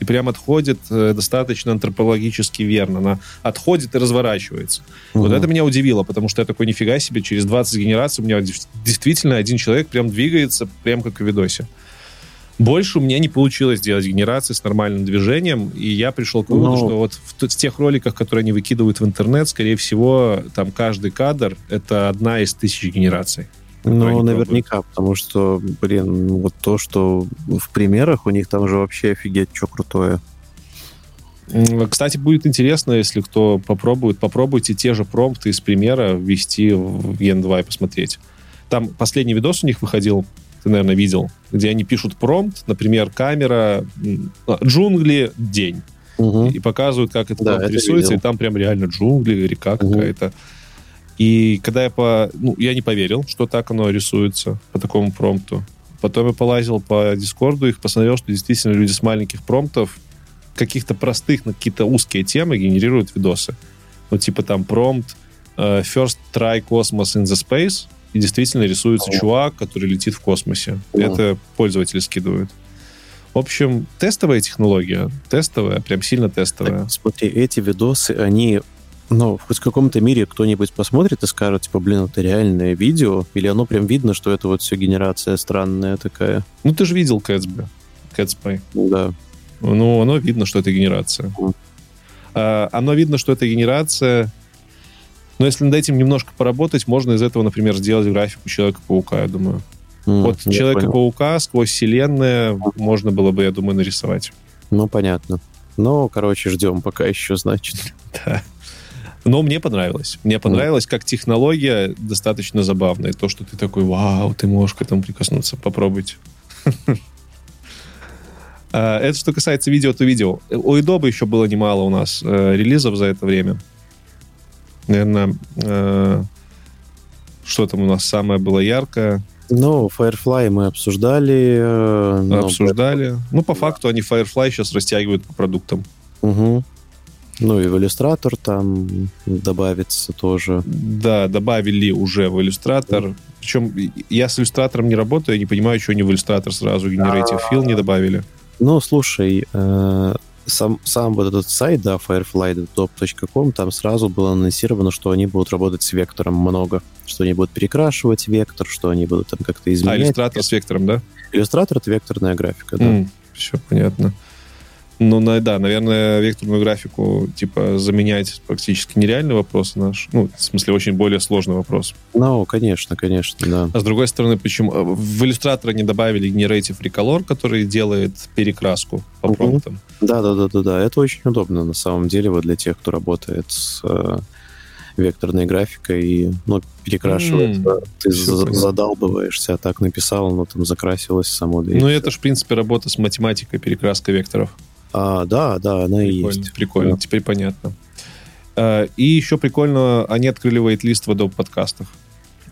и прям отходит э, достаточно антропологически верно. Она отходит и разворачивается. Вот Мгм. это меня удивило, потому что я такой, нифига себе, через 20 генераций у меня действительно один человек прям двигается, прям как в видосе. Больше у меня не получилось сделать генерации с нормальным движением, и я пришел к выводу, Ну. что вот в, в тех роликах, которые они выкидывают в интернет, скорее всего, там каждый кадр — это одна из тысяч генераций. Ну, наверняка, потому что, блин, вот то, что в примерах у них там же вообще офигеть, что крутое. Кстати, будет интересно, если кто попробует, попробуйте те же промпты из примера ввести в Gen 2 и посмотреть. Там последний видос у них выходил, ты, наверное, видел, где они пишут промпт, например, камера, а, джунгли, день. Мгм. И показывают, как это Да, это рисуется, видел. и там прям реально джунгли, река Мгм. какая-то. И когда я по... Ну, я не поверил, что так оно рисуется по такому промпту. Потом я полазил по Дискорду, их посмотрел, что действительно люди с маленьких промптов каких-то простых на какие-то узкие темы генерируют видосы. Ну, типа там промпт э, First try cosmos in the space, и действительно рисуется О. чувак, который летит в космосе. О. Это пользователи скидывают. В общем, тестовая технология. Тестовая, прям сильно тестовая. Так, смотри, эти видосы, они, ну, хоть в каком-то мире кто-нибудь посмотрит и скажет, типа, блин, это реальное видео, или оно прям видно, что это вот все генерация странная такая. Ну, ты же видел Кэтсби. Кэтспай. Да. Ну, оно видно, что это генерация. Мгм. А, оно видно, что это генерация. Но если над этим немножко поработать, можно из этого, например, сделать графику Человека-паука, я думаю. М, Вот. Человека-паука сквозь вселенная можно было бы, я думаю, нарисовать. Ну, понятно. Ну, короче, ждем пока еще, значит. Да. Но мне понравилось. Мне понравилось, как технология достаточно забавная. То, что ты такой, вау, ты можешь к этому прикоснуться. Попробуйте. А, Это что касается видео, то видео. У Adobe еще было немало у нас э, релизов за это время. Наверное, э, что там у нас самое было яркое, Ну, Firefly мы обсуждали. э, но- обсуждали. Ну, по факту они Firefly сейчас растягивают по продуктам. Мгм. Ну, и в иллюстратор там добавится тоже. Да, добавили уже в иллюстратор. Причем я с иллюстратором не работаю, я не понимаю, что они в иллюстратор сразу Generative Fill не добавили. Ну, слушай, э, сам, сам вот этот сайт, да, firefly.top.com, там сразу было анонсировано, что они будут работать с вектором много, что они будут перекрашивать вектор, что они будут там как-то А, изменять. иллюстратор с вектором, да? Иллюстратор — это векторная графика, да. все понятно. Ну, на- да, наверное, векторную графику, типа, заменять практически нереальный вопрос наш. Ну, в смысле, очень более сложный вопрос. Ну, конечно, конечно, да. А с другой стороны, почему э, в иллюстратор они добавили Generative Recolor, который делает перекраску по Мгм. промптам. Да, да, да, да, да. Это очень удобно на самом деле вот для тех, кто работает с э, векторной графикой и ну, перекрашивает. Э, Ты за- задалбываешься, а так написал, но там закрасилось само. Да Ну, это же, в принципе, работа с математикой, перекраска векторов. А, да, да, она и Прикольно, есть. прикольно, Да. теперь понятно. Э, И еще прикольно, они открыли вейт-лист в Adobe подкастах.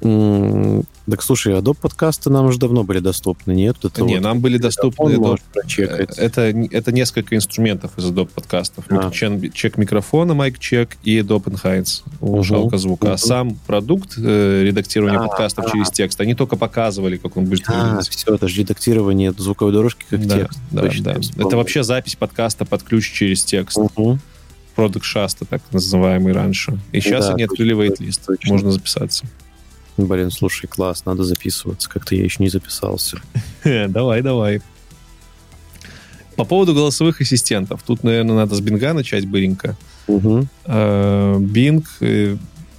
Так слушай, Adobe подкасты нам уже давно были доступны, нет? Это не, вот нам были доступны... Adobe- можешь прочекать. Это, это несколько инструментов из Adobe подкастов. А. Чек, чек микрофона, майк чек и Adobe Enhance, улучшалка звука. А мгм. сам продукт э, редактирования А, подкастов а. через текст, они только показывали, как он будет А, выглядеть. все, это же редактирование звуковой дорожки как да, текст. да, Точно, да. Это вообще запись подкаста под ключ через текст. Мгм. Product Shasta, так называемый раньше. И сейчас Да, они открыли точно. Можно записаться. Блин, слушай, класс, надо записываться. Как-то я еще не записался. Давай, давай. По поводу голосовых ассистентов. Тут, наверное, надо с Бинга начать быренько. Э, Bing, э,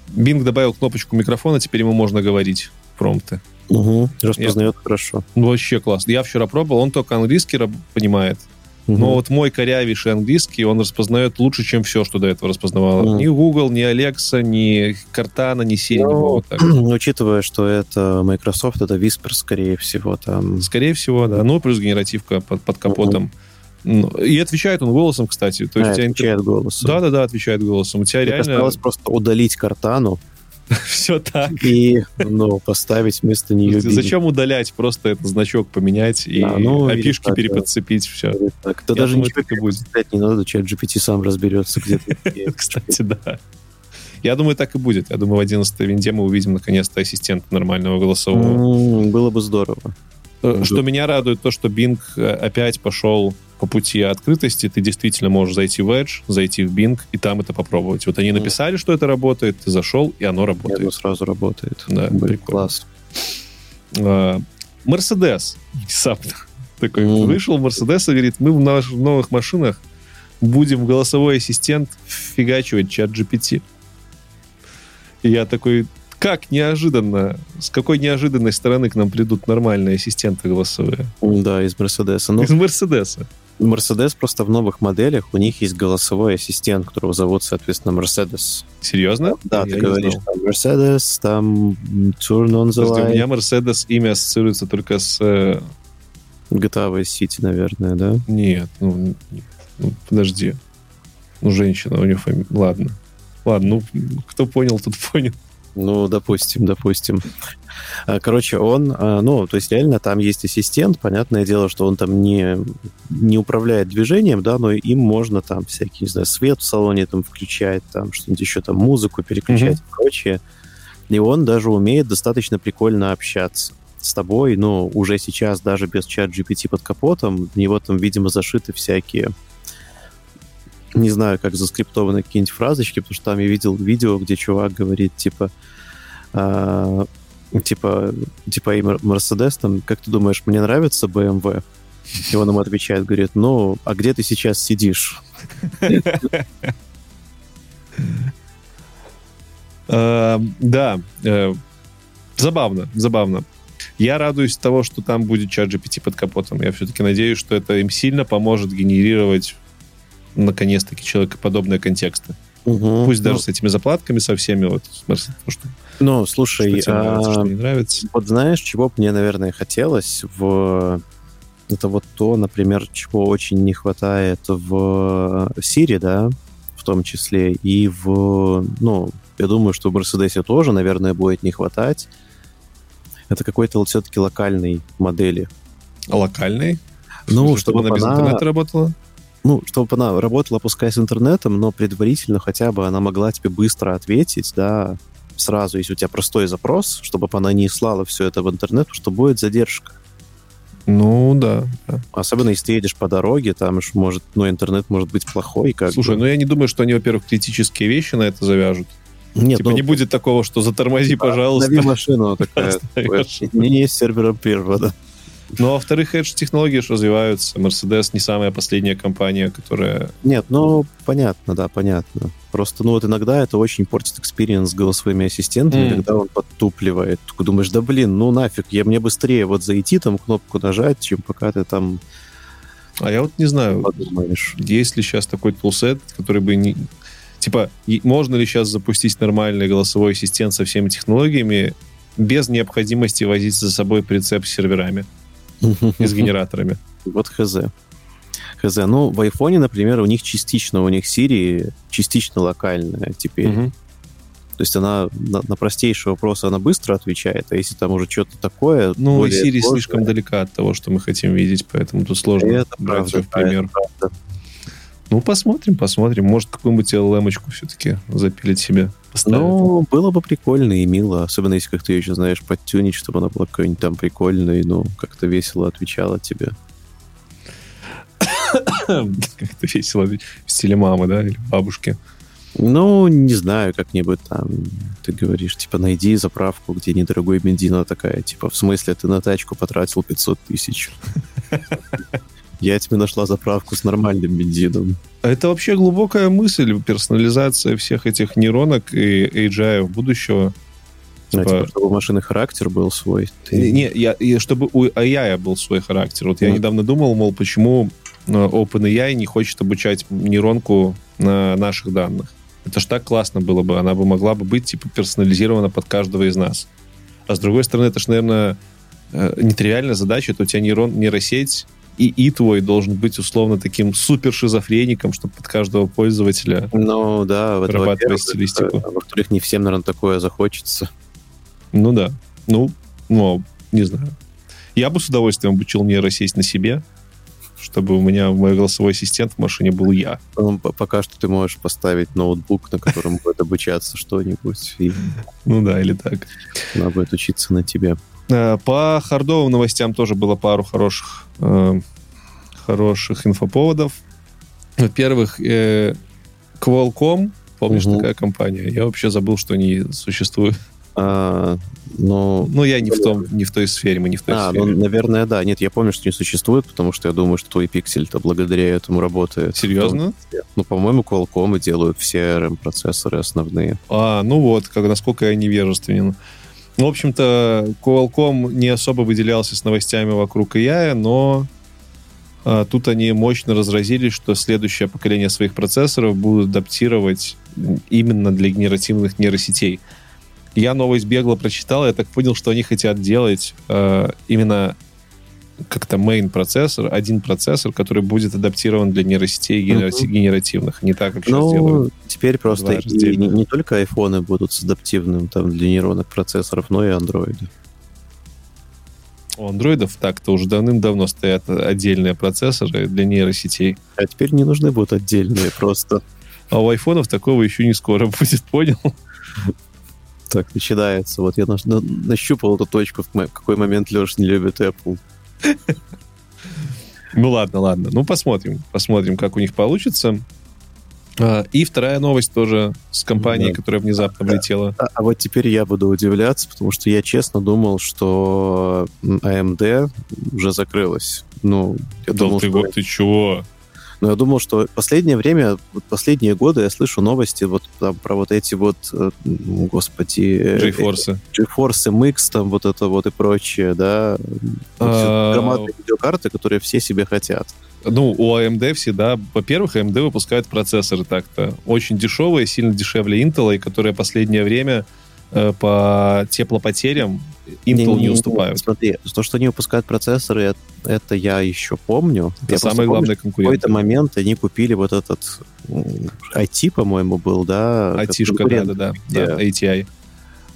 Bing добавил кнопочку микрофона, теперь ему можно говорить промпты. Мгм. Распознает хорошо. Ну, вообще классно. Я вчера пробовал, он только английский понимает. Но вот мой корявейший английский, он распознает лучше, чем все, что до этого распознавало. Ни Google, ни Alexa, ни Cortana, ни Siri Ну, так. Учитывая, что это Microsoft, это Whisper, скорее всего, там. Скорее всего, да. Ну, плюс генеративка под, под капотом. Ну, И отвечает он голосом, кстати. То А, есть у тебя интер- отвечает голосом. Да-да-да, отвечает голосом. У тебя Мне реально осталось просто удалить картану все так. и ну, поставить вместо нее. Зачем удалять? Просто этот значок поменять и Да, ну, опишки переподцепить, все. Так, да даже ничего будет. не надо, чат GPT сам разберется, где ты. Кстати, да. Я думаю, так и будет. Я думаю, в 11 винде мы увидим наконец-то ассистента нормального голосового. Было бы здорово. Э. Что меня радует, то, что Bing э, опять пошел по пути открытости. Ты действительно можешь зайти в Edge, зайти в Bing и там это попробовать. Вот они написали, что это работает, ты зашел, и оно И работает. Оно сразу работает. Да, прикольно. класс. А, Мерседес внезапно такой Мгм. вышел, Мерседес и говорит, мы в наших новых машинах будем голосовой ассистент фигачивать чат GPT. И я такой, как неожиданно, с какой неожиданной стороны к нам придут нормальные ассистенты голосовые? Да, из Мерседеса. Ну, Из Мерседеса. Мерседес просто в новых моделях у них есть голосовой ассистент, которого зовут, соответственно, Мерседес. Серьезно? Да, Я ты говоришь, знал. там, Мерседес, там Turn on the Подожди, у light, меня Мерседес имя ассоциируется только с... GTA Vice City, наверное, да? Нет, ну, ну, подожди. Ну, женщина, у нее фамилия. Ладно. Ладно, ну, кто понял, тот понял. Ну, допустим, допустим. А, Короче, он, а, ну, то есть реально там есть ассистент, понятное дело, что он там не, не управляет движением, да, но им можно там всякий, не знаю, свет в салоне там включать, там что-нибудь еще, там музыку переключать и прочее. И он даже умеет достаточно прикольно общаться с тобой, ну, уже сейчас даже без чат GPT под капотом, в него там, видимо, зашиты всякие не знаю, как заскриптованы какие-нибудь фразочки, потому что там я видел видео, где чувак говорит, типа, а, типа, типа, и Мер- Мерседес, там, как ты думаешь, мне нравится BMW? И он ему отвечает, говорит, ну, а где ты сейчас сидишь? Э, Да, э, забавно, забавно. Я радуюсь того, что там будет чат GPT под капотом. Я все-таки надеюсь, что это им сильно поможет генерировать наконец-таки человекоподобные контексты. Пусть даже с этими заплатками, со всеми вот, в смысле, то, что, Ну, что слушай, тебе нравится, а, что не нравится. Вот знаешь, чего бы мне, наверное, хотелось в... Это вот то, например, чего очень не хватает в Siri, да, в том числе, и в... Ну, я думаю, что в Мерседесе тоже, наверное, будет не хватать. Это какой-то вот все-таки локальной модели. Локальный? Ну, В чтобы она без интернета работала? Ну, чтобы она работала, пускай с интернетом, но предварительно хотя бы она могла тебе быстро ответить, да, сразу, если у тебя простой запрос, чтобы она не слала все это в интернет, потому что будет задержка. Ну, да. Особенно если ты едешь по дороге, там ж может, ну, интернет может быть плохой. Как Слушай, бы. ну я не думаю, что они, во-первых, критические вещи на это завяжут. Нет, типа ну, не будет такого, что затормози, пожалуйста. Останови машину такая. Не с сервером привода. Ну, а во-вторых, edge -технологии же развиваются. Mercedes не самая последняя компания, которая... Нет, ну, понятно, да, понятно. Просто, ну, вот иногда это очень портит experience с голосовыми ассистентами, Мгм. когда он подтупливает. Ты думаешь, да блин, ну нафиг, я мне быстрее вот зайти, там кнопку нажать, чем пока ты там А я вот не знаю, подумаешь. есть ли сейчас такой тулсет, который бы не... Типа, можно ли сейчас запустить нормальный голосовой ассистент со всеми технологиями без необходимости возить за собой прицеп с серверами и с генераторами? Вот хз. Хз. Ну, в айфоне, например, у них частично, у них Siri частично локальная теперь. То есть она на, на простейший вопрос она быстро отвечает, а если там уже что-то такое... Ну, более Siri сложное- слишком далека от того, что мы хотим видеть, поэтому тут сложно Это брать правда, ее в пример. да, это правда. Ну, посмотрим, посмотрим. Может, какую-нибудь LLM-очку все-таки запилить себе. Поставить. Ну, было бы прикольно и мило, особенно если как ты ее еще знаешь подтюнить, чтобы она была какой-нибудь там прикольной, ну, как-то весело отвечала тебе. Как-то весело в стиле мамы, да, или бабушки. Ну, не знаю, как-нибудь там, ты говоришь, типа, найди заправку, где недорогой бензин, она такая, типа, в смысле, ты на тачку потратил 500 тысяч. Я тебе нашла заправку с нормальным бензином. Это вообще глубокая мысль, персонализация всех этих нейронок и AGI будущего. А, Типа- типа, чтобы у машины характер был свой. Ты- Не, я, и чтобы у AI был свой характер. Вот я Мгм. недавно думал, мол, почему э, OpenAI не хочет обучать нейронку на наших данных. Это ж так классно было бы. Она бы могла бы быть, типа, персонализирована под каждого из нас. А с другой стороны, это ж, наверное, э, нетривиальная задача. Это у тебя нейрон, нейросеть, и, и твой должен быть условно таким супер шизофреником, чтобы под каждого пользователя Ну, да, Вырабатывать стилистику. а Во-вторых, не всем, наверное, такое захочется. Ну да. Ну, ну, не знаю. Я бы с удовольствием обучил нейросеть на себе, чтобы у меня мой голосовой ассистент в машине был я. Ну, пока что ты можешь поставить ноутбук, на котором будет обучаться что-нибудь, и Ну да, или так. она будет учиться на тебе. Э, По хардовым новостям тоже было пару хороших, э, хороших инфоповодов. Во-первых, э, Qualcomm, помнишь, Мгм. такая компания? Я вообще забыл, что они существуют. А, ну, Ну, я не в, том, не в той сфере, мы не в той а, ну, сфере. наверное, да. Нет, я помню, что не существует, потому что я думаю, что твой пиксель-то благодаря этому работает. Серьезно? Ну, по-моему, Qualcomm делают все ARM-процессоры основные. А, ну вот, как, насколько я невежественен. Ну, в общем-то, Qualcomm не особо выделялся с новостями вокруг AI, но а, тут они мощно разразились, что следующее поколение своих процессоров будут адаптировать именно для генеративных нейросетей. Я новость бегло прочитал, я так понял, что они хотят делать э, именно как-то main процессор, один процессор, который будет адаптирован для нейросетей генеративных, не так, как сейчас делают. Ну, теперь просто и не, не только айфоны будут с адаптивным там для нейронных процессоров, но и андроиды. У андроидов так-то уже давным-давно стоят отдельные процессоры для нейросетей. А теперь не нужны будут отдельные просто. А у айфонов такого еще не скоро будет, понял? Так начинается. Вот я нащупал эту точку, в какой момент Леша не любит Apple. Ну ладно, ладно. Ну посмотрим. Посмотрим, как у них получится. А, И вторая новость тоже с компанией, Да. которая внезапно влетела. А, а вот теперь я буду удивляться, потому что я честно думал, что AMD уже закрылась. Ну, я Да думал, ты, что, ты чего? Ну, я думал, что последнее время, вот последние годы я слышу новости вот там про вот эти вот, э, господи, GeForce. GeForce MX, там вот это вот и прочее, да. А, громадные видеокарты, которые все себе хотят. Ну, у AMD всегда, во-первых, AMD выпускает процессоры так-то очень дешевые, сильно дешевле Intel, и которые последнее время по теплопотерям Intel не, уступают. Смотри, то, что они выпускают процессоры, это, я еще помню. Это я самый главный В конкурент. какой-то момент они купили вот этот IT, по-моему, был, да? Атишка, конкурент, да, да, где- да, ATI.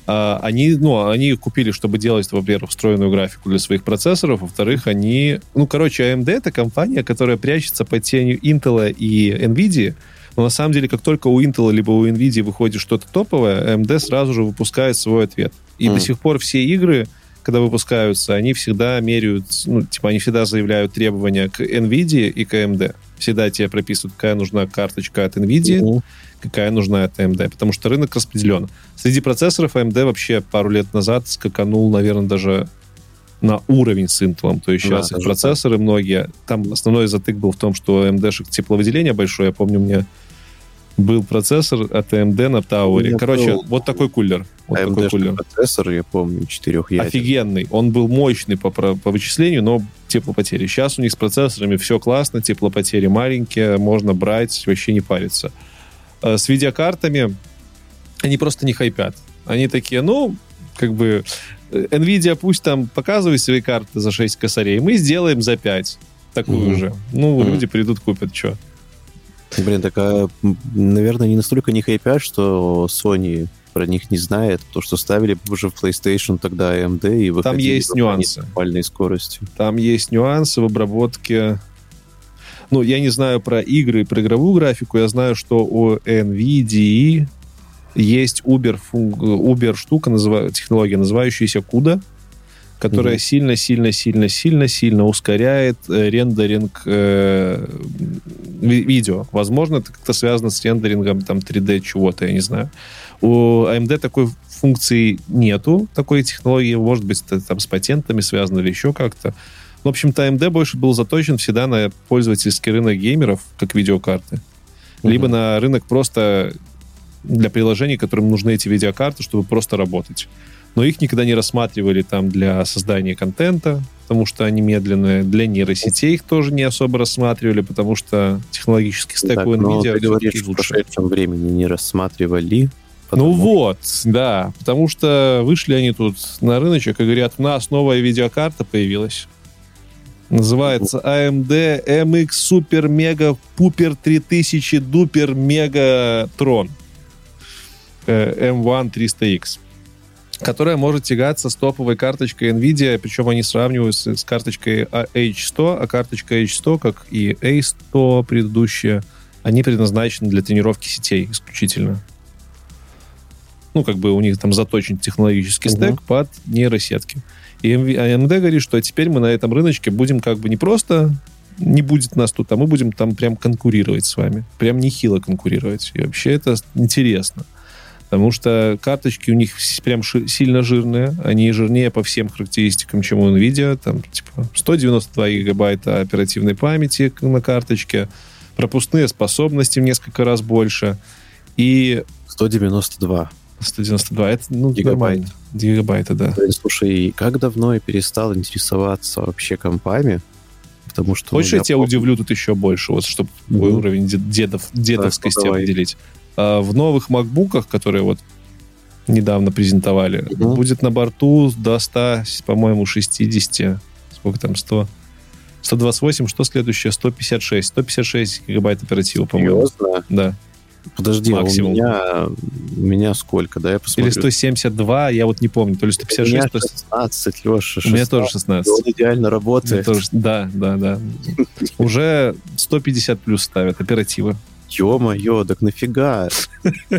А, они, ну, они купили, чтобы делать, во-первых, встроенную графику для своих процессоров, во-вторых, они... Ну, короче, AMD — это компания, которая прячется под тенью Intel и NVIDIA, но на самом деле, как только у Intel либо у NVIDIA выходит что-то топовое, AMD сразу же выпускает свой ответ. И Мгм. до сих пор все игры, когда выпускаются, они всегда меряют, ну, типа, они всегда заявляют требования к NVIDIA и к AMD. Всегда тебе прописывают, какая нужна карточка от NVIDIA, Мгм. какая нужна от AMD, потому что рынок распределен. Среди процессоров AMD вообще пару лет назад скаканул, наверное, даже на уровень с Intel. То есть Да, сейчас их процессоры многие... Там основной затык был в том, что AMD-шек тепловыделение большое. Я помню, меня был процессор от AMD на Тауэре. Короче, был. вот такой кулер. Вот такой AMD-шный кулер. процессор, я помню, четырех ядер. Офигенный. Он был мощный по, по вычислению, но теплопотери. Сейчас у них с процессорами все классно, теплопотери маленькие, можно брать, вообще не париться. Э, С видеокартами они просто не хайпят. Они такие, ну, как бы, э, Nvidia пусть там показывает свои карты за 6 косарей, мы сделаем за 5 такую Мгм. же. Ну, Мгм. люди придут, купят, что. Блин, такая, наверное, не настолько не хайпят, что Sony про них не знает, потому что ставили уже в PlayStation тогда AMD и Там есть нюансы. нормальной скоростью. Там есть нюансы в обработке. Ну, я не знаю про игры и про игровую графику. Я знаю, что у NVIDIA есть Uber, Uber штука, называ- технология, называющаяся CUDA, которая сильно-сильно-сильно-сильно-сильно ускоряет э, рендеринг э, ви- видео. Возможно, это как-то связано с рендерингом там 3D чего-то, я не знаю. У AMD такой функции нету, такой технологии. Может быть, это там с патентами связано или еще как-то. В общем-то, AMD больше был заточен всегда на пользовательский рынок геймеров, как видеокарты. Либо Мгм. на рынок просто для приложений, которым нужны эти видеокарты, чтобы просто работать. Но их никогда не рассматривали там для создания контента, потому что они медленные. Для нейросетей их тоже не особо рассматривали, потому что технологический стек Так, у но NVIDIA ты говоришь, в прошедшем времени не рассматривали. Ну потому- вот, да. Потому что вышли они тут на рыночек и говорят, у нас новая видеокарта появилась. Называется AMD MX Super Mega Pupper 3000 Duper Mega Tron э, M1 300X которая может тягаться с топовой карточкой NVIDIA, причем они сравнивают с, с карточкой H100, а карточка H100, как и A100 предыдущая, они предназначены для тренировки сетей исключительно. Ну, как бы у них там заточен технологический Мгм. стек под нейросетки. И AMD говорит, что теперь мы на этом рыночке будем как бы не просто не будет нас тут, а мы будем там прям конкурировать с вами. Прям нехило конкурировать. И вообще это интересно. Потому что карточки у них прям ши- сильно жирные. Они жирнее по всем характеристикам, чем у NVIDIA. Там, типа, 192 гигабайта оперативной памяти на карточке. Пропускные способности в несколько раз больше. И 192. 192. Это, ну, Гигабайт. нормально. Гигабайта, да. Блин, Слушай, как давно я перестал интересоваться вообще компами? Потому что... Хочешь, ну, я тебя помню- удивлю тут еще больше, вот, чтобы твой уровень дед- дедов, дедовскости давай. определить. А, в новых макбуках, которые вот недавно презентовали, Мгм. будет на борту до 100, по-моему, 60, сколько там, 100, 128, что следующее? 156. 156 гигабайт оперативы, по-моему. Серьезно? Да. Подожди, а у Максимум. меня, у меня сколько? Да, я Или посмотрю. 172, я вот не помню. То ли У 156, меня то ли- 16, Леша, У меня тоже 16. Он идеально У меня работает. тоже- Да, да, да. Уже 150 плюс ставят оперативы. Ё-моё, так нафига?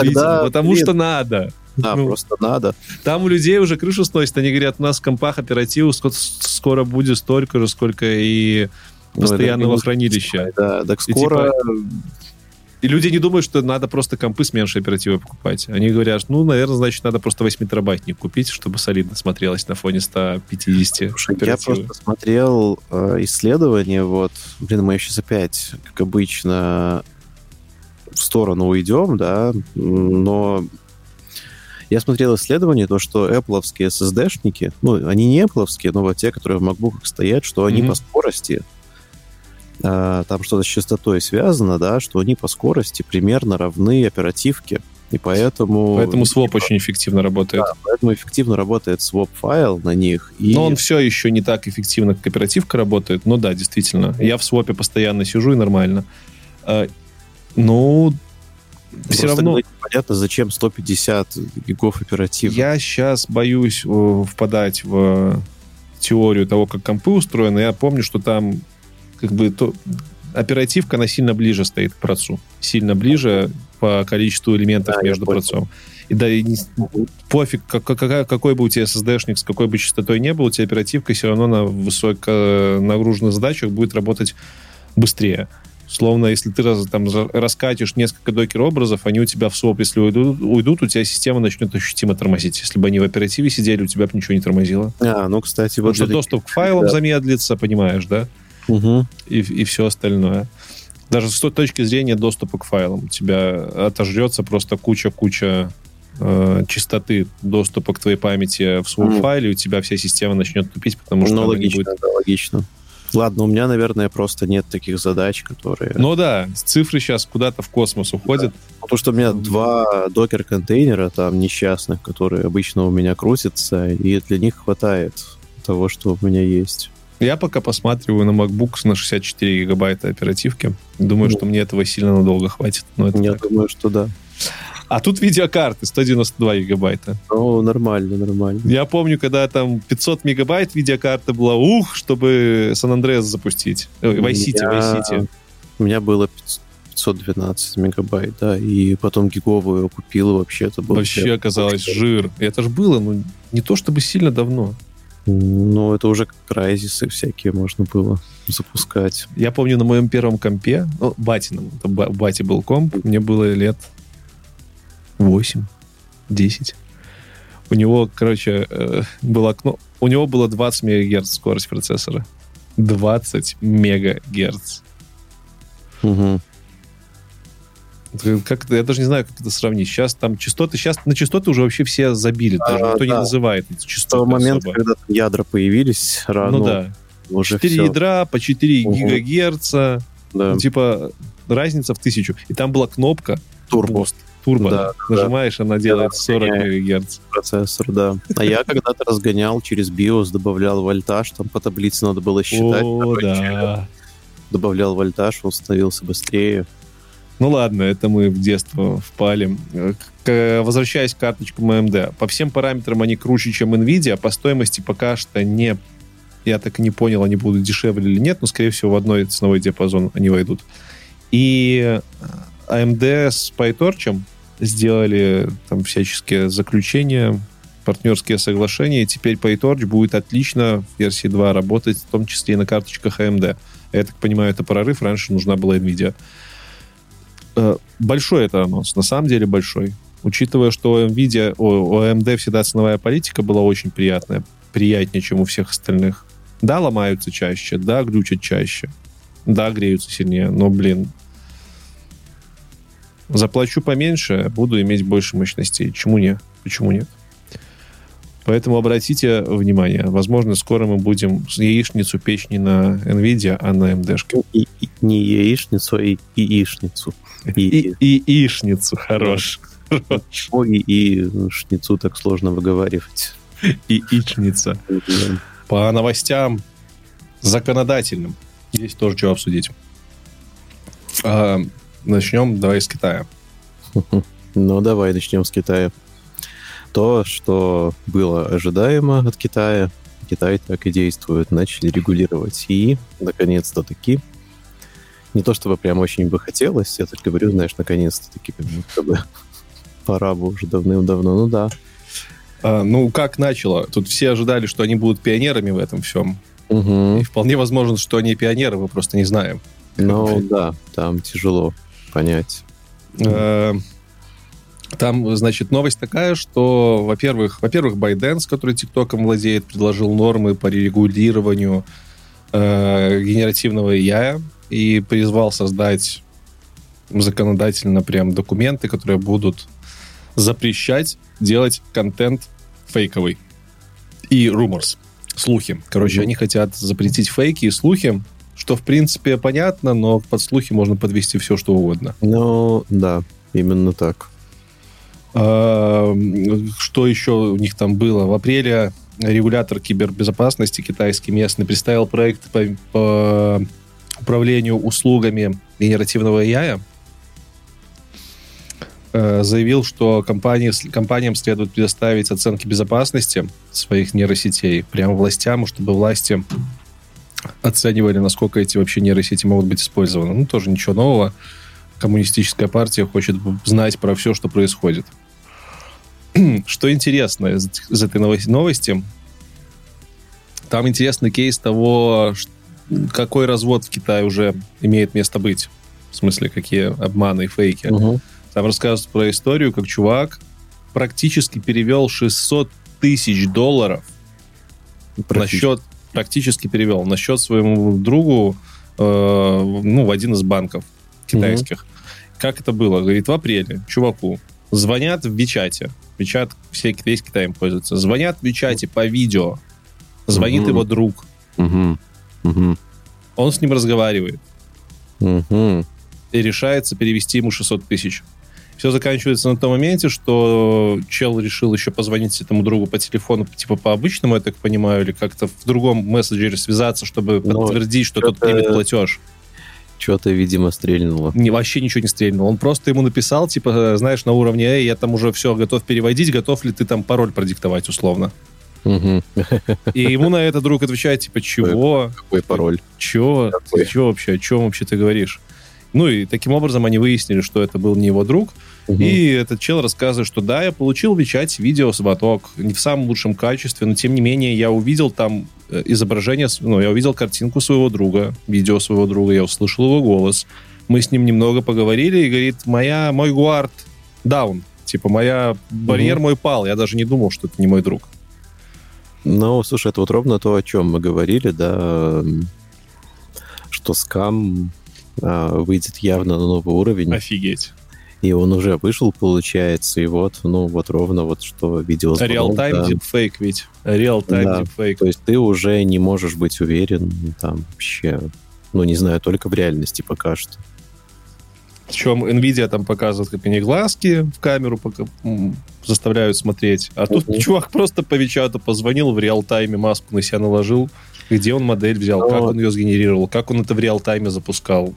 Видимо, потому что надо. Да, ну, просто надо. Там у людей уже крышу сносит. Они говорят, у нас в компах оперативу ско- скоро будет столько же, сколько и Ну, постоянного это- хранилища. Да, так И скоро... И люди не думают, что надо просто компы с меньшей оперативой покупать. Они говорят, ну, наверное, значит, надо просто 8-терабайтник купить, чтобы солидно смотрелось на фоне 150 Слушай, я просто смотрел э, исследование, вот, блин, мы сейчас опять, как обычно, в сторону уйдем, да, но я смотрел исследование, то, что Apple SSD-шники, ну, они не Apple, но вот те, которые в MacBook стоят, что они Мгм. по скорости, э, там что-то с частотой связано, да, что они по скорости примерно равны оперативке, и поэтому... Поэтому своп очень эффективно работает. Да, поэтому эффективно работает своп-файл на них. И... Но он все еще не так эффективно, как оперативка работает. Но да, действительно. Я в свопе постоянно сижу и нормально. Ну, все Просто равно... Понятно, зачем 150 гигов оперативы. Я сейчас боюсь э, впадать в теорию того, как компы устроены. Я помню, что там как бы то, оперативка, она сильно ближе стоит к процу. Сильно ближе по количеству элементов Да, между процом. И да, и не- пофиг, как- какая- какой бы у тебя SSD-шник, с какой бы частотой не был, у тебя оперативка все равно на высоко нагруженных задачах будет работать быстрее. Словно, если ты раз, там, раскатишь несколько докер-образов, они у тебя в своп, если уйдут, уйдут, у тебя система начнет ощутимо тормозить. Если бы они в оперативе сидели, у тебя бы ничего не тормозило. А, ну, кстати, Потому вот... что для доступ к файлам да. замедлится, понимаешь, да? Мгм. И, и все остальное. Даже с той точки зрения доступа к файлам. У тебя отожрется просто куча-куча э, частоты доступа к твоей памяти в свой Мгм. файле, у тебя вся система начнет тупить, потому что Ну, не логично, будет да, логично. Ладно, у меня, наверное, просто нет таких задач, которые... Ну да, цифры сейчас куда-то в космос уходят. Потому что у меня два докер-контейнера там несчастных, которые обычно у меня крутятся, и для них хватает того, что у меня есть. Я пока посматриваю на MacBook на 64 гигабайта оперативки. Думаю, Ну. что мне этого сильно надолго хватит. Но это Я так. думаю, что да. А тут видеокарты 192 гигабайта. О, нормально, нормально. Я помню, когда там 500 мегабайт видеокарта была, ух, чтобы Сан-Андреас запустить. Ой, Vice City, Я- Vice City. У меня было 512 мегабайт, да, и потом гиговую купил, вообще это было... Вообще оказалось жир. Это же было, ну, не то чтобы сильно давно. Ну, это уже крайзисы всякие можно было запускать. Я помню на моем первом компе, ну, батином, это ба- у бати был комп, мне было лет 8, 10. У него, короче, э, было окно, у него было 20 мегагерц скорость процессора. 20 мегагерц. Это Как это, я даже не знаю, как это сравнить. Сейчас там частоты, сейчас на частоты уже вообще все забили, даже А, никто не да. называет эти В частоты тот момент, особо. когда ядра появились, рано Ну да. уже 4 всё. ядра по 4 Мгм. гигагерца. Да. Ну, типа, разница в тысячу. И там была кнопка Турбо Boost, турбо. Да, Нажимаешь, она делает 40 разгоняет. мегагерц. процессор, да. А я когда-то разгонял через BIOS, добавлял вольтаж, там по таблице надо было считать. О, да. Добавлял вольтаж, он становился быстрее. Ну ладно, это мы в детство впали. К- возвращаясь к карточкам AMD. По всем параметрам они круче, чем NVIDIA. а По стоимости пока что не... Я так и не понял, они будут дешевле или нет, но, скорее всего, в одной ценовой диапазон они войдут. И AMD с PyTorch сделали там всяческие заключения, партнерские соглашения, и теперь PyTorch будет отлично в версии 2 работать, в том числе и на карточках AMD. Я так понимаю, это прорыв, раньше нужна была NVIDIA. Э, Большой это анонс, на самом деле большой. Учитывая, что у NVIDIA, у AMD всегда ценовая политика была очень приятная, приятнее, чем у всех остальных. Да, ломаются чаще, да, глючат чаще, да, греются сильнее, но, блин, заплачу поменьше, буду иметь больше мощностей. Чему нет? Почему нет? Поэтому обратите внимание, возможно, скоро мы будем яичницу печь не на NVIDIA, а на AMD-шке. И, и- не яичницу, а и яичницу. И, И, и хорош. Хорош. О, и, шницу так сложно выговаривать. И ичница. По новостям законодательным. Есть тоже что обсудить. Начнем, давай, с Китая. Ну, давай начнем с Китая. То, что было ожидаемо от Китая, Китай так и действует. Начали регулировать. И, наконец-то таки, не то чтобы прям очень бы хотелось, я так говорю, знаешь, наконец-то таки, как бы пора бы уже давным-давно. Ну да. А, ну, как начало? Тут все ожидали, что они будут пионерами в этом всем. Мгм. И вполне возможно, что они пионеры, мы просто не знаем. Ну да, там тяжело понять. Э, Там, значит, новость такая, что, во-первых, во-первых, ByteDance, который ТикТоком владеет, предложил нормы по регулированию э, генеративного AI и призвал создать законодательно прям документы, которые будут запрещать делать контент фейковый и rumors, слухи. Короче, Мгм. они хотят запретить фейки и слухи, что, в принципе, понятно, но под слухи можно подвести все, что угодно. Ну да, именно так. А, Что еще у них там было? В апреле регулятор кибербезопасности китайский местный представил проект по, по управлению услугами генеративного AI. Э, Заявил, что компании, компаниям следует предоставить оценки безопасности своих нейросетей прямо властям, чтобы власти оценивали, насколько эти вообще нейросети могут быть использованы. Ну, тоже ничего нового. Коммунистическая партия хочет знать про все, что происходит. Что интересно из, из этой новости, там интересный кейс того, какой развод в Китае уже имеет место быть. В смысле, какие обманы и фейки. Мгм. Там рассказывают про историю, как чувак практически перевел 600 тысяч долларов на счет, практически перевел на счет своему другу, э, ну, в один из банков китайских. Как это было? Говорит, в апреле чуваку звонят в Вичате. Вичат, все, весь Китай им пользуется. Звонят в Вичате по видео. Звонит Мгм. его друг. Мгм. Мгм. Он с ним разговаривает. Мгм. И решается перевести ему 600 тысяч. Все заканчивается на том моменте, что чел решил еще позвонить этому другу по телефону, типа по обычному, я так понимаю, или как-то в другом мессенджере связаться, чтобы Ну, подтвердить, что тот примет платеж. Что-то, видимо, стрельнуло. Не, вообще ничего не стрельнул. Он просто ему написал, типа, знаешь, на уровне, эй, я там уже все готов переводить, готов ли ты там пароль продиктовать условно. И ему на это друг отвечает, типа, чего? Какой пароль? Чего? Какой? Ты чего вообще? О чем вообще ты говоришь? Ну и таким образом они выяснили, что это был не его друг. Мгм. И этот чел рассказывает, что да, я получил в Вичате видео с Ваток, не в самом лучшем качестве, но тем не менее я увидел там э, изображение, ну, я увидел картинку своего друга, видео своего друга, я услышал его голос. Мы с ним немного поговорили, и говорит, моя, мой гуард даун. Типа, моя барьер мой пал. Я даже не думал, что это не мой друг. Ну, слушай, это вот ровно то, о чем мы говорили, да, что скам выйдет явно на новый уровень, Офигеть. и он уже вышел, получается, и вот, ну, вот ровно вот что видео Реал-тайм дипфейк ведь. Реал-тайм Да. дипфейк. То есть ты уже не можешь быть уверен там вообще, ну, не знаю, только в реальности пока что. Причем Nvidia там показывает, как они глазки в камеру пока, заставляют смотреть. А тут чувак просто по Вичату позвонил, в реал-тайме маску на себя наложил. Где он модель взял, Ну, как он ее сгенерировал, как он это в реал-тайме запускал.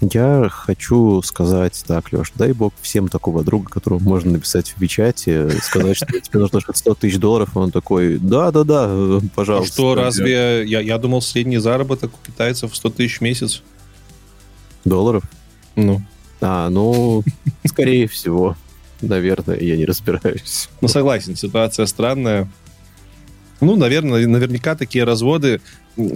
Я хочу сказать так, Леш, дай бог всем такого друга, которому можно написать в Вичате, сказать, что тебе нужно 100 тысяч долларов, и он такой, да-да-да, пожалуйста. что, разве... Я, я думал, средний заработок у китайцев 100 тысяч в месяц. Долларов? Ну, А, ну, скорее всего. Наверное, я не разбираюсь. ну, согласен, ситуация странная. Ну, наверное, наверняка такие разводы...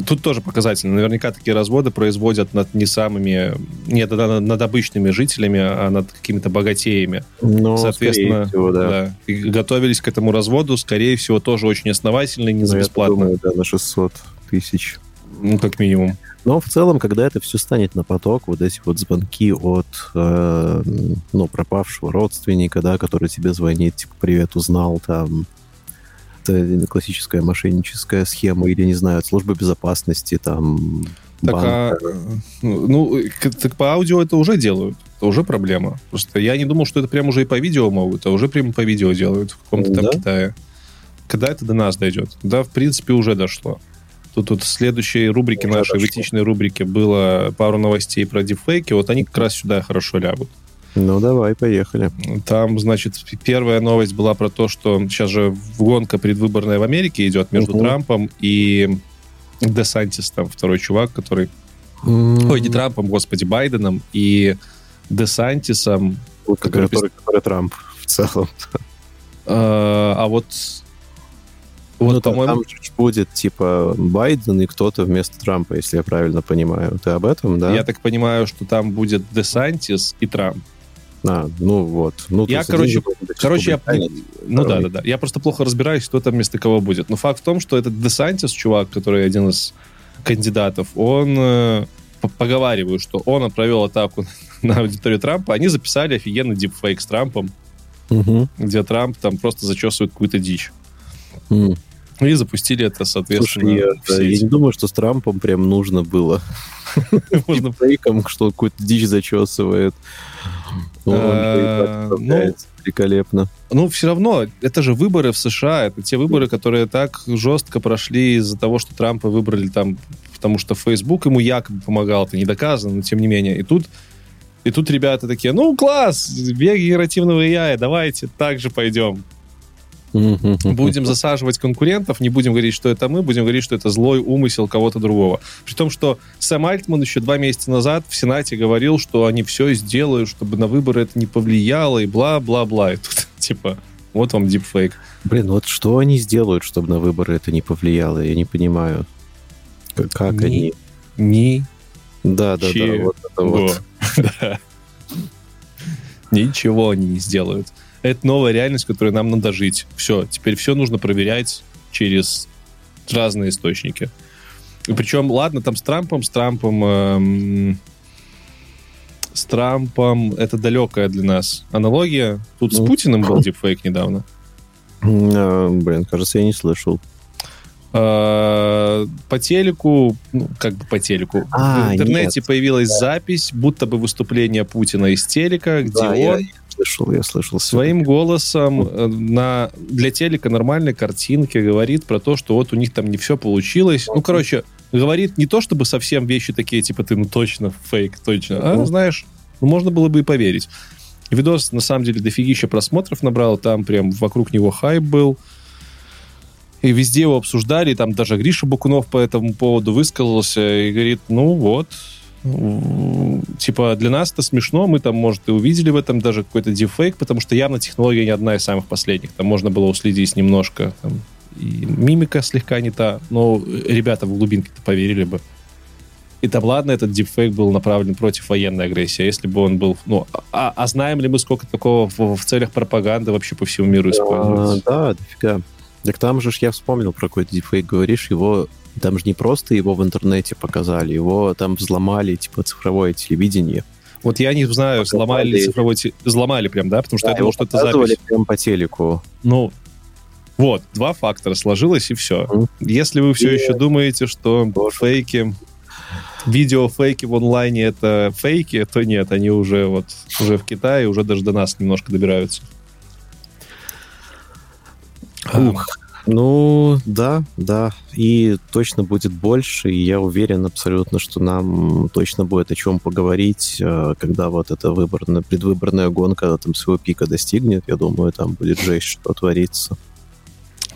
Тут тоже показательно. Наверняка такие разводы производят над не самыми... Нет, над, обычными жителями, а над какими-то богатеями. Ну, Соответственно, всего, да. да. И готовились к этому разводу, скорее всего, тоже очень основательно и не за Ну, бесплатно. думаю, да, на 600 тысяч. Ну, как минимум. Но в целом, когда это все станет на поток, вот эти вот звонки от э, ну, пропавшего родственника, да, который тебе звонит, типа, привет, узнал, там, это классическая мошенническая схема, или, не знаю, службы безопасности, там, Так, банка. а, ну, к- так по аудио это уже делают. Это уже проблема. Просто я не думал, что это прям уже и по видео могут, а уже прямо по видео делают в каком-то там Да? Китае. Когда это до нас дойдет? Да, в принципе, уже дошло. Тут вот в следующей рубрике Уже нашей, в дошло. этичной рубрике, было пару новостей про дипфейки. Вот они как раз сюда хорошо лягут. Ну, давай, поехали. Там, значит, первая новость была про то, что сейчас же гонка предвыборная в Америке идет между Мгм. Трампом и Десантис, там второй чувак, который... Ой, не Трампом, господи, Байденом и Десантисом. Вот, который который, который Трамп в целом. Э, а вот... Вот, ну, по-моему, там же будет, типа, Байден и кто-то вместо Трампа, если я правильно понимаю. Ты об этом, да? я так понимаю, что там будет Десантис и Трамп. А, ну вот. Ну, Я, короче, Короче, я... Ну да, да, да. Я просто плохо разбираюсь, кто там вместо кого будет. Но факт в том, что этот Десантис, чувак, который один из кандидатов, он э, поговариваю, что он провел атаку на аудиторию Трампа. Они записали офигенный дипфейк с Трампом, Мгм. где Трамп там просто зачесывает какую-то дичь. М. И запустили это, соответственно, Слушай, я, сеть. я не думаю, что с Трампом прям нужно было. Можно- Фейком, что какую-то дичь зачесывает. Ну, Э, справляется великолепно. Ну, все равно, это же выборы в США. Это те выборы, которые так жестко прошли из-за того, что Трампа выбрали там, потому что Facebook ему якобы помогал. Это не доказано, но тем не менее. И тут, и тут ребята такие, ну, класс, век генеративного AI, давайте так же пойдем. Будем засаживать конкурентов, не будем говорить, что это мы, будем говорить, что это злой умысел кого-то другого. При том, что Сэм Альтман еще два месяца назад в Сенате говорил, что они все сделают, чтобы на выборы это не повлияло, и бла-бла-бла. И тут, типа, вот вам дипфейк. Блин, вот что они сделают, чтобы на выборы это не повлияло? Я не понимаю. Как Ни- они... Ни Да, да, да, вот это вот. Да. Ничего они не сделают. Это новая реальность, в которой нам надо жить. Все, теперь все нужно проверять через разные источники. И причем, ладно, там с Трампом, с Трампом... эм, с Трампом это далекая для нас аналогия. Тут с Ну. Путиным был дипфейк недавно. А, Блин, кажется, я не слышал. Э, По телеку, ну, как бы по телеку, А, в интернете нет. появилась запись, будто бы выступление Путина из телека, где Да, он я слышал, я слышал. своим голосом э, на, для телека нормальной картинки говорит про то, что вот у них там не все получилось. Ну, короче, говорит не то, чтобы совсем вещи такие, типа, ты, ну, точно фейк, точно, а, знаешь, ну, можно было бы и поверить. Видос, на самом деле, дофигища просмотров набрал, там прям вокруг него хайп был, и везде его обсуждали, и там даже Гриша Бакунов по этому поводу высказался, и говорит, ну вот, типа, для нас это смешно, мы там, может, и увидели в этом даже какой-то дефейк, потому что явно технология не одна из самых последних. Там можно было уследить немножко, там, и мимика слегка не та, но ребята в глубинке-то поверили бы. И там, ладно, этот дипфейк был направлен против военной агрессии. А если бы он был... Ну, а, а знаем ли мы, сколько такого в, в целях пропаганды вообще по всему миру используется? А, да, дофига. Так там же я вспомнил про какой-то дипфейк, говоришь, его там же не просто его в интернете показали, его там взломали, типа, цифровое телевидение. Вот я не знаю, показали. взломали ли цифровое телевидение. Взломали прям, да? Потому что да, я думал, что это запись. прям по телеку. Ну, вот, два фактора сложилось, и все. Mm. Если вы все и... еще думаете, что Боже. фейки, видео фейки в онлайне это фейки, то нет, они уже вот уже в Китае, уже даже до нас немножко добираются. Ух. Ну, да, да. И точно будет больше. И я уверен абсолютно, что нам точно будет о чем поговорить, э, когда вот эта выборная, предвыборная гонка там своего пика достигнет. Я думаю, там будет жесть, что творится.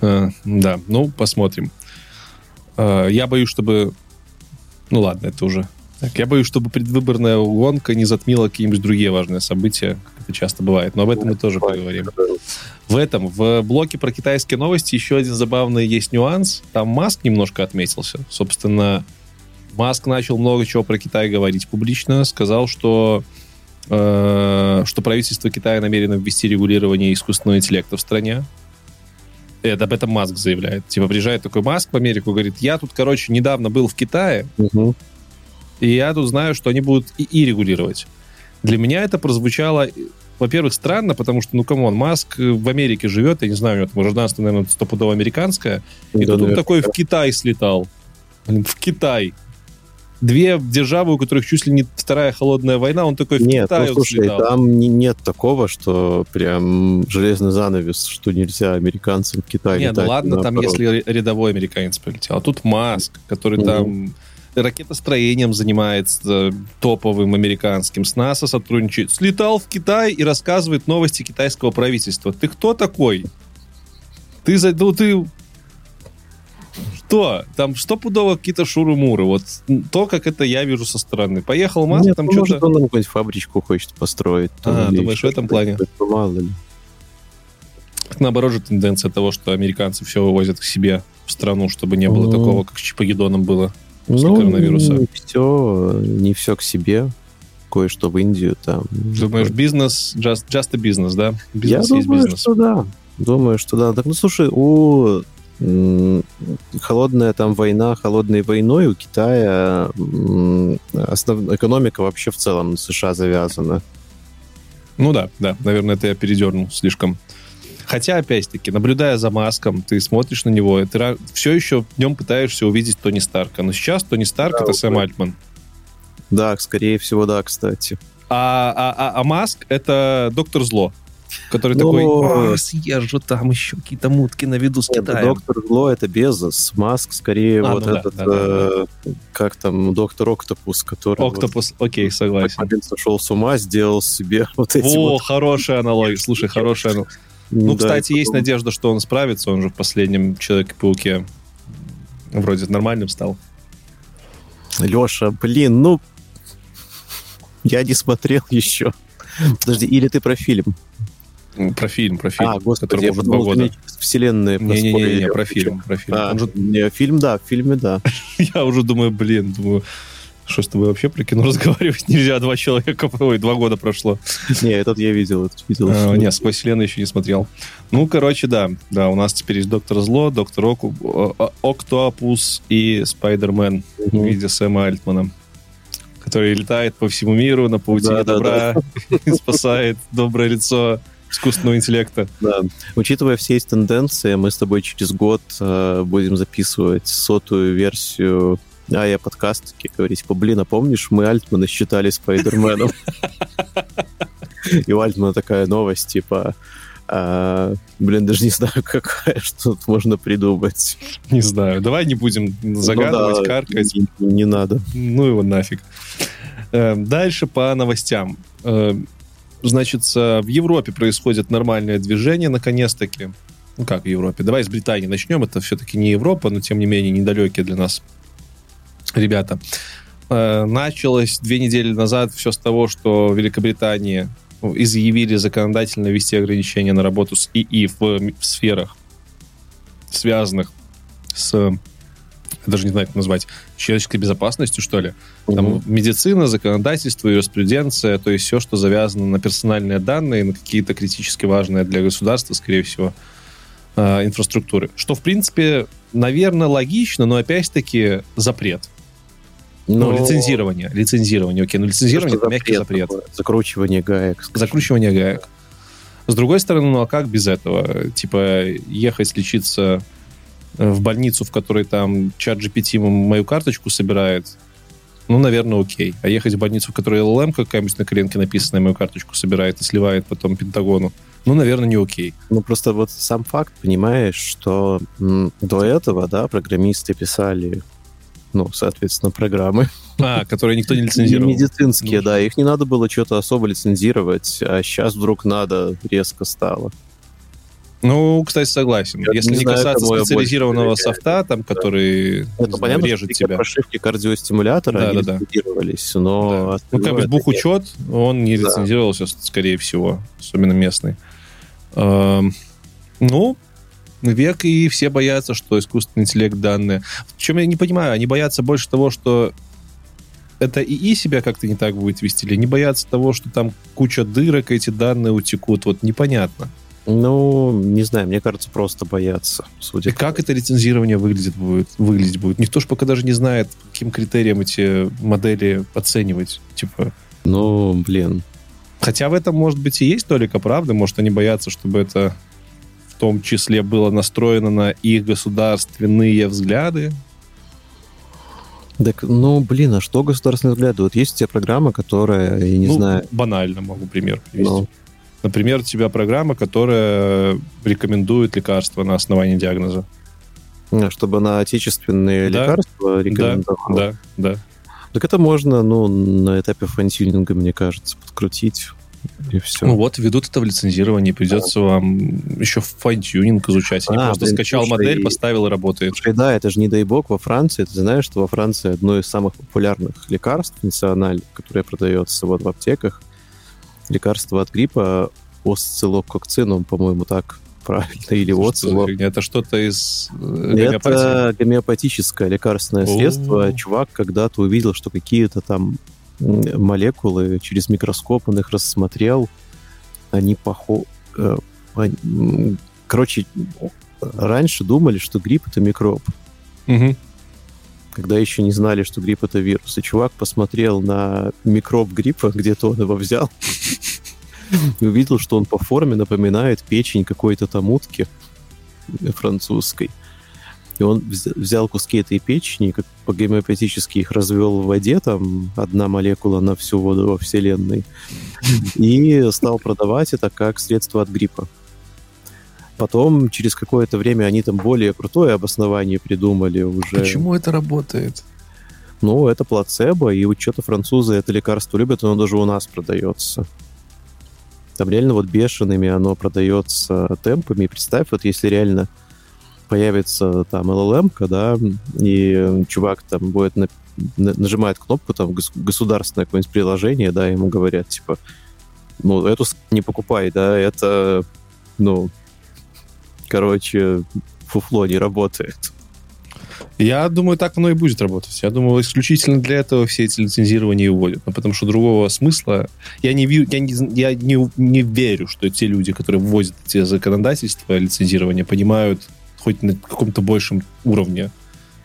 А, да, ну, посмотрим. А, я боюсь, чтобы... Ну ладно, это уже... Так, я боюсь, чтобы предвыборная гонка не затмила какие-нибудь другие важные события, как это часто бывает. Но об этом мы тоже поговорим в этом, в блоке про китайские новости еще один забавный есть нюанс. Там Маск немножко отметился. Собственно, Маск начал много чего про Китай говорить публично. Сказал, что, э, что правительство Китая намерено ввести регулирование искусственного интеллекта в стране. Это об этом Маск заявляет. Типа приезжает такой Маск в Америку, говорит, я тут, короче, недавно был в Китае, угу. И я тут знаю, что они будут и, и регулировать. Для меня это прозвучало во-первых, странно, потому что, ну, come on, Маск в Америке живет, я не знаю, у него там гражданство, наверное, стопудово американское, и да, тут он такой в Китай слетал. в Китай. Две державы, у которых чуть ли не вторая холодная война, он такой в нет, Китай ну, слушай, слетал. там не, нет такого, что прям железный занавес, что нельзя американцам в Китай Нет, ну ладно, там если рядовой американец полетел, а тут Маск, который mm-hmm. там ракетостроением занимается топовым американским, с НАСА сотрудничает, слетал в Китай и рассказывает новости китайского правительства. Ты кто такой? Ты, за, ну, ты что? Там стопудово какие-то шуры-муры. Вот то, как это я вижу со стороны. Поехал Маск, Нет, там ну, что-то... он какую-нибудь фабричку хочет построить. А, думаешь, в этом плане? Мало ли. Наоборот же тенденция того, что американцы все вывозят к себе в страну, чтобы не было ну... такого, как с Чипагеддоном было после ну, коронавируса? Не все, не все к себе. Кое-что в Индию там. Думаешь, бизнес, just, just a business, да? Бизнес Я есть думаю, бизнес. что да. Думаю, что да. Так, ну, слушай, у холодная там война холодной войной у Китая основ... экономика вообще в целом на США завязана. Ну да, да, наверное, это я передернул слишком. Хотя, опять-таки, наблюдая за Маском, ты смотришь на него, ты все еще в нем пытаешься увидеть Тони Старка. Но сейчас Тони Старк да, это Сэм Альтман. Да, скорее всего, да, кстати. А, а, а, а Маск это Доктор Зло. Который Но... такой, а, съезжу там еще какие-то мутки на виду с Китаем. Доктор Зло это Безос, Маск скорее а, вот ну этот, да, да, э, да. как там, Доктор Октопус, который... Октопус, вот, окей, согласен. Один сошел с ума, сделал себе вот эти О, вот... хорошая аналогия, слушай, хорошая аналогия. Ну, да, кстати, есть потом... надежда, что он справится. Он же в последнем Человеке-пауке вроде нормальным стал. Леша, блин, ну... Я не смотрел еще. Подожди, или ты про фильм? Про фильм, про фильм, а, господи, который уже два года. Вселенная Не-не-не, про фильм, про фильм. А, же... не, фильм, да, в фильме, да. Я уже думаю, блин, думаю, что с тобой вообще про кино разговаривать нельзя? Два человека, ой, два года прошло. Не, этот я видел, этот видел. А, нет, «Сквозь вселенную» еще не смотрел. Ну, короче, да. Да, у нас теперь есть Доктор Зло, Доктор Оку, Октопус и Спайдермен в виде Сэма Альтмана который летает по всему миру на паутине да, добра да, да. спасает доброе лицо искусственного интеллекта. Да. Учитывая все эти тенденции, мы с тобой через год э, будем записывать сотую версию а я подкаст такие говорить, типа, блин, а помнишь, мы Альтмана считали Спайдерменом? И у Альтмана такая новость, типа, А, блин, даже не знаю, какая, что тут можно придумать. Не знаю. Давай не будем загадывать, Ну да, каркать. Не, не надо. Ну его нафиг. Э, Дальше по новостям. Э, Значит, э, в Европе происходит нормальное движение, наконец-таки. Ну как в Европе? Давай с Британии начнем. Это все-таки не Европа, но тем не менее недалекие для нас ребята. Э, Началось две недели назад все с того, что в Великобритании изъявили законодательно ввести ограничения на работу с ИИ в, в сферах, связанных с, даже не знаю, как назвать, человеческой безопасностью, что ли. Там медицина, законодательство, юриспруденция, то есть все, что завязано на персональные данные, на какие-то критически важные для государства, скорее всего, э, инфраструктуры. Что, в принципе, наверное, логично, но опять-таки запрет. Ну, Но лицензирование. Лицензирование, окей. Ну, лицензирование это мягкий запрет. такое, Закручивание гаек. скажем. Закручивание гаек. С другой стороны, ну а как без этого? Типа, ехать лечиться в больницу, в которой там чат GPT мою карточку собирает, ну, наверное, окей. А ехать в больницу, в которой LLM какая-нибудь на коленке написанная мою карточку собирает и сливает потом Пентагону, ну, наверное, не окей. Ну, просто вот сам факт, понимаешь, что м, до этого, да, программисты писали, ну, соответственно, программы. А, которые никто не лицензировал. Медицинские, Ну, да, их не надо было что-то особо лицензировать, а сейчас вдруг надо резко стало. Ну, кстати, согласен. Я Если не не знаю, касаться специализированного софта, там, который Это знаю, понятно, режет тебя. прошивки кардиостимулятора, Да, они да, да. лицензировались, но... Да. Ну, как бы бухучет, он не Да. лицензировался, скорее всего, особенно местный. Эм, Ну, век, и все боятся, что искусственный интеллект данные. В чем я не понимаю, они боятся больше того, что это ИИ себя как-то не так будет вести, или не боятся того, что там куча дырок, эти данные утекут, вот непонятно. Ну, не знаю, мне кажется, просто боятся, судя И как это лицензирование выглядит будет, выглядеть будет? Никто же пока даже не знает, каким критериям эти модели оценивать. Типа, Ну, блин. Хотя в этом, может быть, и есть толика правды. Может, они боятся, чтобы это том числе было настроено на их государственные взгляды. Так, ну, блин, а что государственные взгляды? Вот есть у тебя программа, которая, я не ну, знаю... банально могу пример привести. ну, Например, у тебя программа, которая рекомендует лекарства на основании диагноза. а, чтобы на отечественные Да. лекарства рекомендовала. Да, да. Так это можно, ну, на этапе fine-tuning а, мне кажется, подкрутить, и все. Ну вот, введут это в лицензирование, придется вам еще fine-tuning изучать. А, просто блин, скачал слушай, модель, поставил и работает. Слушай, да, это же не дай бог во Франции. Ты знаешь, что во Франции одно из самых популярных лекарств национальных, которое продается вот в аптеках, лекарство от гриппа осциллококцинум, по-моему, так правильно, или Что фигня? Это что-то из э, гомеопатии? Это гомеопатическое лекарственное средство. Чувак когда-то увидел, что какие-то там молекулы через микроскоп, он их рассмотрел, они похожи... Короче, раньше думали, что грипп — это микроб Мгм. когда еще не знали, что грипп это вирус. И чувак посмотрел на микроб гриппа, где-то он его взял, и увидел, что он по форме напоминает печень какой-то там утки французской. И он вз- взял куски этой печени, как по гомеопатически их развел в воде, там одна молекула на всю воду во Вселенной, и стал продавать это как средство от гриппа. Потом, через какое-то время, они там более крутое обоснование придумали уже. Почему это работает? Ну, это плацебо, и вот что-то французы это лекарство любят, оно даже у нас продается. Там реально вот бешеными оно продается темпами. И представь, вот если реально появится там LLM, да, и чувак там будет на- на- нажимает кнопку, там гос- государственное какое-нибудь приложение, да, ему говорят, типа, ну, эту не покупай, да, это, ну, короче, фуфло не работает. Я думаю, так оно и будет работать. Я думаю, исключительно для этого все эти лицензирования и вводят. Ну, потому что другого смысла... Я не, вижу, я, не, я не, не верю, что те люди, которые вводят эти законодательства лицензирования, понимают хоть на каком-то большем уровне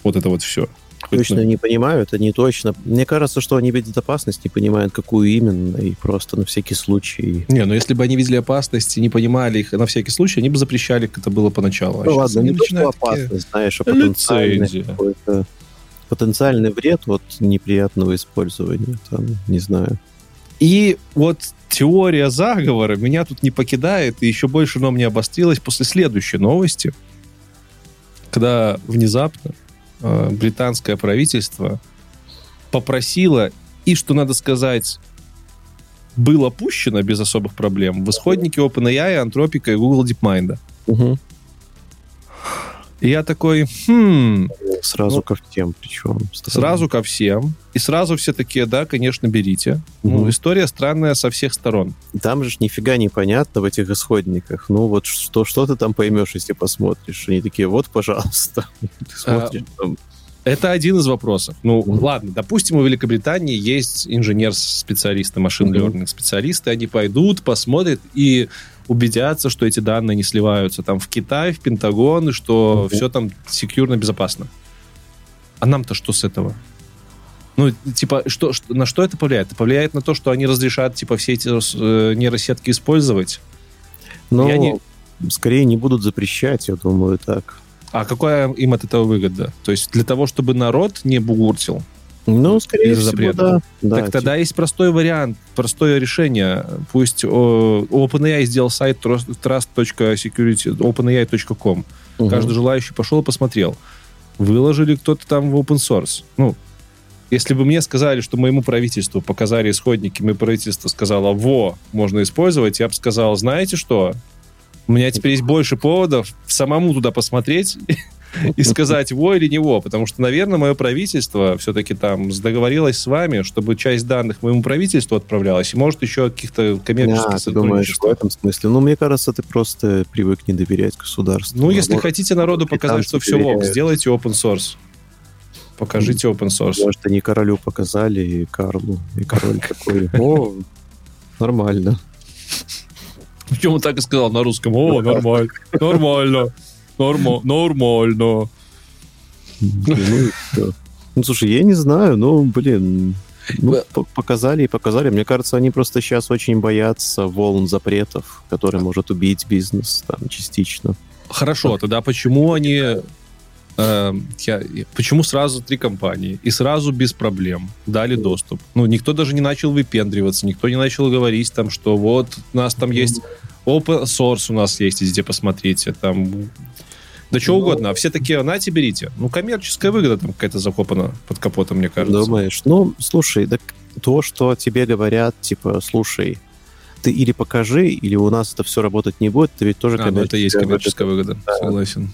вот это вот все. Хоть Точно на- не понимают, они точно... Мне кажется, что они видят опасность, не понимают, какую именно, и просто на всякий случай... Не, ну если бы они видели опасность и не понимали их на всякий случай, они бы запрещали, как это было поначалу. А Ну ладно, не то, что начинают такие- опасность, знаешь, а потенциальный какой-то... Потенциальный вред от неприятного использования, там, не знаю. И вот теория заговора меня тут не покидает, и еще больше но мне обострилась после следующей новости, когда внезапно э, британское правительство попросило, и, что надо сказать, было пущено без особых проблем в исходники OpenAI, Anthropic и Google DeepMind. Угу. И я такой, хм, Сразу Ну, ко всем причем. сразу ко всем. И сразу все такие, да, конечно, берите. Ну, Мгм. история странная со всех сторон. Там же нифига не понятно в этих исходниках. Ну вот что, что ты там поймешь, если посмотришь? Они такие, вот, пожалуйста. Ты смотришь, там, Это один из вопросов. Ну, Мгм. ладно, допустим, у Великобритании есть инженер-специалисты, машин Мгм. learning специалисты, они пойдут, посмотрят и убедятся, что эти данные не сливаются там в Китай, в Пентагон, и что Мгм. все там секьюрно, безопасно. А нам-то что с этого? Ну, типа, что, что- на что это повлияет? Это повлияет на то, что они разрешат, типа, все эти э, нейросетки использовать? Я не- скорее не будут запрещать, я думаю, так. А какая им от этого выгода? То есть для того, чтобы народ не бугуртил, Ну, скорее всего, запрета. да. да так тогда есть простой вариант, простое решение. Пусть о, OpenAI сделал сайт trust- trust.security, openai.com. типа, Каждый желающий пошел и посмотрел. Выложили кто-то там в open source. Ну, если бы мне сказали, что моему правительству показали исходники, мое правительство сказало, во, можно использовать, я бы сказал, знаете что? У меня теперь есть больше поводов самому туда посмотреть и сказать, во или не во, потому что, наверное, мое правительство все-таки там договорилось с вами, чтобы часть данных моему правительству отправлялась, и может еще каких-то коммерческих А, ты думаешь в этом смысле? Ну, мне кажется, ты просто привык не доверять государству. Ну, если может, хотите народу показать, что все доверяют. сделайте open source. Покажите open source. Может, они королю показали, и Карлу, и король такой, о, нормально. Причем он так и сказал на русском. О, нормально, нормально, нормо, нормально. Ну. Ну, слушай, я не знаю, ну, блин, ну, показали и показали. Мне кажется, они просто сейчас очень боятся волн запретов, которые может убить бизнес там частично. Хорошо, тогда почему они... э, я- почему сразу три компании и сразу без проблем дали доступ? Ну, никто даже не начал выпендриваться, никто не начал говорить там, что вот у нас там есть open source у нас есть, везде посмотрите, там да что Ну. угодно, а все такие, нате, берите. Ну, коммерческая выгода там какая-то закопана под капотом, мне кажется. Думаешь? Ну, слушай, так то, что тебе говорят, типа, слушай, ты или покажи, или у нас это все работать не будет, это ведь тоже А, ну это есть коммерческая выгода, Да. согласен.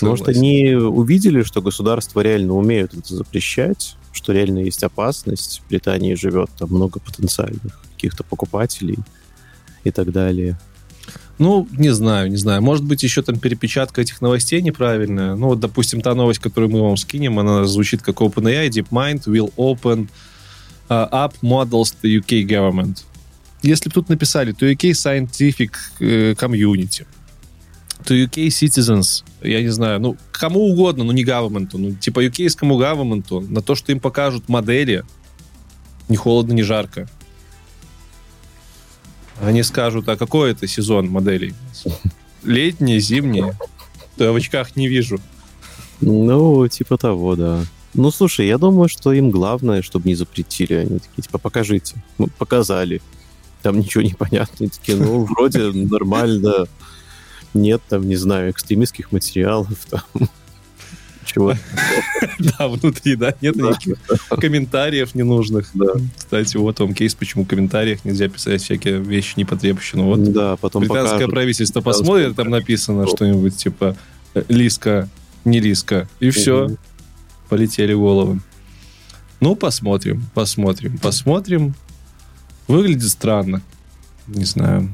Может, Согласен. они увидели, что государства реально умеют это запрещать, что реально есть опасность. В Британии живет там много потенциальных каких-то покупателей и так далее. Ну, не знаю, не знаю. Может быть, еще там перепечатка этих новостей неправильная. Ну, вот, допустим, та новость, которую мы вам скинем, она звучит как OpenAI, DeepMind will open uh, up models to UK government. Если бы тут написали to UK scientific э, community, to UK citizens, я не знаю, ну, кому угодно, но не government, ну, типа UK-скому government, на то, что им покажут модели, не холодно, не жарко. Они скажут, а какой это сезон моделей? Летние, зимние? Да, в очках не вижу. Ну, типа того, да. Ну, слушай, я думаю, что им главное, чтобы не запретили. Они такие, типа, покажите. Мы показали. Там ничего не понятно. Такие, ну, вроде нормально. Нет там, не знаю, экстремистских материалов, там, чего Да, внутри, да, нет никаких комментариев ненужных. Да. Кстати, вот вам кейс, почему в комментариях нельзя писать всякие вещи непотребщину. Вот Да, потом британское покажут. правительство посмотрит, там написано что-нибудь типа э, Лиска, не Лиска. И все, полетели головы. Ну, посмотрим, посмотрим, посмотрим. Выглядит странно. Не знаю.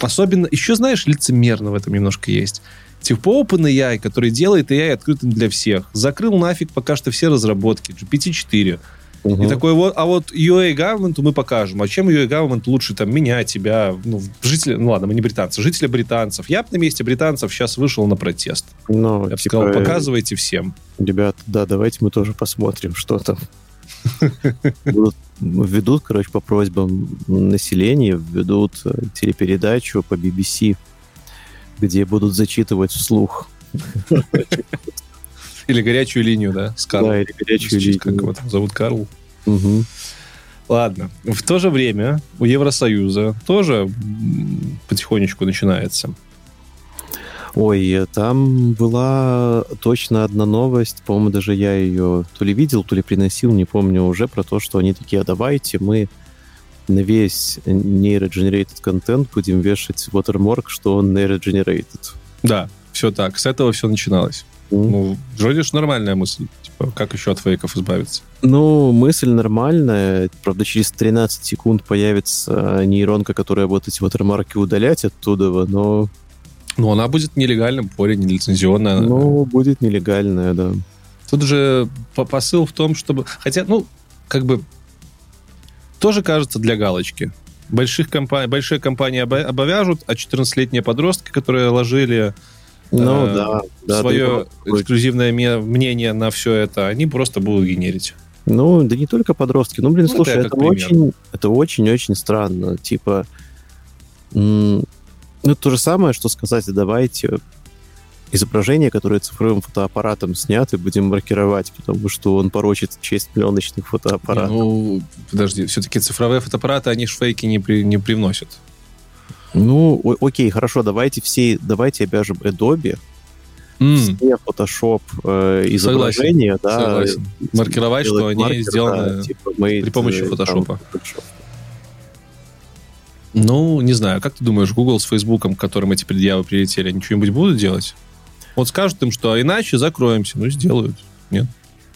Особенно, еще, знаешь, лицемерно в этом немножко есть. Типа OpenAI, который делает AI открытым для всех, закрыл нафиг пока что все разработки, GPT-4. Мгм. И такой вот, а вот UA government мы покажем. А чем UA government лучше там меня, тебя, ну, жители, ну ладно, мы не британцы, жители британцев. Я бы на месте британцев сейчас вышел на протест. Ну, Я бы типа, сказал, показывайте всем. Ребят, да, давайте мы тоже посмотрим, что там. Введут, короче, по просьбам населения, введут э, телепередачу по BBC, где будут зачитывать вслух. Или горячую линию, да, с Карлом. Да, или горячую Как его линию. там зовут Карл. Мгм. Ладно. В то же время у Евросоюза тоже потихонечку начинается. Ой, там была точно одна новость, по-моему, даже я ее то ли видел, то ли приносил, не помню уже, про то, что они такие, а давайте мы на весь нейроgenerated контент будем вешать watermark, что он neirogenerated. Да, все так. С этого все начиналось. М. Ну, вроде ж нормальная мысль. Типа, как еще от фейков избавиться? Ну, мысль нормальная. Правда, через 13 секунд появится нейронка, которая будет эти watermarки удалять оттуда, но Ну, она будет нелегальным поле, нелицензионная. ну, будет нелегальная, да. Тут же по- посыл в том, чтобы... Хотя, ну, как бы... Тоже кажется для галочки. Больших компа- Большие компании обо- обовяжут, а 14-летние подростки, которые ложили Ну, э, да. да свое эксклюзивное мнение на все это, они просто будут генерить. Ну, да не только подростки. Ну, блин, Ну, слушай, это это, очень, это очень-очень странно. Типа, ну, то же самое, что сказать, давайте изображение, которое цифровым фотоаппаратом снято, будем маркировать, потому что он порочит честь пленочных фотоаппаратов. Ну, подожди, все-таки цифровые фотоаппараты, они ж фейки не, при- не привносят. Ну, о- окей, хорошо, давайте все, давайте обяжем Adobe, М, все Photoshop э, изображения, да, согласен. Маркировать, что они маркер, сделаны да, типа, made, при помощи э. Photoshop. Ну, не знаю, как ты думаешь, Google с к которым эти предъявы прилетели, они что-нибудь будут делать? Вот скажут им, что иначе закроемся. Ну, сделают.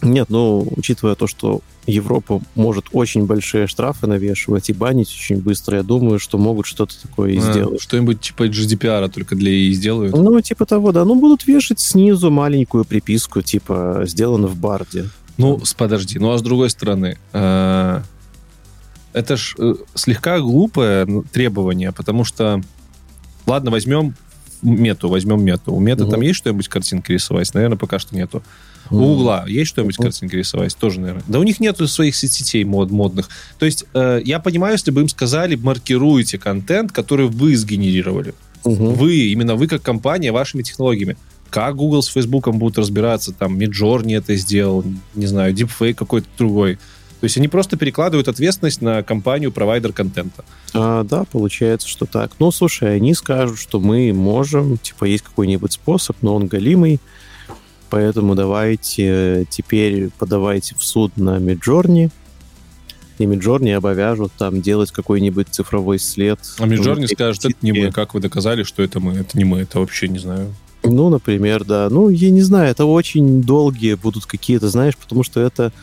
Нет, ну, учитывая то, что Европа может очень большие штрафы навешивать и банить очень быстро, я думаю, что могут что-то такое и А, сделать. Что-нибудь типа GDPR только для ИИ сделают. Ну, типа того, да. Ну, будут вешать снизу маленькую приписку, типа, сделано в барде. Ну, подожди. Ну, а с другой стороны, э, это ж э, слегка глупое требование, потому что, ладно, возьмем мету, возьмем мету. У меты Мгм. там есть что-нибудь картинки рисовать? Наверное, пока что нету. У Угла есть что-нибудь картинки рисовать? Тоже, наверное. Да у них нету своих соцсетей мод, модных. То есть, э, я понимаю, если бы им сказали, маркируйте контент, который вы сгенерировали. Мгм. Вы, именно вы как компания, вашими технологиями. Как Google с Фейсбуком будут разбираться, там, Midjourney это сделал, не знаю, Deepfake какой-то другой. То есть они просто перекладывают ответственность на компанию провайдер контента. А, да, получается, что так. Ну, слушай, они скажут, что мы можем, типа, есть какой-нибудь способ, но он галимый, поэтому давайте э, теперь подавайте в суд на Midjourney, и Midjourney обовяжут там делать какой-нибудь цифровой след. А Midjourney внутри скажет, это не мы. Как вы доказали, что это мы? Это не мы, это вообще не знаю. Ну, например, да. Ну, я не знаю, это очень долгие будут какие-то, знаешь, потому что это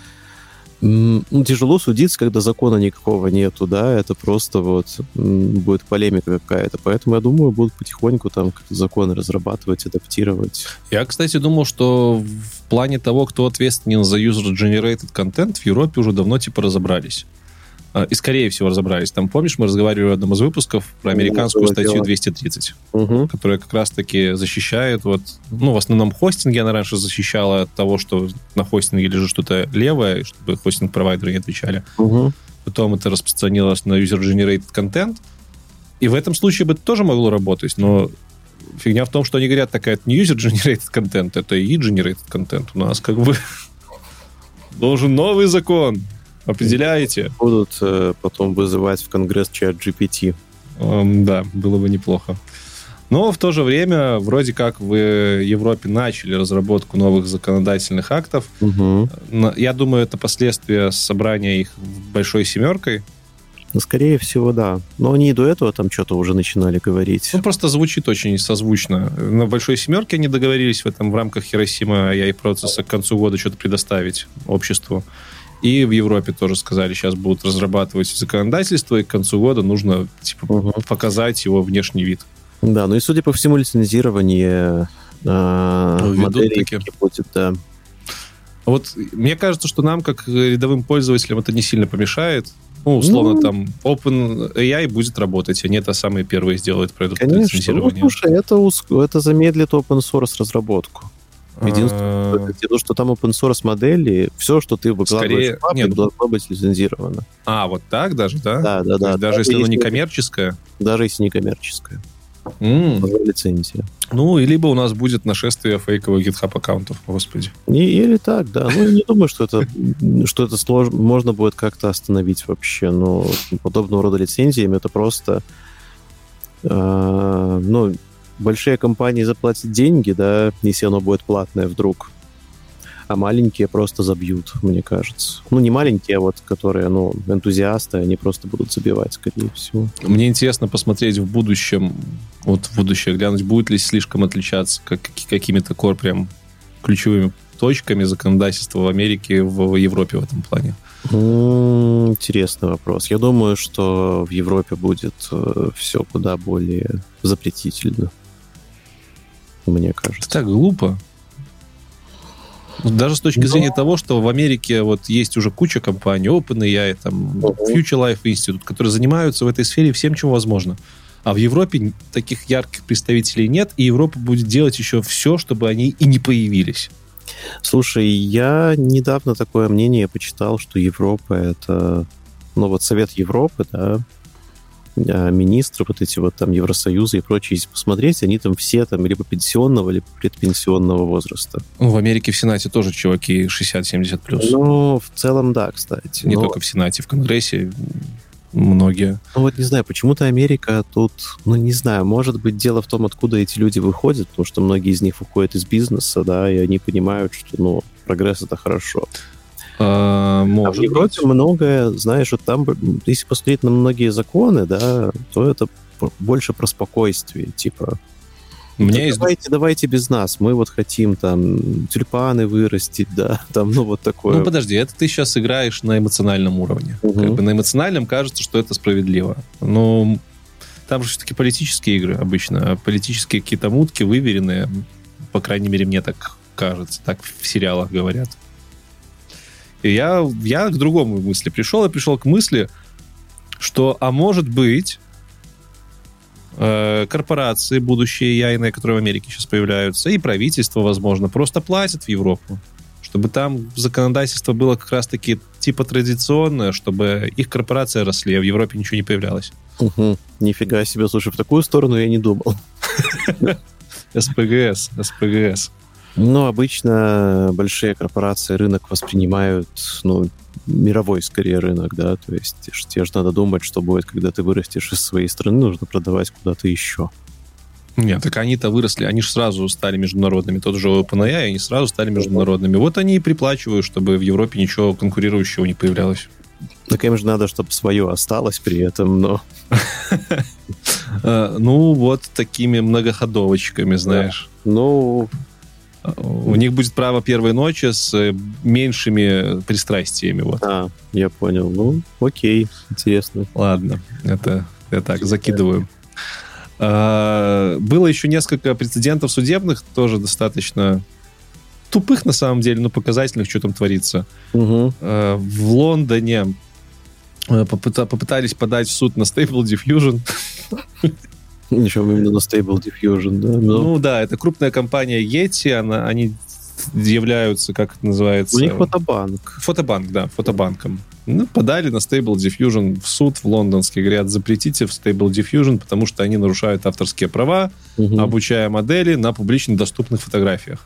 ну, тяжело судиться, когда закона никакого нету, да, это просто вот будет полемика какая-то. Поэтому, я думаю, будут потихоньку там законы разрабатывать, адаптировать. Я, кстати, думал, что в плане того, кто ответственен за user-generated контент, в Европе уже давно типа разобрались. А, И, скорее всего, разобрались. Там, помнишь, мы разговаривали в одном из выпусков про Ну, американскую статью дело. 230, Угу. которая как раз-таки защищает вот, ну, в основном хостинге она раньше защищала от того, что на хостинге лежит что-то левое, чтобы хостинг-провайдеры не отвечали. Угу. Потом это распространилось на user-generated контент. И в этом случае бы это тоже могло работать, но фигня в том, что они говорят, такая, это не user-generated контент, это и-generated контент. У нас как бы должен новый закон. Определяете? Будут э, потом вызывать в Конгресс чат GPT. Эм, да, было бы неплохо. Но в то же время, вроде как в Европе начали разработку новых законодательных актов. Угу. Я думаю, это последствия собрания их большой семеркой. Ну, скорее всего, да. Но они и до этого там что-то уже начинали говорить. Ну, просто звучит очень созвучно. На большой семерке они договорились в этом в рамках Хиросима AI процесса к концу года что-то предоставить обществу. И в Европе тоже сказали, сейчас будут разрабатывать законодательство, и к концу года нужно типа, Мгм. показать его внешний вид. Да, ну и судя по всему, лицензирование э, Введут моделей таки. будет, да. Вот мне кажется, что нам, как рядовым пользователям, это не сильно помешает. Ну, условно, Ну. там OpenAI будет работать, они это самые первые сделают, пройдут Конечно. Ну, лицензирование. слушай, это, это замедлит open source разработку. Единственное, это то, что там open source модели, все, что ты выкладываешь Скорее- в нет. должно быть лицензировано. А, вот так даже, да? Да, да, да. даже если оно не коммерческое, Даже если не коммерческое. Нужна лицензия. Ну, и либо у нас будет нашествие фейковых GitHub аккаунтов, господи. И- или так, да. Ну, я не думаю, что это, что это сложно, можно будет как-то остановить вообще. Но подобного рода лицензиями это просто... э, ну, большие компании заплатят деньги, да, если оно будет платное вдруг. А маленькие просто забьют, мне кажется. Ну, не маленькие, а вот которые, ну, энтузиасты, они просто будут забивать, скорее всего. Мне интересно посмотреть в будущем, вот в будущее глянуть, будет ли слишком отличаться как, какими-то кор прям ключевыми точками законодательства в Америке, в Европе в этом плане. Интересный вопрос. Я думаю, что в Европе будет все куда более запретительно. Мне Это кажется. так глупо. Даже с точки Но- зрения того, что в Америке вот есть уже куча компаний, OpenAI, там, Мгм. Future Life Institute, которые занимаются в этой сфере всем, чем возможно. А в Европе таких ярких представителей нет, и Европа будет делать еще все, чтобы они и не появились. Слушай, я недавно такое мнение почитал, что Европа это... Ну вот Совет Европы, да, министры, вот эти вот там Евросоюза и прочие, если посмотреть, они там все там либо пенсионного, либо предпенсионного возраста. Ну, в Америке в Сенате тоже чуваки 60-70 плюс. Ну, в целом, да, кстати. не Но- только в Сенате, в Конгрессе многие. Ну вот не знаю, почему-то Америка тут, ну не знаю, может быть дело в том, откуда эти люди выходят, потому что многие из них выходят из бизнеса, да, и они понимают, что, ну, прогресс это хорошо. А, А в может Европе быть. многое, знаешь, вот там, если посмотреть на многие законы, да, то это больше про спокойствие, типа, меня «Да есть давайте, давайте без нас, мы вот хотим там тюльпаны вырастить, да, там, ну вот такое. Ну, подожди, это ты сейчас играешь на эмоциональном уровне. Мгм. Как бы на эмоциональном кажется, что это справедливо. Но там же все-таки политические игры обычно. а Политические какие-то мутки выверенные. По крайней мере, мне так кажется. Так в сериалах говорят. И я, я к другому мысли пришел. Я пришел к мысли, что, а может быть, э, корпорации будущие яйные, которые в Америке сейчас появляются, и правительство, возможно, просто платят в Европу чтобы там законодательство было как раз-таки типа традиционное, чтобы их корпорации росли, а в Европе ничего не появлялось. Мгм. Нифига себе, слушай, в такую сторону я не думал. СПГС, СПГС. Ну, обычно большие корпорации рынок воспринимают, ну, мировой скорее рынок, да, то есть тебе же надо думать, что будет, когда ты вырастешь из своей страны, нужно продавать куда-то еще. Нет, так они-то выросли, они же сразу стали международными. Тот же OpenAI, они сразу стали международными. Вот они и приплачивают, чтобы в Европе ничего конкурирующего не появлялось. Так им же надо, чтобы свое осталось при этом, но... Э, Ну, вот такими многоходовочками, знаешь. Ну, У них будет право первой ночи с э, меньшими пристрастиями. Вот. а, я понял. Ну, окей, интересно. Ладно, это я так закидываю. А, Было еще несколько прецедентов судебных, тоже достаточно тупых на самом деле, но показательных, что там творится. Угу. А, В Лондоне э, попыта- попытались подать в суд на Stable Diffusion. Ничего, именно на Stable Diffusion, да. Ну, Ну да, это крупная компания Yeti, она, они являются, как это называется? у них фотобанк. Фотобанк, да, фотобанком. Ну, подали на Stable Diffusion в суд в лондонский. Говорят, запретите в Stable Diffusion, потому что они нарушают авторские права, Мгм. обучая модели на публично доступных фотографиях.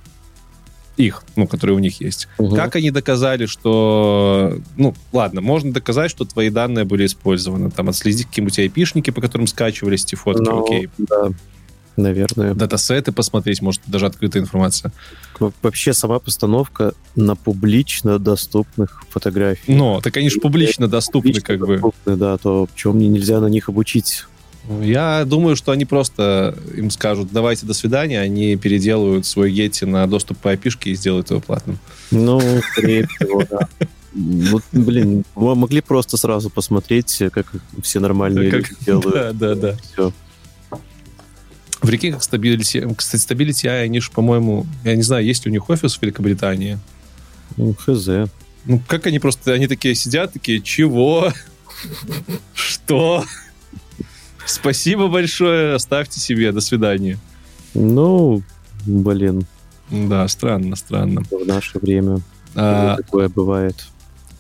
Их, ну, которые у них есть. Мгм. Как они доказали, что... Ну, ладно, можно доказать, что твои данные были использованы. Там отследить какие-нибудь айпишники, по которым скачивались эти фотки, Ну, окей. Да, наверное. Датасеты посмотреть, может, даже открытая информация. Во- Вообще сама постановка на публично доступных фотографиях. Но, так они же публично доступны, Публично как бы. доступны, да, то почему мне нельзя на них обучить? Я думаю, что они просто им скажут, давайте до свидания, они переделают свой Yeti на доступ по IP и сделают его платным. Ну, скорее всего, да. Вот, блин, мы могли просто сразу посмотреть, как все нормальные Как- люди делают. Да, да, да. Все. В реке как Stability, кстати, Stability AI, они же, по-моему, я не знаю, есть ли у них офис в Великобритании. Ну, хз. Ну, как они просто, они такие сидят, такие, чего? Что? Спасибо большое, оставьте себе, до свидания. Ну, блин, Да, странно, странно. в наше время А, такое бывает.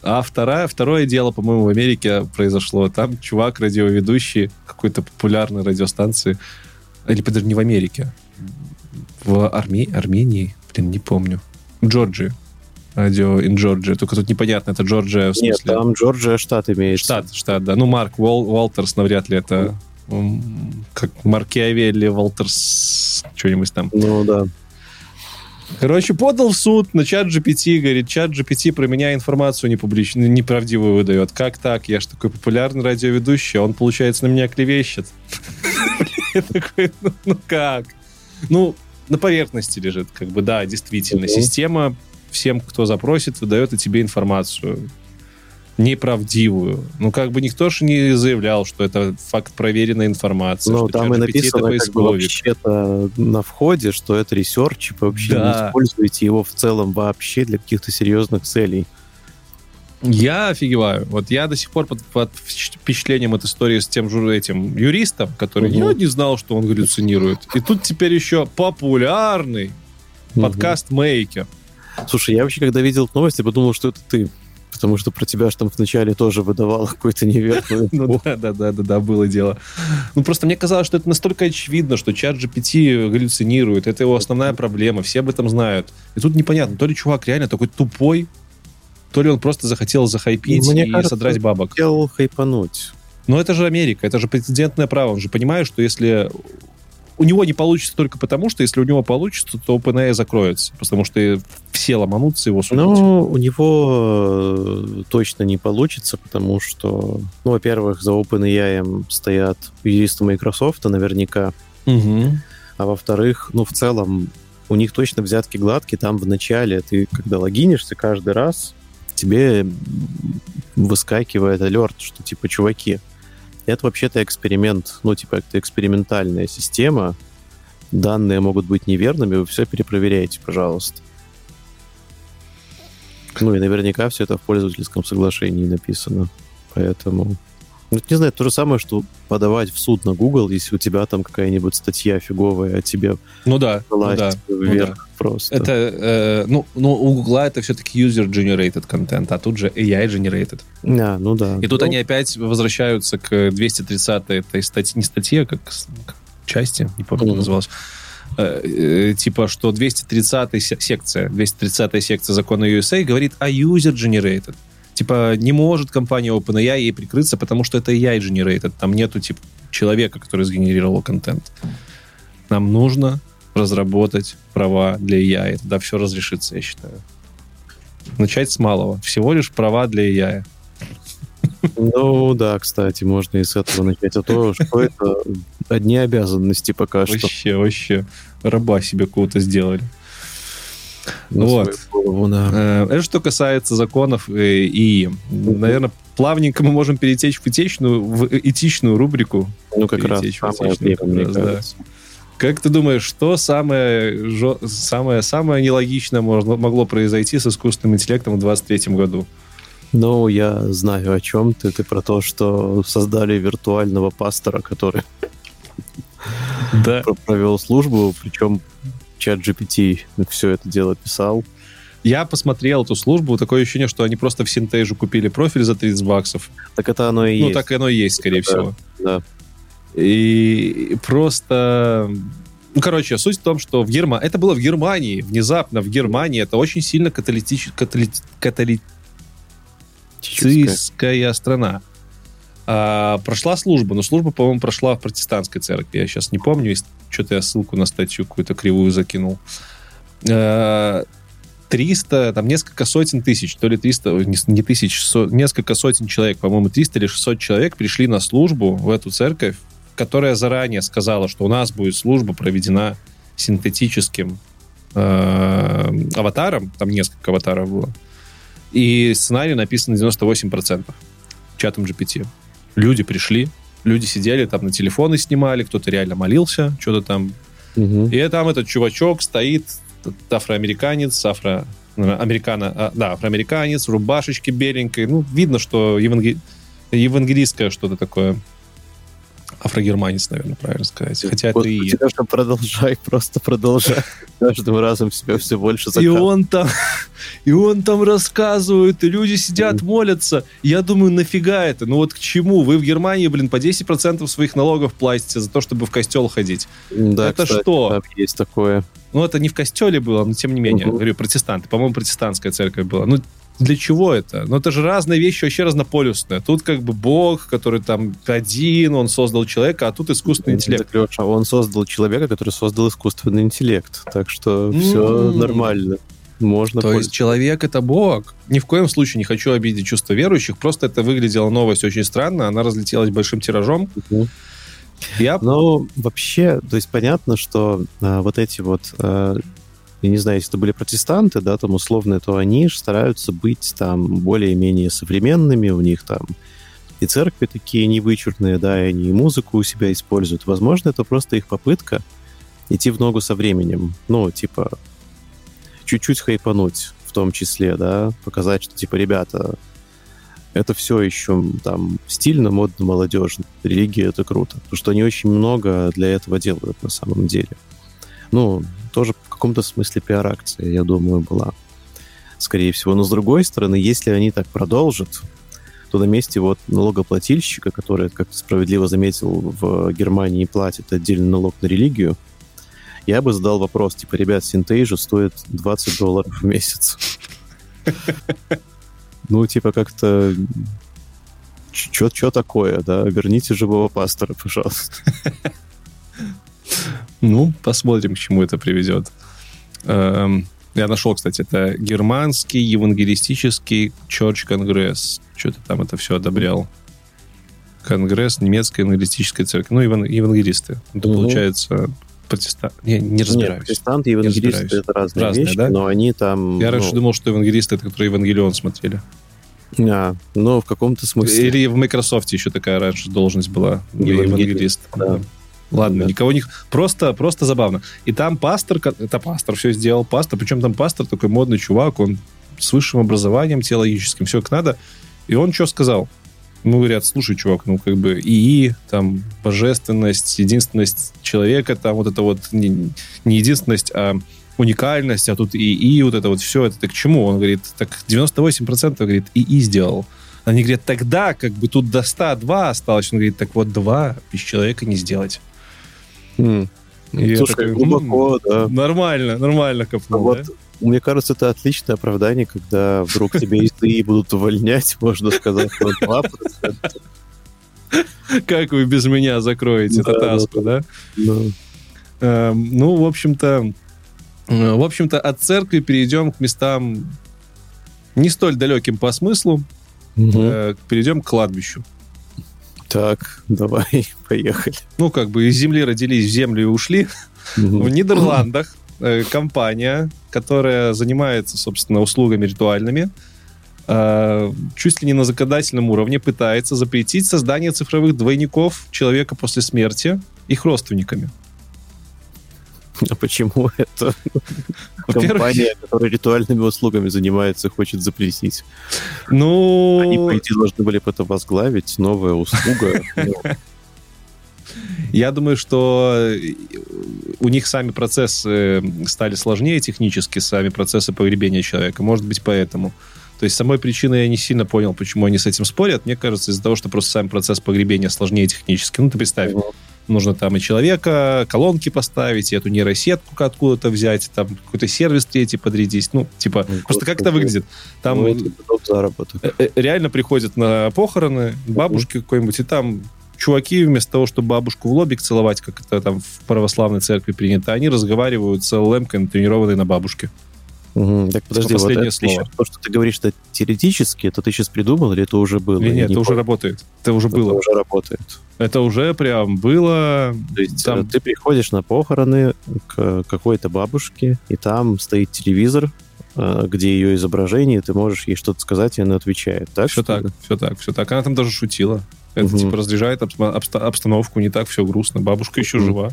А второе, второе дело, по-моему, в Америке произошло. Там чувак, радиоведущий какой-то популярной радиостанции, Или, подожди, не в Америке. В Арме... Армении? Блин, не помню. Джорджии. Радио in Georgia. Только тут непонятно, это Джорджия в смысле... Нет, там Джорджия штат имеется. Штат, штат, да. Ну, Марк Уол, Уолтерс навряд ли это... Как Маркиавелли, Уолтерс, что-нибудь там. Ну да. Короче, подал в суд на чат GPT, говорит, чат GPT про меня информацию непубличную, неправдивую выдает. Как так? Я же такой популярный радиоведущий, а он, получается, на меня клевещет. Я такой, ну ну как? Ну, на поверхности лежит, как бы, да, действительно. Система всем, кто запросит, выдает о тебе информацию неправдивую. Ну, как бы никто же не заявлял, что это факт проверенной информации. Ну, там и написано как бы вообще-то на входе, что это research, и вообще Да. не используете его в целом вообще для каких-то серьезных целей. Я офигеваю. Вот я до сих пор под, под впечатлением от истории с тем же этим юристом, который я не знал, что он галлюцинирует. И тут теперь еще популярный podcast-maker. Слушай, я вообще, когда видел я подумал, что это ты. Потому что про тебя же там вначале тоже выдавал какой-то неверный. Ну да, да, да, да, да, было дело. Ну просто мне казалось, что это настолько очевидно, что чат GPT галлюцинирует. Это его основная проблема. Все об этом знают. И тут непонятно, то ли чувак реально такой тупой, то ли он просто захотел захайпить Мне и кажется, содрать бабок. Хотел хайпануть. Но это же Америка, это же прецедентное право. Он же понимает, что если у него не получится только потому, что если у него получится, то OpenAI закроется. Потому что все ломанутся его судить. Ну, у него э, точно не получится, потому что, ну, во-первых, за OpenAI стоят юристы Microsoft наверняка, Мгм. а во-вторых, ну, в целом, у них точно взятки гладкие. Там в начале ты, когда логинишься каждый раз, тебе выскакивает алерт, что, типа, чуваки, это вообще-то эксперимент, ну, типа, это экспериментальная система, данные могут быть неверными, вы все перепроверяете, пожалуйста. Ну, и наверняка все это в пользовательском соглашении написано. Поэтому... Ну, не знаю, то же самое, что подавать в суд на Google, если у тебя там какая-нибудь статья фиговая, а тебе Ну да, ну да. вверх просто. Это, э, ну, ну, у Гугла это все-таки user-generated контент, а тут же AI-generated. А, ну да. И тут Ну, они опять возвращаются к 230 этой статье, не статье, а как, как части, не помню, как Мгм. называлась. Э, э, типа, что 230 се- секция, 230 секция закона USA говорит о user-generated. Типа, не может компания OpenAI ей прикрыться, потому что это AI-generated. Там нету, типа, человека, который сгенерировал контент. Нам нужно разработать права для AI. Тогда все разрешится, я считаю. Начать с малого. Всего лишь права для AI. Ну да, кстати, можно и с этого начать. А то, что это одни обязанности пока что. Вообще, вообще. Раба себе какого-то сделали. Вот. голову, да. Э, Это что касается законов э, и, наверное, плавненько мы можем перетечь в этичную, в этичную рубрику. Ну, как раз перетечь в самое время, мне как раз, да. Как ты думаешь, что самое, жё- самое, самое нелогичное можно, могло произойти с искусственным интеллектом в 2023 году? Ну, я знаю, о чем ты. Ты про то, что создали виртуального пастора, который Да. провел службу, причем чат GPT все это дело писал. Я посмотрел эту службу, такое ощущение, что они просто в Синтейже купили профиль за 30 баксов. Так это оно и ну, есть. так оно и есть, скорее Да. всего. Да. И просто... Ну, короче, суть в том, что в Германии... Это было в Германии, внезапно в Германии. Это очень сильно каталитич... катали... Страна. А, прошла служба, но служба, по-моему, прошла в протестантской церкви. Я сейчас не помню, что-то я ссылку на статью какую-то кривую закинул. А, 300, там несколько сотен тысяч, то ли 300, ой, не, не тысяч, несколько сотен человек, по-моему, 300 или 600 человек пришли на службу в эту церковь, которая заранее сказала, что у нас будет служба проведена синтетическим э, аватаром, там несколько аватаров было, и сценарий написан на 98% чатом GPT. Люди пришли, люди сидели там на телефоны снимали, кто-то реально молился, что-то там Мгм. и там этот чувачок стоит, афроамериканец, афро... Американо, а, да, афроамериканец, в рубашечке беленькой. Ну, видно, что еванге- евангелистское что-то такое. Афрогерманец, наверное, правильно сказать. Хотя Вот и... тебя же продолжай, просто продолжай. Каждым разом себя все больше И закапывает. он там, и он там рассказывает, и люди сидят, молятся. Я думаю, нафига это? Ну вот к чему? Вы в Германии, блин, по 10% своих налогов платите за то, чтобы в костел ходить. Да, это кстати, что? там есть такое. Ну, это не в костеле было, но тем не менее. Говорю, протестанты. По-моему, протестантская церковь была. Ну, для чего это? Ну, это же разные вещи, вообще разнополюсные. Тут как бы Бог, который там один, он создал человека, а тут искусственный интеллект. Леша, он создал человека, который создал искусственный интеллект. Так что все М. нормально. Можно То есть человек это Бог. Ни в коем случае не хочу обидеть чувства верующих. Просто это выглядела новость очень странно. Она разлетелась большим тиражом. пользоваться. Я Ну, вообще, то есть понятно, что а, вот эти вот, а, я не знаю, если это были протестанты, да, там условно, то они стараются быть там более-менее современными, у них там и церкви такие невычурные, да, и они и музыку у себя используют. Возможно, это просто их попытка идти в ногу со временем. Ну, типа, чуть-чуть хайпануть в том числе, да, показать, что, типа, ребята, это все еще там стильно, модно, молодежно. Религия — это круто. Потому что они очень много для этого делают на самом деле. Ну, тоже в каком-то смысле пиар-акция, я думаю, была. Скорее всего. Но с другой стороны, если они так продолжат, то на месте вот налогоплательщика, который, как ты справедливо заметил, в Германии платит отдельный налог на религию, я бы задал вопрос, типа, ребят, Синтейжа стоит 20 долларов в месяц. Ну, типа, как-то... Что такое, да? Верните живого пастора, пожалуйста. Ну, посмотрим, к чему это приведет. Эм, Я нашел, кстати, это германский евангелистический Church Конгресс. Что-то там это все одобрял. Конгресс немецкой евангелистической церкви. Ну, еван- евангелисты. Это Мгм. получается протестант. Не Нет, разбираюсь. протестанты и евангелисты это разные, Разные, вещи, да? но они там... Я ну, раньше думал, что евангелисты это которые Евангелион смотрели. а, ну, в каком-то смысле. Или в Microsoft еще такая раньше должность была. Евангелист, Евангелист. да. Ладно, Да. никого не... Просто, просто забавно. И там пастор, это пастор все сделал, пастор, причем там пастор такой модный чувак, он с высшим образованием теологическим, все как надо. И он что сказал? Ну, говорят, слушай, чувак, ну, как бы ИИ, там, божественность, единственность человека, там, вот это вот не, не единственность, а уникальность, а тут ИИ, вот это вот все, это ты к чему? Он говорит, так 98% говорит, ИИ сделал. Они говорят, тогда как бы тут до 102 осталось. Он говорит, так вот, два без человека не сделать. И Слушай, такой, глубоко, да. Нормально, нормально копнул, Вот, да? мне кажется, это отличное оправдание, когда вдруг тебя из ТИ будут увольнять, можно сказать, на 2%. Как вы без меня закроете Да, эту да, да? Ну, Эм, Ну, в общем-то, э, в общем-то, от церкви перейдем к местам не столь далеким по смыслу, э, перейдем к кладбищу. Так, давай, поехали. Ну, как бы из земли родились, в землю и ушли. Мгм. В Нидерландах э, компания, которая занимается, собственно, услугами ритуальными, э, чуть ли не на законодательном уровне пытается запретить создание цифровых двойников человека после смерти их родственниками. А почему это компания, которая ритуальными услугами занимается, хочет запретить? ну, Они, по идее, должны были бы это возглавить. Новая услуга. Я думаю, что э, у них сами процессы стали сложнее технически, сами процессы погребения человека. Может быть, поэтому. То есть самой причины я не сильно понял, почему они с этим спорят. Мне кажется, из-за того, что просто сам процесс погребения сложнее технически. Ну, ты представь. Нужно там и человека, колонки поставить, и эту нейросетку откуда-то взять, там какой-то сервис третий подрядить. Ну, типа, Ну, просто как это выглядит? Там ну, это заработок. э, э, реально приходят на похороны бабушки какой-нибудь, и там чуваки вместо того, чтобы бабушку в лобик целовать, как это там в православной церкви принято, они разговаривают с ЛЛМ-кой, тренированной на бабушке. Так, подожди, вот последнее это слово. щас- то, что ты говоришь, что теоретически, это ты сейчас придумал, или это уже было? Нет, не это уже понял. работает. Это уже Это было. уже работает. Это уже прям было. То есть Там- э, ты приходишь на похороны к какой-то бабушке, и там стоит телевизор, э, где ее изображение, ты можешь ей что-то сказать, и она отвечает. Так Все так, ли? все так, все так. Она там даже шутила. Это Мгм. типа разряжает обста- обста- обстановку, не так все грустно. Бабушка еще Мгм. жива.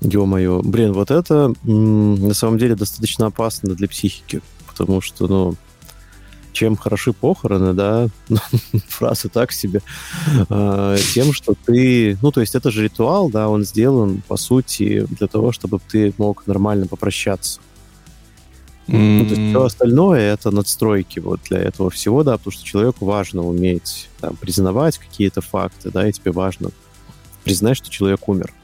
Ё-моё. Блин, вот это на самом деле достаточно опасно для психики, потому что, ну, чем хороши похороны, да, фраза так себе, а, тем, что ты, ну, то есть это же ритуал, да, он сделан, по сути, для того, чтобы ты мог нормально попрощаться. Ну, то есть все остальное это надстройки вот для этого всего, да, потому что человеку важно уметь там, признавать какие-то факты, да, и тебе важно признать, что человек умер.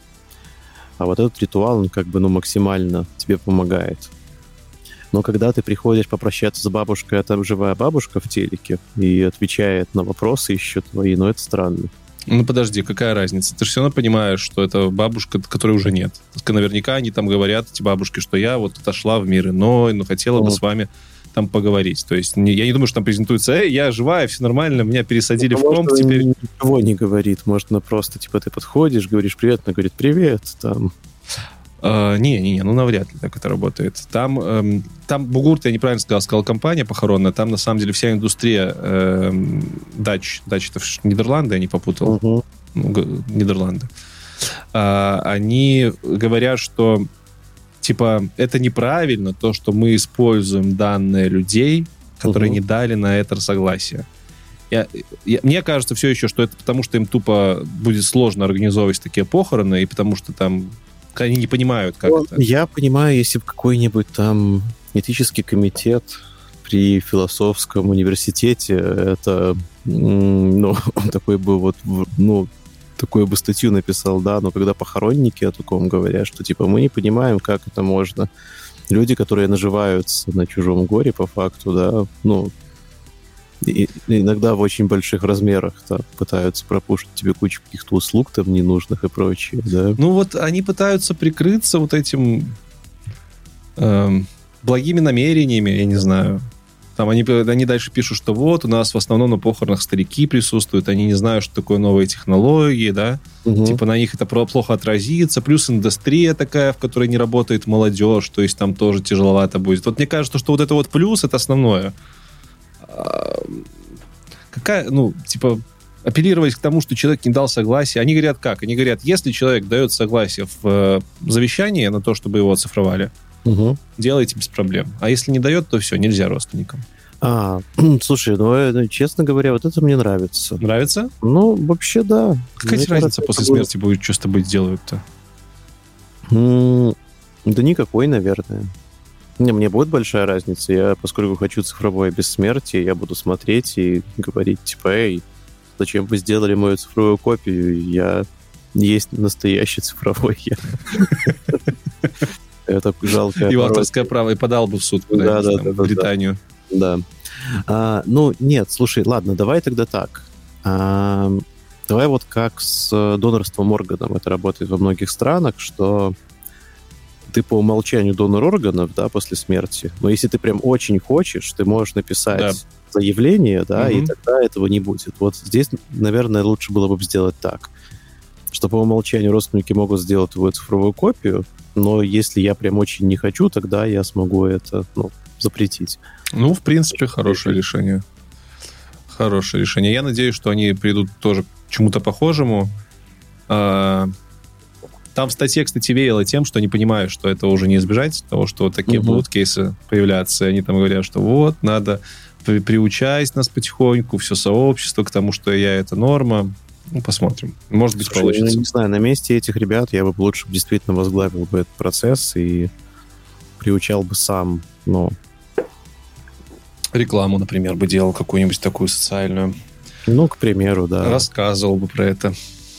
А вот этот ритуал, он как бы, ну, максимально тебе помогает. Но когда ты приходишь попрощаться с бабушкой, а там живая бабушка в телеке и отвечает на вопросы еще твои, ну, это странно. Ну, подожди, какая разница? Ты же все равно понимаешь, что это бабушка, которой уже нет. Наверняка они там говорят, эти бабушки, что я вот отошла в мир иной, но хотела бы с вами там поговорить. То есть не, я не думаю, что там презентуется, эй, я живая, все нормально, меня пересадили ну, в комп теперь. Ничего не говорит, можно просто, типа, ты подходишь, говоришь привет, она говорит привет, там. Uh, не, не, не, ну навряд ли так это работает. Там, эм, там Бугурт, я неправильно сказал, сказал компания похоронная, там на самом деле вся индустрия эм, дач, дач это Нидерланды, я не попутал, uh-huh. ну, Нидерланды. Uh, они говорят, что типа, это неправильно, то, что мы используем данные людей, которые угу. не дали на это согласие. Я, я, мне кажется все еще, что это потому, что им тупо будет сложно организовывать такие похороны, и потому что там они не понимают, как ну, это. Я понимаю, если бы какой-нибудь там этический комитет при философском университете, это, ну, такой бы вот, ну, такую бы статью написал, да, но когда похоронники о таком говорят, что типа мы не понимаем, как это можно. Люди, которые наживаются на чужом горе по факту, да, ну, и, иногда в очень больших размерах да, пытаются пропушить тебе кучу каких-то услуг там ненужных и прочее, да. Ну вот они пытаются прикрыться вот этим эм, благими намерениями, я не знаю. Там они, они дальше пишут, что вот, у нас в основном на похоронах старики присутствуют, они не знают, что такое новые технологии, да, угу. типа на них это плохо отразится, плюс индустрия такая, в которой не работает молодежь, то есть там тоже тяжеловато будет. Вот мне кажется, что вот это вот плюс, это основное. Какая, ну, типа, апеллировать к тому, что человек не дал согласие. Они говорят как? Они говорят, если человек дает согласие в э, завещании на то, чтобы его оцифровали, Угу. Делайте без проблем. А если не дает, то все, нельзя родственникам. А, слушай, ну, э, честно говоря, вот это мне нравится. Нравится? Ну, вообще, да. Какая мне разница после смерти будет, что с тобой делают-то? Да никакой, наверное. Не, мне будет большая разница. Я, поскольку хочу цифровое бессмертие, я буду смотреть и говорить, типа, эй, зачем вы сделали мою цифровую копию? Я есть настоящий цифровой я. Это жалко. И авторское право и подал бы в суд да, да, да, в Британию. Да. А, ну, нет, слушай, ладно, давай тогда так. А, давай вот как с донорством органов это работает во многих странах, что ты по умолчанию донор органов, да, после смерти. Но если ты прям очень хочешь, ты можешь написать да. заявление, да, угу. и тогда этого не будет. Вот здесь, наверное, лучше было бы сделать так, что по умолчанию родственники могут сделать твою цифровую копию, но если я прям очень не хочу, тогда я смогу это ну, запретить. Ну, в принципе, хорошее решение. Хорошее решение. Я надеюсь, что они придут тоже к чему-то похожему. А, там в статье, кстати, веяло тем, что они понимают, что это уже не избежать того, что вот такие угу. будут кейсы появляться. Они там говорят, что вот, надо приучать нас потихоньку, все сообщество к тому, что я это норма. Ну, посмотрим. Может быть, Слушай, получится. Я не знаю, на месте этих ребят я бы лучше действительно возглавил бы этот процесс и приучал бы сам, ну... Рекламу, например, бы делал какую-нибудь такую социальную. Ну, к примеру, да. Рассказывал бы про это.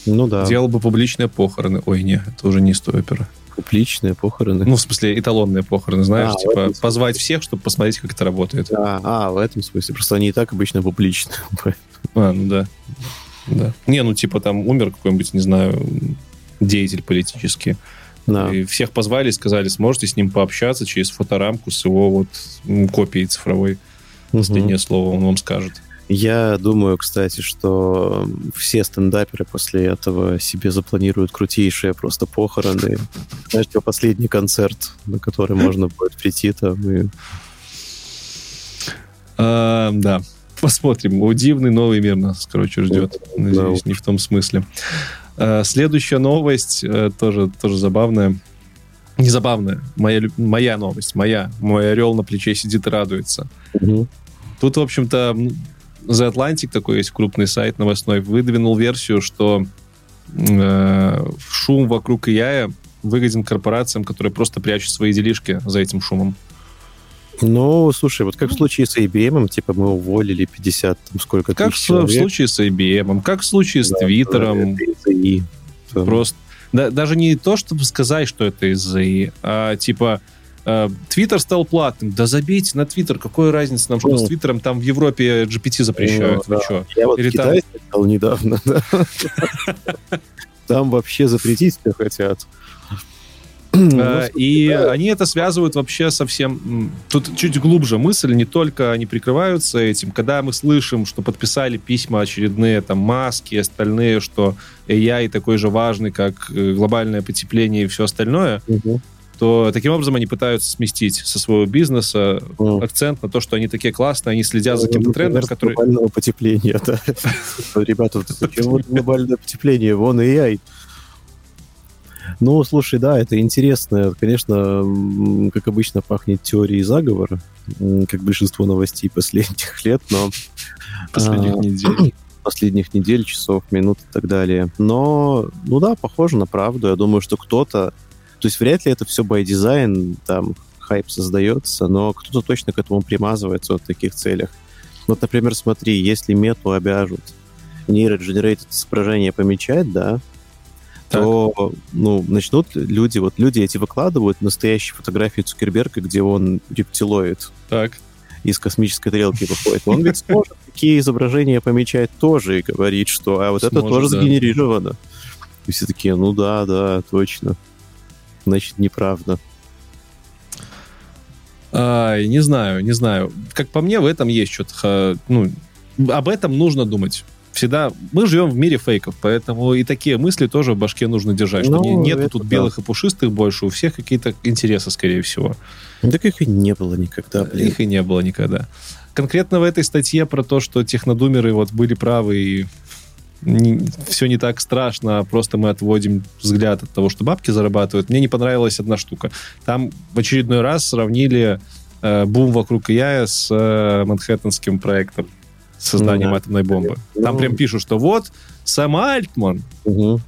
Ну да. Делал бы публичные похороны. Ой, не, это уже не из той оперы. Публичные похороны? Ну, в смысле, эталонные похороны, знаешь, а, типа позвать всех, чтобы посмотреть, как это работает. А, а, в этом смысле. Просто они и так обычно публичные. А, ну да. Да. Не, ну типа там умер какой-нибудь, не знаю, деятель политический. Да. И всех позвали и сказали, сможете с ним пообщаться через фоторамку с его вот копией цифровой. Угу. Последнее слово он вам скажет. Я думаю, кстати, что все стендаперы после этого себе запланируют крутейшие просто похороны. Знаешь, типа последний концерт, на который можно будет прийти там и... А, да, Посмотрим. Дивный новый мир нас, короче, ждет. Надеюсь, да. не в том смысле. Э, следующая новость э, тоже, тоже забавная. Не забавная. Моя, моя новость. Моя. Мой орел на плече сидит и радуется. Угу. Тут, в общем-то, The Atlantic, такой есть крупный сайт новостной, выдвинул версию, что э, шум вокруг AI выгоден корпорациям, которые просто прячут свои делишки за этим шумом. Ну, слушай, вот как в случае с IBM, типа мы уволили 50, там, сколько Как тысяч в, человек. в случае с IBM, как в случае с Да, Твиттером. Там, Просто да- даже не то, чтобы сказать, что это из-за ИИ, а типа э, Твиттер стал платным. Да забейте на Твиттер, какая разница нам, что Ну. с Твиттером там в Европе GPT запрещают. Ну, да. чё? Я вот Или в Китай стал недавно, да. Там вообще запретить все хотят. Ну, Э, И они это связывают вообще совсем... Тут чуть глубже мысль, не только они прикрываются этим. Когда мы слышим, что подписали письма очередные, там, маски и остальные, что AI такой же важный, как э, глобальное потепление и все остальное, то таким образом они пытаются сместить со своего бизнеса Ну, акцент на то, что они такие классные, они следят за каким-то трендом, который... глобального потепления, да. Ребята, вот глобальное потепление? Вон AI. Ну, слушай, да, это интересно. Конечно, как обычно, пахнет теорией заговора, как большинство новостей последних лет, но последних а, недель. последних недель, часов, минут и так далее. Но, ну да, похоже на правду. Я думаю, что кто-то... То есть вряд ли это все by design, там, хайп создается, но кто-то точно к этому примазывается вот в таких целях. Вот, например, смотри, если мету обяжут нейродженерейтед изображение помечать, да, то ну, начнут люди, вот люди эти выкладывают настоящие фотографии Цукерберга, где он рептилоид Так. из космической тарелки выходит. Он ведь сможет такие изображения помечать тоже и говорить, что а вот это тоже сгенерировано. И все такие, ну да, да, точно. Значит, неправда. Ай, не знаю, не знаю. Как по мне, в этом есть что-то... Ну, об этом нужно думать. Всегда... Мы живем в мире фейков, поэтому и такие мысли тоже в башке нужно держать, что Ну, не- нету это тут да. белых и пушистых больше, у всех какие-то интересы, скорее всего. Так их и не было никогда, блин. Их и не было никогда. Конкретно в этой статье про то, что технодумеры вот были правы и все не так страшно, а просто мы отводим взгляд от того, что бабки зарабатывают. Мне не понравилась одна штука. Там в очередной раз сравнили э, бум вокруг AI с э, Манхэттенским проектом с созданием Да. атомной бомбы. Там Ну. прям пишут, что вот Сэм Альтман Мгм.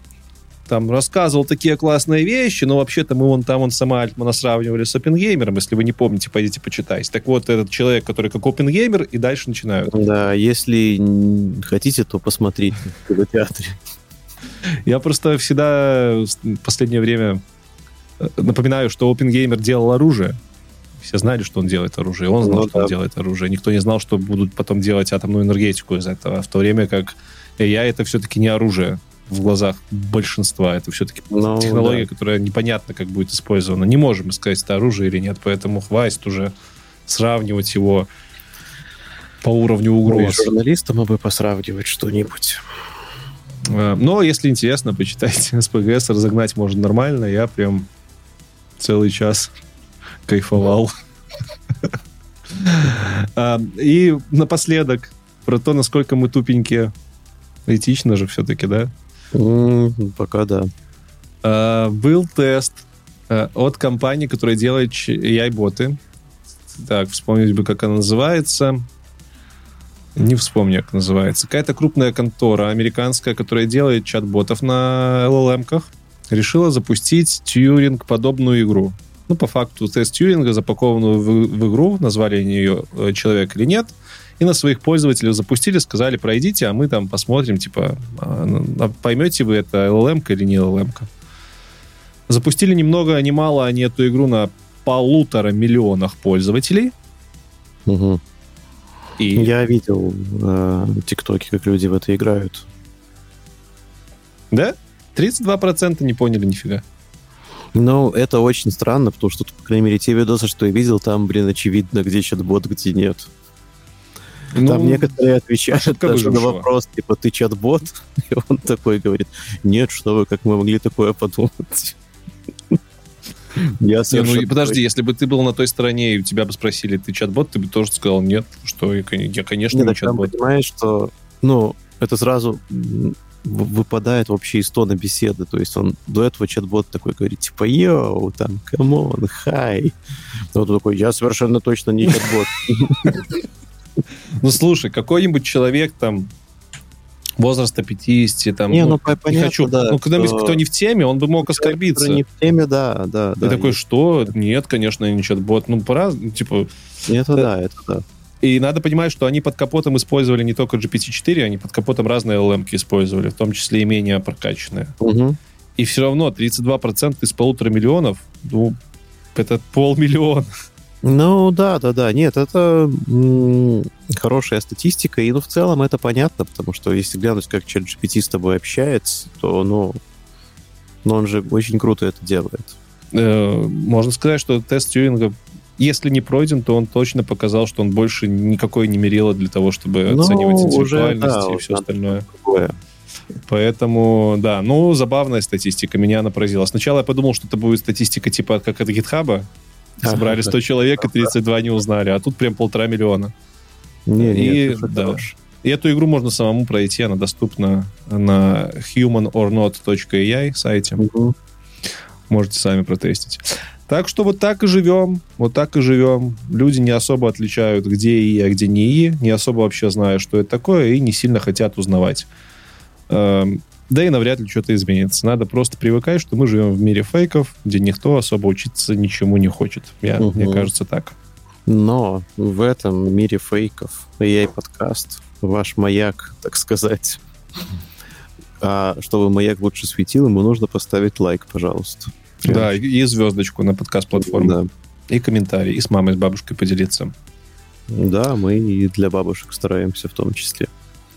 там рассказывал такие классные вещи, но вообще-то мы вон там он сама Альтмана сравнивали с Оппенгеймером, если вы не помните, пойдите почитайте. Так вот, этот человек, который как Оппенгеймер, и дальше начинают. Да, если хотите, то посмотрите в кинотеатре. Я просто всегда в последнее время э, напоминаю, что Оппенгеймер делал оружие. Все знали, что он делает оружие. Он знал, Ну что он да. делает оружие. Никто не знал, что будут потом делать атомную энергетику из этого. В то время как AI это все-таки не оружие в глазах большинства. Это все-таки Ну, технология, да. которая непонятно, как будет использована. Не можем сказать, это оружие или нет, поэтому хватит уже сравнивать его по уровню Ой, угроз. журналистам бы посравнивать что-нибудь. Э, Но, если интересно, почитайте. СПГС разогнать можно нормально. Я прям целый час кайфовал. И напоследок про то, насколько мы тупенькие. Этично же все-таки, да? Пока да. А, Был тест а, от компании, которая делает AI-боты. Так, вспомнить бы, как она называется. Не вспомню, как называется. Какая-то крупная контора американская, которая делает чат-ботов на LLM-ках, решила запустить Тьюринг-подобную игру. Ну, по факту, тест Тьюринга, запакованную в, в игру, назвали ее э, «Человек или нет», и на своих пользователей запустили, сказали, пройдите, а мы там посмотрим, типа, а, а поймете вы, это LLM или не LLM. -ка. Запустили ни много, ни мало они эту игру на полутора миллионах пользователей. Мгм. И Я видел э, тиктоки, как люди в это играют. Да? 32% не поняли нифига. Ну, это очень странно, потому что, по крайней мере, те видосы, что я видел, там, блин, очевидно, где чат-бот, где нет. Ну, там некоторые отвечают ошибка даже на вопрос, типа, ты чат-бот? И он такой говорит, нет, что вы, как мы могли такое подумать? Я Не, ну подожди, если бы ты был на той стороне, и тебя бы спросили, ты чат-бот, ты бы тоже сказал, нет, что я, я, конечно, не там чат-бот. понимаешь, что, ну, это сразу выпадает вообще из тона беседы. То есть он до этого чат-бот такой говорит, типа, yo, там, come on, hi. Вот он такой, я совершенно точно не чат-бот. Ну, слушай, какой-нибудь человек там возраста 50, там, Не, ну, ну, по- понятно, хочу. да, ну, что- кто не в теме, он бы мог оскорбиться. Не в теме, да, да, Ты да. такой, что? Нет, конечно, не чат-бот. Ну, пора, ну, типа... Это да, это да. И надо понимать, что они под капотом использовали не только GPT-4, они под капотом разные LM использовали, в том числе и менее прокачанные. Мгм. И все равно 32% из полутора миллионов, ну, это полмиллиона. Ну, да, да, да. Нет, это м, хорошая статистика, и ну, в целом это понятно, потому что если глянуть, как ChatGPT с тобой общается, то, ну, ну, он же очень круто это делает. Э, Можно сказать, что тест Тьюринга, если не пройден, то он точно показал, что он больше никакой не мерило для того, чтобы Ну, оценивать уже, интеллектуальность да, и все остальное. Такое. Поэтому, да, ну, забавная статистика, меня она поразила. Сначала я подумал, что это будет статистика типа как от гитхаба. Собрали 100 человек, и 32 не узнали, а тут прям полтора миллиона. Не, И, нет, да. хорош. И эту игру можно самому пройти, она доступна на humanornot.ai сайте. Мгм. Можете сами протестить. Так что вот так и живем, вот так и живем. Люди не особо отличают, где ИИ, а где не ИИ, не особо вообще знают, что это такое, и не сильно хотят узнавать. Эм, Да и навряд ли что-то изменится. Надо просто привыкать, что мы живем в мире фейков, где никто особо учиться ничему не хочет. Я, Мгм. Мне кажется так. Но в этом мире фейков AI подкаст ваш маяк, так сказать. А чтобы маяк лучше светил, ему нужно поставить лайк, пожалуйста. Да, и, и звездочку на подкаст-платформе. Да. И комментарий, и с мамой, с бабушкой поделиться. Да, мы и для бабушек стараемся в том числе.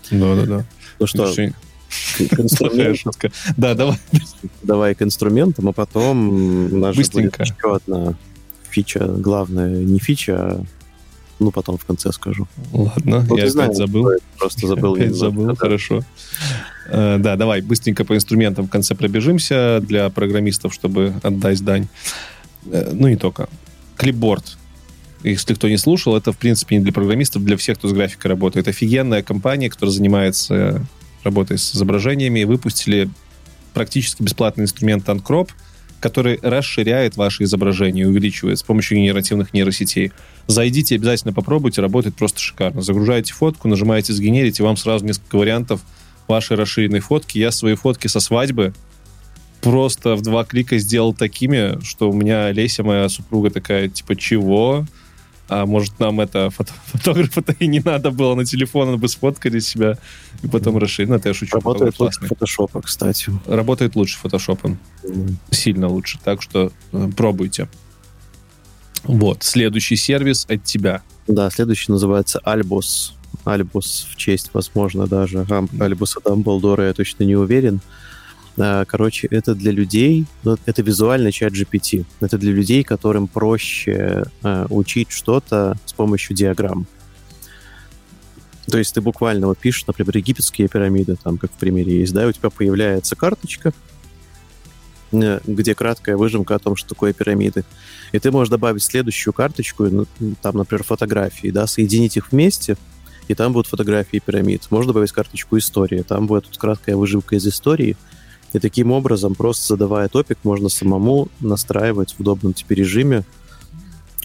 Да-да-да. Ну что, к. Да, давай. давай к инструментам, а потом будет Быстренько. еще одна фича, главная не фича, а ну потом в конце скажу. Ладно, Ну, я опять знаешь, забыл. Просто забыл. Опять забыл, хорошо. Э, Да, давай быстренько по инструментам в конце пробежимся для программистов, чтобы отдать дань. Э, Ну, не только. Клипборд. Если кто не слушал, это, в принципе, не для программистов, для всех, кто с графикой работает. Офигенная компания, которая занимается работой с изображениями. Выпустили практически бесплатный инструмент Uncrop, который расширяет ваши изображения, увеличивает с помощью генеративных нейросетей. Зайдите, обязательно попробуйте, работает просто шикарно. Загружаете фотку, нажимаете «Сгенерить», и вам сразу несколько вариантов вашей расширенной фотки. Я свои фотки со свадьбы просто в два клика сделал такими, что у меня Леся, моя супруга, такая, типа, чего? А может, нам это фото- фотографа-то и не надо было на телефон, бы сфоткали себя и потом расширили. Ну, это я шучу. Работает лучше классный. фотошопа, кстати. Работает лучше фотошопом М. сильно лучше. Так что э, пробуйте. Вот, следующий сервис от тебя. Да, следующий называется Альбус. Альбус в честь, возможно, даже Альбуса Дамблдора, я точно не уверен. А, Короче, это для людей, ну, это визуальный чат GPT. Это для людей, которым проще э, учить что-то с помощью диаграмм. То есть ты буквально вот пишешь, например, египетские пирамиды, там, как в примере есть, да, и у тебя появляется карточка, э, где краткая выжимка о том, что такое пирамиды. И ты можешь добавить следующую карточку, ну, там, например, фотографии, да, соединить их вместе, и там будут фотографии пирамид. Можно добавить карточку истории, там будет вот краткая выжимка из истории. И таким образом, просто задавая топик, можно самому настраивать в удобном тебе режиме.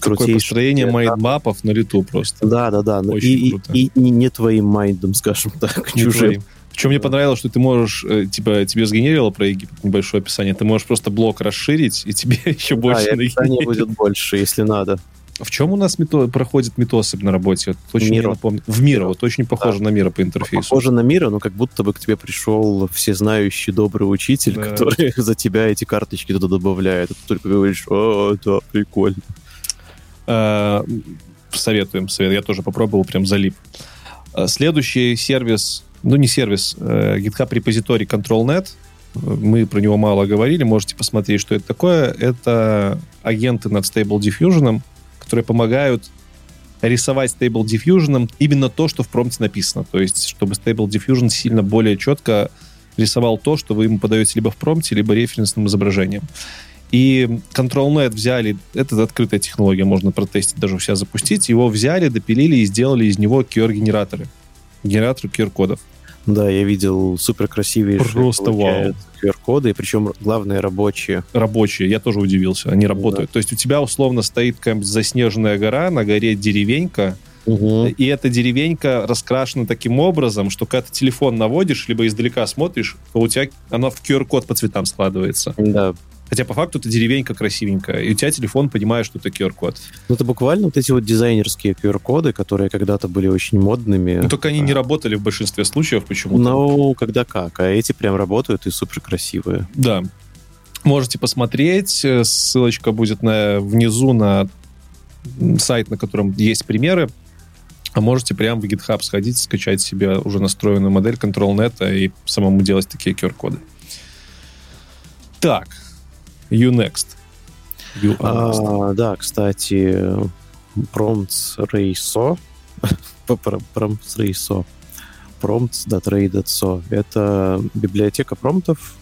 Крутейшие построение майндмапов на лету просто. Да, да, да. Очень и, и- круто. И, не, не твоим майндом, скажем так, Не чужим. твоим. Причем мне понравилось, что ты можешь, э, типа, тебе сгенерило про Египет небольшое описание, ты можешь просто блок расширить, и тебе еще Да, больше и нагенерит. будет больше, если надо. В чем у нас мето- проходит метосып на работе? Вот Очень Миро. напомню. В Миро. Вот очень похоже на Миро по интерфейсу. Похоже на мира, но как будто бы к тебе пришел всезнающий добрый учитель, Да. который за тебя эти карточки туда добавляет. И ты только говоришь, о, да, прикольно. Э, Советуем, совет. Я тоже попробовал, прям залип. Э, Следующий сервис, ну не сервис, э, GitHub репозиторий ControlNet. Мы про него мало говорили, можете посмотреть, что это такое. Это агенты над Stable Diffusion, которые помогают рисовать Stable Diffusion именно то, что в промпте написано. То есть, чтобы Stable Diffusion сильно более четко рисовал то, что вы ему подаете либо в промпте, либо референсным изображением. И ControlNet взяли, это открытая технология, можно протестить, даже у себя запустить. Его взяли, допилили и сделали из него QR-генераторы. Генератор QR-кодов. Да, я видел супер красивые Просто QR-коды, и причем главное рабочие. Рабочие, я тоже удивился, они работают. То есть у тебя условно стоит какая-нибудь заснеженная гора, на горе деревенька, Мгм. И эта деревенька раскрашена таким образом, что когда ты телефон наводишь, либо издалека смотришь, то у тебя она в QR-код по цветам складывается. Да. Хотя по факту это деревенька красивенькая, и у тебя телефон понимает, что это QR-код. Ну, это буквально вот эти вот дизайнерские QR-коды, которые когда-то были очень модными. Ну, только они не работали в большинстве случаев почему-то. Ну, когда как. А эти прям работают и супер красивые. Да. Можете посмотреть. Э, Ссылочка будет на, внизу на сайт, на котором есть примеры. А можете прямо в GitHub сходить, скачать себе уже настроенную модель ControlNet и самому делать такие QR-коды. Так. You next. You. А, да, кстати, Prompts Rayso. Prompts Rayso. Prompts.ray.so. Это библиотека промптов,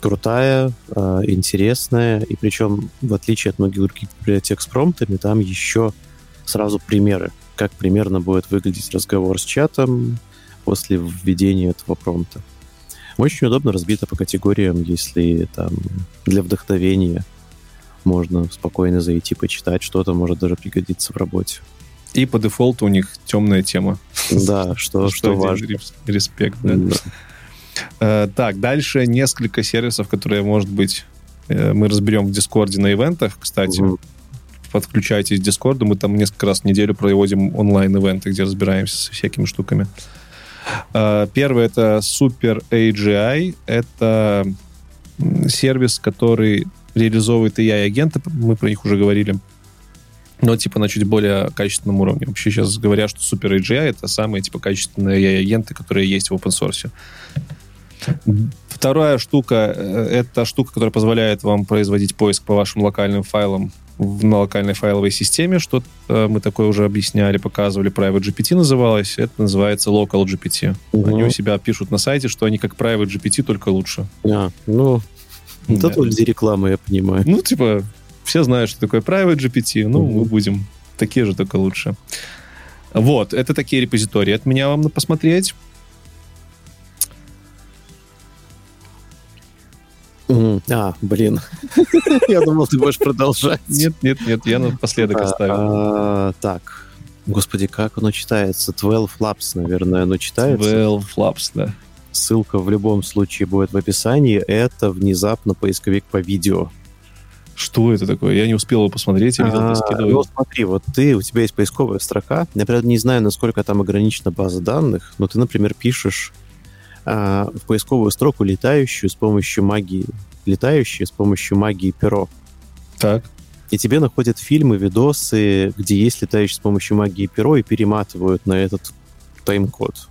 крутая, а, интересная, и причем, в отличие от многих других библиотек с промптами, там еще сразу примеры, как примерно будет выглядеть разговор с чатом после введения этого промпта. Очень удобно разбито по категориям, если там для вдохновения можно спокойно зайти почитать, что-то может даже пригодиться в работе. И по дефолту у них темная тема. Да, что, что один важно. рес- Респект, да. Да. Э, Так, дальше несколько сервисов, которые, может быть, э, мы разберем в Дискорде на ивентах, кстати. Мгм. Подключайтесь к Дискорду, мы там несколько раз в неделю проводим онлайн-ивенты, где разбираемся со всякими штуками. Э, Первый это Super AGI. Это сервис, который реализовывает AI-агенты, мы про них уже говорили, но типа на чуть более качественном уровне. Вообще сейчас говорят, что Super AGI это самые типа качественные AI-агенты, которые есть в open source. Вторая штука э, это штука, которая позволяет вам производить поиск по вашим локальным файлам в, на локальной файловой системе, что э, мы такое уже объясняли, показывали, Private GPT называлось, это называется Local GPT. Мгм. Они у себя пишут на сайте, что они как Private GPT, только лучше. А, ну, вот это вот где реклама, я понимаю. Ну, типа, все знают, что такое Private GPT, ну, Мгм. мы будем такие же, только лучше. Вот, это такие репозитории от меня вам на посмотреть. А, блин. Я думал, ты будешь продолжать. Нет, нет, нет, я напоследок А, оставил. а, Так. Господи, как оно читается? 12 Labs, наверное, оно читается. 12 Flaps, да. Ссылка в любом случае будет в описании. Это внезапно поисковик по видео. Что это такое? Я не успел его посмотреть, я видел, А, ты скидывал. ну, смотри, вот ты, у тебя есть поисковая строка. Я, правда, не знаю, насколько там ограничена база данных, но ты, например, пишешь а, в поисковую строку летающую с помощью магии, летающие с помощью магии перо. Так. И тебе находят фильмы, видосы, где есть летающий с помощью магии перо и перематывают на этот тайм-код.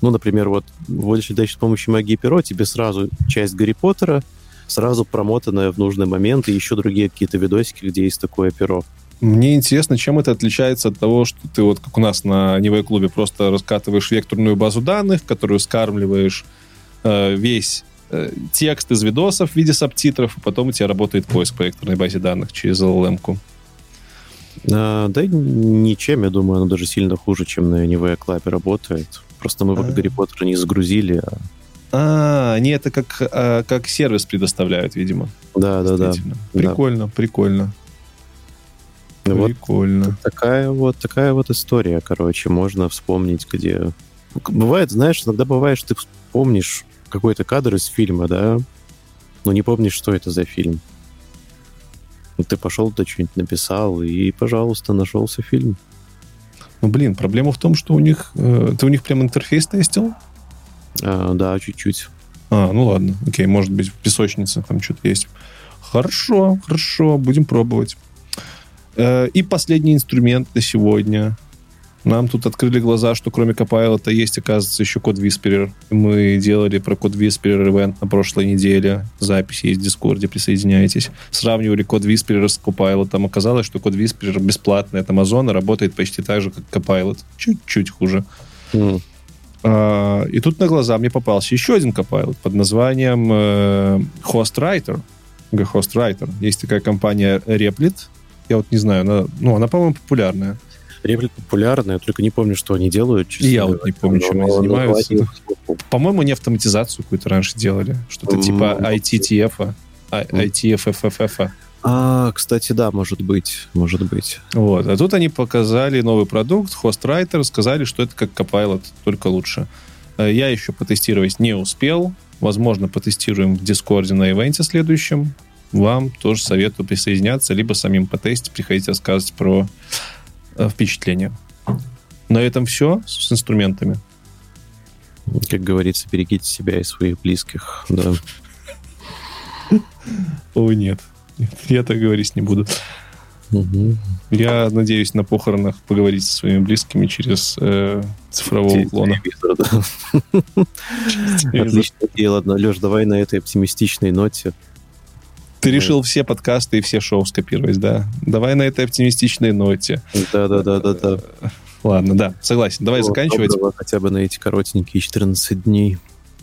Ну, например, вот вводишь летающий с помощью магии перо, тебе сразу часть Гарри Поттера, сразу промотанная в нужный момент, и еще другие какие-то видосики, где есть такое перо. Мне интересно, чем это отличается от того, что ты вот как у нас на Нивэй клубе просто раскатываешь векторную базу данных, которую скармливаешь э, весь э, текст из видосов в виде субтитров, и потом у тебя работает поиск по векторной базе данных через LLM-ку. А, да ничем, я думаю, оно даже сильно хуже, чем на Nivea Club работает. Просто мы пока А. Гарри Поттера не загрузили. а- А, они это как, э, как сервис предоставляют, видимо. Да, да, да. Действительно. Прикольно, прикольно. Ну Вот Прикольно. такая вот такая вот история, короче, можно вспомнить, где бывает, знаешь, иногда бывает, что ты вспомнишь какой-то кадр из фильма, да, но не помнишь, что это за фильм. Ну, ты пошел туда что-нибудь написал, и, пожалуйста, нашелся фильм. Ну, блин, проблема в том, что у них... э, ты у них прям интерфейс тестил? А, да, чуть-чуть. А, ну ладно. Окей, может быть, в песочнице там что-то есть. Хорошо, хорошо, будем пробовать. Э, И последний инструмент на сегодня. Нам тут открыли глаза, что кроме Copilot есть, оказывается, еще код Whisperer. Мы делали про код Whisperer ивент на прошлой неделе. Запись есть в Дискорде, присоединяйтесь. Сравнивали код Whisperer с Copilot. Оказалось, что код Whisperer бесплатный от Amazon работает почти так же, как Copilot. Чуть-чуть хуже. М, А, И тут на глаза мне попался еще один Copilot под названием э, HostWriter. HostWriter. Есть такая компания Replit. Я вот не знаю, она, ну, она, по-моему, популярная. Реплик популярная, только не помню, что они делают. честно я вот не помню, чем они занимаются. По-моему, они автоматизацию какую-то раньше делали. Что-то типа ITTF, а, ITFFFF. А, кстати, да, может быть, может быть. Вот. А тут они показали новый продукт, HostWriter, сказали, что это как Copilot, только лучше. Э, Я еще потестировать не успел. Возможно, потестируем в Дискорде на ивенте следующем. Вам тоже советую присоединяться, либо самим потестить, приходите рассказывать про э, впечатления. На этом все с инструментами. Как говорится, берегите себя и своих близких. Да. О, нет. Я так говорить не буду. Мгм. Я надеюсь на похоронах поговорить со своими близкими через э, цифрового клона. Телевизор, да. Отличная идея. Ладно, Леш, давай на этой оптимистичной ноте. Ты решил все подкасты и все шоу скопировать, да? Давай на этой оптимистичной ноте. Да-да-да-да-да. Ладно, да, согласен. Давай Всего заканчивать. доброго Хотя бы на эти коротенькие 14 дней.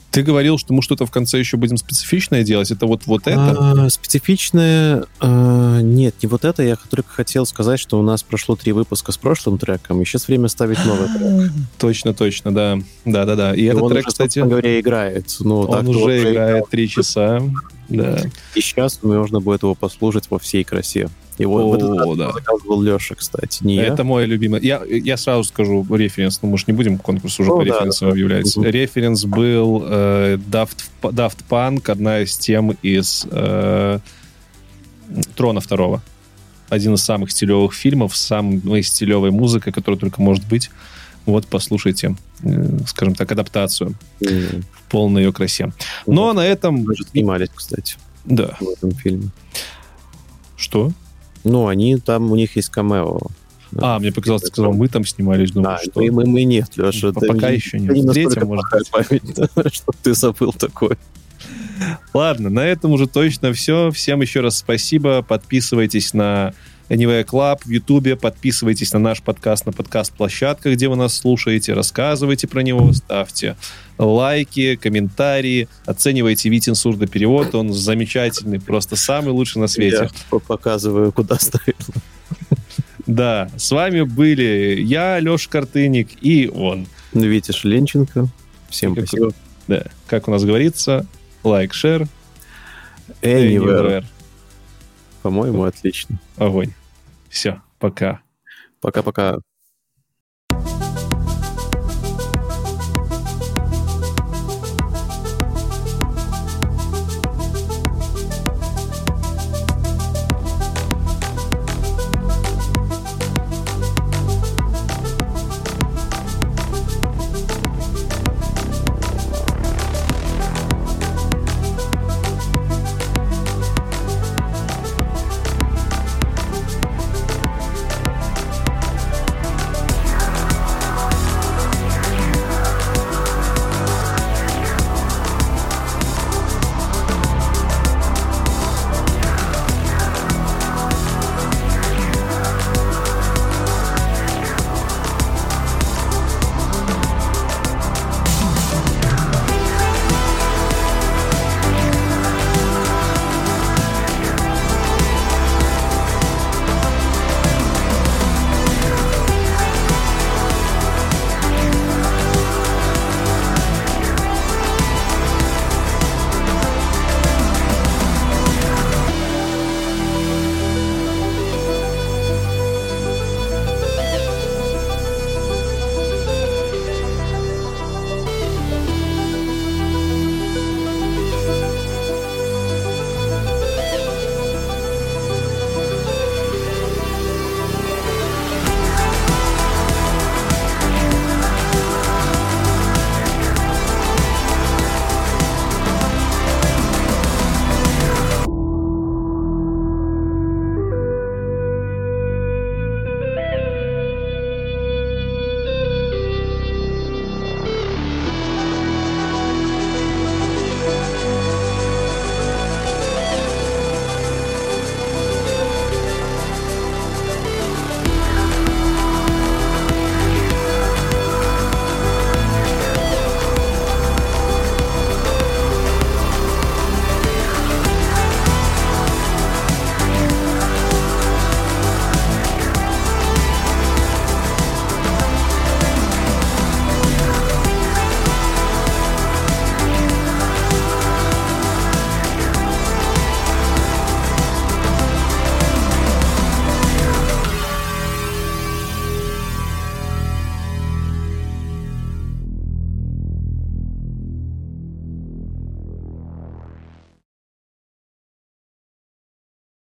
Ты говорил, что мы что-то в конце еще будем специфичное делать. Это вот, вот это? А, специфичное... а, нет, не вот это. Я только хотел сказать, что у нас прошло три выпуска с прошлым треком, и сейчас время ставить новый трек. Точно, точно, да. Да, да, да. И, этот он трек, уже, кстати, говоря, играет. Ну, он так-то уже играет три часа. Да. И сейчас можно будет его послушать во всей красе. Его О, да. заказывал Леша, кстати, не я. Это мой любимый. Я, я сразу скажу референс, ну, мы же не будем конкурс уже Ну, по да, референсам да. объявлять. Мгм. Референс был э, Daft, Daft Punk, одна из тем из э, Трона второго. Один из самых стилевых фильмов, самой стилевой музыкой, которая только может быть. Вот, послушайте, э, скажем так, адаптацию в полной ее красе. Но на этом... Мы же снимались, кстати, Да. в этом фильме. Что? Ну, они там, у них есть камео. А, мне показалось, ты сказал, мы там снимались. Думаю, А, что? мы, мы, мы нет, Леша. П- пока еще нет. Встретим, может быть. память, да, что ты забыл такое. Ладно, на этом уже точно все. Всем еще раз спасибо. Подписывайтесь на Anyway Club в Ютубе, подписывайтесь на наш подкаст на подкаст-площадках, где вы нас слушаете, рассказывайте про него, ставьте лайки, комментарии, оценивайте Витин сурдоперевод, он замечательный, просто самый лучший на свете. Я по- показываю, куда ставить. Да, с вами были я, Леша Картыник, и он. Витя Шленченко. Всем спасибо. Да, как у нас говорится, лайк, шер, Anywhere. По-моему, отлично. Огонь. Все, пока. Пока-пока.